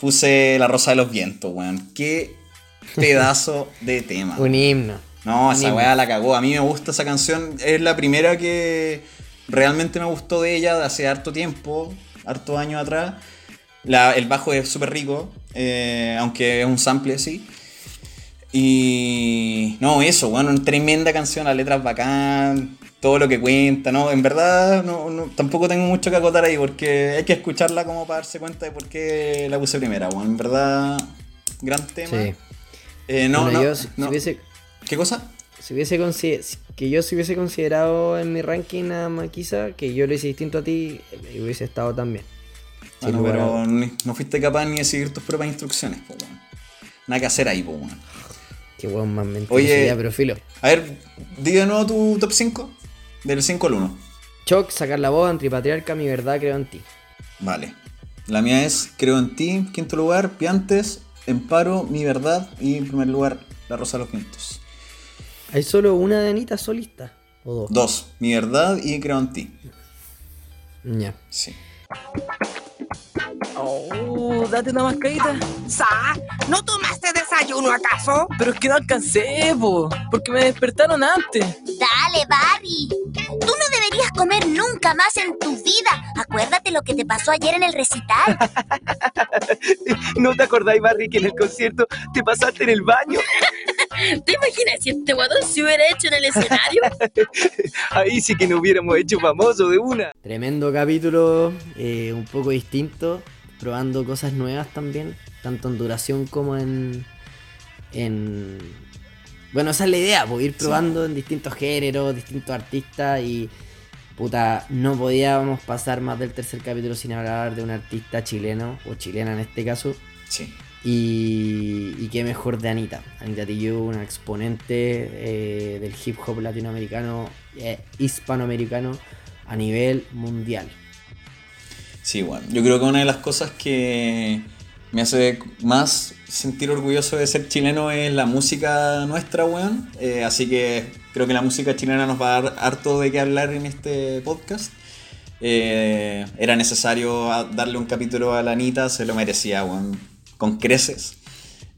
puse La Rosa de los Vientos, weón. Qué pedazo de tema. Un himno. No, esa Anime. weá la cagó. A mí me gusta esa canción. Es la primera que realmente me gustó de ella de hace harto tiempo, harto años atrás. La- el bajo es súper rico, eh, aunque es un sample, sí. Y no, eso, bueno, una tremenda canción, la letra es bacán, todo lo que cuenta, ¿no? En verdad, no, no- tampoco tengo mucho que acotar ahí porque hay que escucharla como para darse cuenta de por qué la puse primera, bueno, en verdad, gran tema. Sí. Eh, no, Bueno, no, yo si- no. si hubiese, ¿Qué cosa? si hubiese que yo si hubiese considerado en mi ranking a Maquisa, que yo lo hice distinto a ti, eh, hubiese estado también. Bueno, pero no fuiste capaz ni de seguir tus propias instrucciones, po, weón. Nada que hacer ahí, po, weón. Qué weón más mentiroso Oye. ya, pero filo. A ver, di de nuevo tu top 5. Del 5 al 1. Choc, sacar la voz, antipatriarca, mi verdad, creo en ti. Vale. La mía es Creo en ti, quinto lugar, Piantes, Emparo, Mi Verdad y en primer lugar, La Rosa de los Vientos. ¿Hay solo una de Anita solista? ¿O dos? Dos, Mi Verdad y Creo en ti. Ya. Sí. Oh, date una mascarita. ¿Sa? ¿No tomaste desayuno acaso? Pero es que no alcancé, po, porque me despertaron antes. Dale, Barry. Tú no deberías comer nunca más en tu vida. Acuérdate lo que te pasó ayer en el recital. ¿No te acordáis, Barry, que en el concierto te pasaste en el baño? ¿Te imaginas si este guatón se hubiera hecho en el escenario? Ahí sí que nos hubiéramos hecho famosos de una. Tremendo capítulo, eh, un poco distinto, probando cosas nuevas también, tanto en duración como en... en... Bueno, esa es la idea, pues, ir probando en distintos géneros, distintos artistas y... Puta, no podíamos pasar más del tercer capítulo sin hablar de un artista chileno, o chilena en este caso. Sí. Y, y qué mejor de Anita. Anita Tijoux, una exponente eh, del hip hop latinoamericano, eh, hispanoamericano a nivel mundial. Sí, bueno, yo creo que una de las cosas que me hace más sentir orgulloso de ser chileno es la música nuestra, weón. Eh, así que creo que la música chilena nos va a dar harto de qué hablar en este podcast. Eh, era necesario darle un capítulo a la Anita, se lo merecía, weón. Con creces.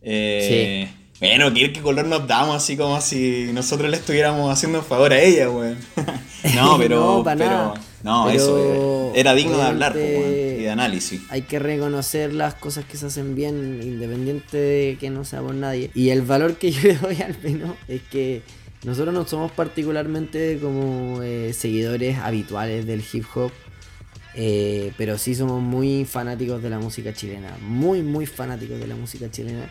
Eh, Bueno, qué qué color nos damos, así como si nosotros le estuviéramos haciendo un favor a ella, weón. no, pero. No. No, Pero, eso eh, era digno de hablar, y de análisis. Hay que reconocer las cosas que se hacen bien, independiente de que no sea por nadie. Y el valor que yo le doy al menos es que nosotros no somos particularmente como eh, seguidores habituales del hip hop. eh, pero sí somos muy fanáticos de la música chilena. Muy, muy fanáticos de la música chilena.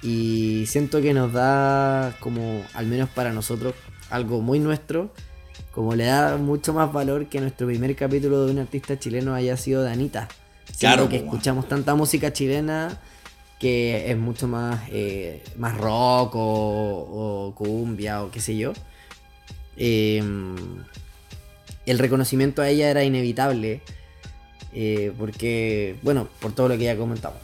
Y siento que nos da como, al menos para nosotros, algo muy nuestro. Como le da mucho más valor que nuestro primer capítulo de un artista chileno haya sido de Anita. Siento Claro, que escuchamos tanta música chilena que es mucho más, eh, más rock o, o cumbia o qué sé yo. Eh, el reconocimiento a ella era inevitable. eh, porque, bueno, por todo lo que ya comentamos.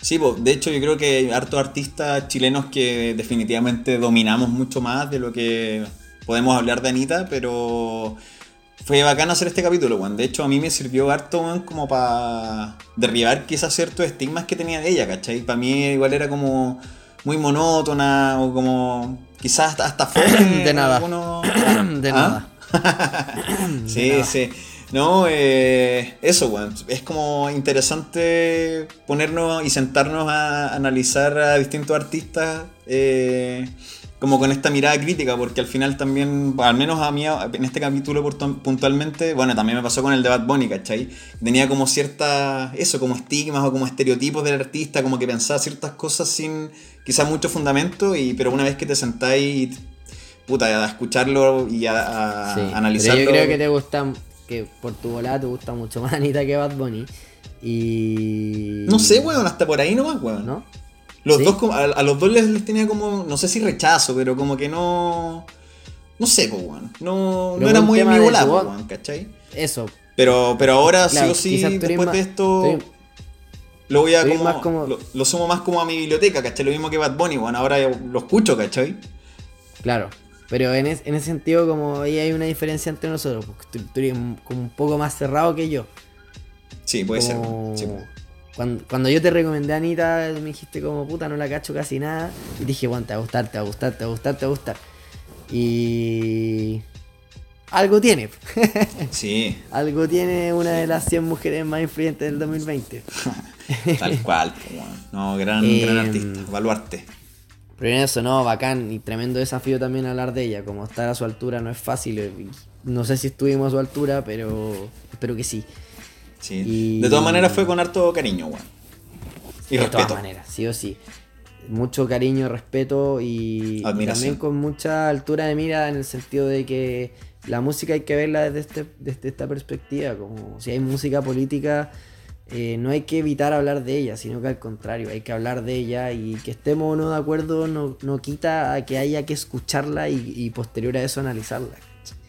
Sí, de hecho yo creo que hay hartos artistas chilenos que definitivamente dominamos mucho más de lo que podemos hablar de Anita, pero fue bacán hacer este capítulo, weón. De hecho a mí me sirvió harto, weón, como para derribar quizás ciertos estigmas que tenía de ella, ¿cachai? Para mí igual era como muy monótona o como quizás hasta, hasta fome. De nada. algunos- De ¿Ah? nada. Sí, nada. sí. No, eh, eso, weón. Es como interesante ponernos y sentarnos a analizar a distintos artistas eh, como con esta mirada crítica, porque al final también, al menos a mí en este capítulo puntu- puntualmente, bueno, también me pasó con el de Bad Bunny, ¿cachai? Tenía como ciertas, eso, como estigmas o como estereotipos del artista, como que pensaba ciertas cosas sin quizás mucho fundamento, y, pero una vez que te sentáis puta, a escucharlo y a, a Sí, analizarlo. Pero yo creo que te gusta, que por tu volada te gusta mucho más Anita que Bad Bunny. Y. No sé, weón, hasta por ahí nomás, weón. ¿No? Los ¿Sí? dos, a, a los dos les, les tenía como, no sé si rechazo, pero como que no. No sé, pues, weón. No, no era muy weón, ¿cachai? Eso. Pero, pero ahora Claro, sí o sí, después de esto, lo voy a como, Lo, lo sumo más como a mi biblioteca, ¿cachai? Lo mismo que Bad Bunny, weón. Ahora lo escucho, ¿cachai? Claro. Pero en, es- en ese sentido, como ahí hay una diferencia entre nosotros, porque tú, tú eres como un poco más cerrado que yo. Sí, puede ser, Como-. Sí. Cuando, cuando yo te recomendé a Anita, me dijiste como puta, no la cacho casi nada. Y dije, bueno, te va a gustar, te va a gustar, te va a gustar, te va a gustar. Y. Algo tiene. Sí, Algo tiene una de las 100 mujeres más influyentes del 2020. tal cual. No, gran, Em, gran artista. Baluarte. Pero en eso, no, bacán y tremendo desafío también hablar de ella. Como estar a su altura no es fácil. eh, No sé si estuvimos a su altura, pero espero que sí. Sí. Y- De todas maneras fue con harto cariño, weón. Y de respeto. todas maneras, sí o sí. Mucho cariño, respeto y, también con mucha altura de mira en el sentido de que la música hay que verla desde, este, desde esta perspectiva. Como si hay música política, eh, no hay que evitar hablar de ella, sino que al contrario, hay que hablar de ella y que estemos o no de acuerdo no, no quita a que haya que escucharla y, y posterior a eso analizarla.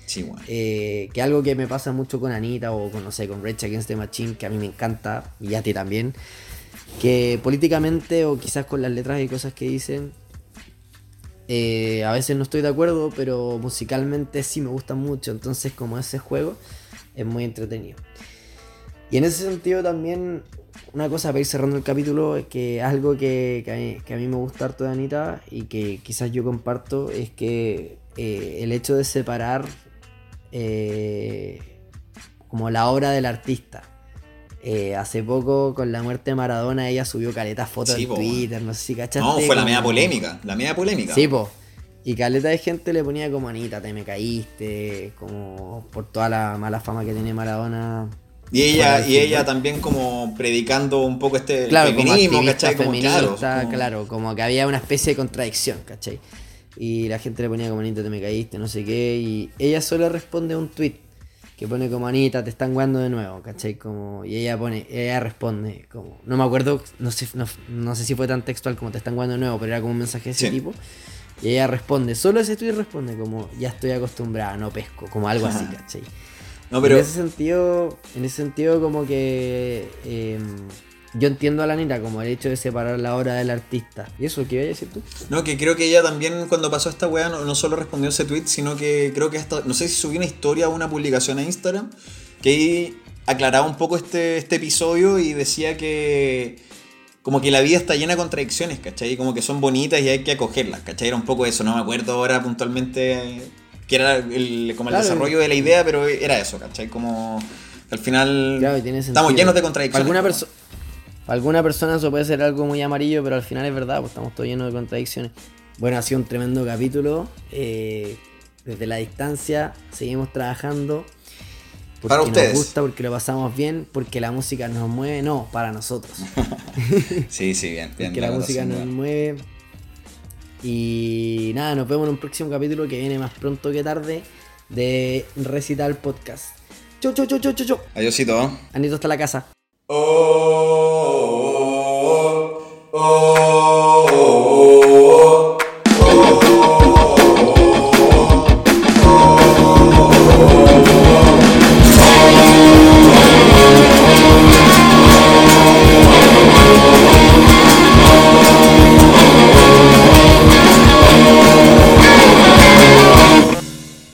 Sí, weón. Eh, que algo que me pasa mucho con Anita o con, no sé, con Rage Against the Machine, que a mí me encanta y a ti también, que políticamente o quizás con las letras y cosas que dicen, eh, a veces no estoy de acuerdo, pero musicalmente sí me gustan mucho, entonces como ese juego es muy entretenido. Y en ese sentido también, una cosa para ir cerrando el capítulo, es que algo que, que a, mí, que a mí me gusta harto de Anita y que quizás yo comparto es que eh, el hecho de separar eh, como la obra del artista. Eh, hace poco, con la muerte de Maradona, ella subió caletas fotos Sí, en po. Twitter, no sé si cachaste. No, fue la como- media polémica. La media polémica. Sí, po. Y caleta de gente le ponía como Anita, te me caíste, como por toda la mala fama que tiene Maradona. Y ella, y ella también como predicando un poco este claro, como feminismo, activista ¿cachai? Como, feminista, claro, como- claro, como que había una especie de contradicción, ¿cachai? Y la gente le ponía como Anita, te me caíste, no sé qué, y ella solo responde a un tweet que pone como Anita, te están guando de nuevo, ¿cachai? Como, y ella pone, ella responde, como, no me acuerdo, no sé, no, no sé si fue tan textual como te están guando de nuevo, pero era como un mensaje de ese Sí. tipo. Y ella responde, solo ese tweet responde como, ya estoy acostumbrada, no pesco, como algo así, ¿cachai? No, pero- En ese sentido, en ese sentido como que eh, yo entiendo a la Anita como el hecho de separar la obra del artista. ¿Y eso qué iba a decir tú? No, que creo que ella también cuando pasó esta weá no, no solo respondió ese tweet, sino que creo que hasta, no sé si subió una historia o una publicación a Instagram, que ahí aclaraba un poco este, este episodio y decía que como que la vida está llena de contradicciones, ¿cachai? Como que son bonitas y hay que acogerlas, ¿cachai? Era un poco eso, no me acuerdo ahora puntualmente que era el, como el Claro. desarrollo de la idea, pero era eso, ¿cachai? Como al final Claro, estamos llenos de contradicciones. alguna, para alguna persona eso puede ser algo muy amarillo, pero al final es verdad, pues estamos todos llenos de contradicciones. Bueno, ha sido un tremendo capítulo. eh, desde la distancia seguimos trabajando. Porque Para ustedes. nos gusta, porque lo pasamos bien, porque la música nos mueve, no, para nosotros. Sí, sí, bien, bien. que la música nos mueve. Y nada, nos vemos en un próximo capítulo que viene más pronto que tarde de Recital Podcast. Chau, chau, chau, chau, chau, chau. Adiósito. Anito hasta la casa. 어, 어, 어, 어. 어.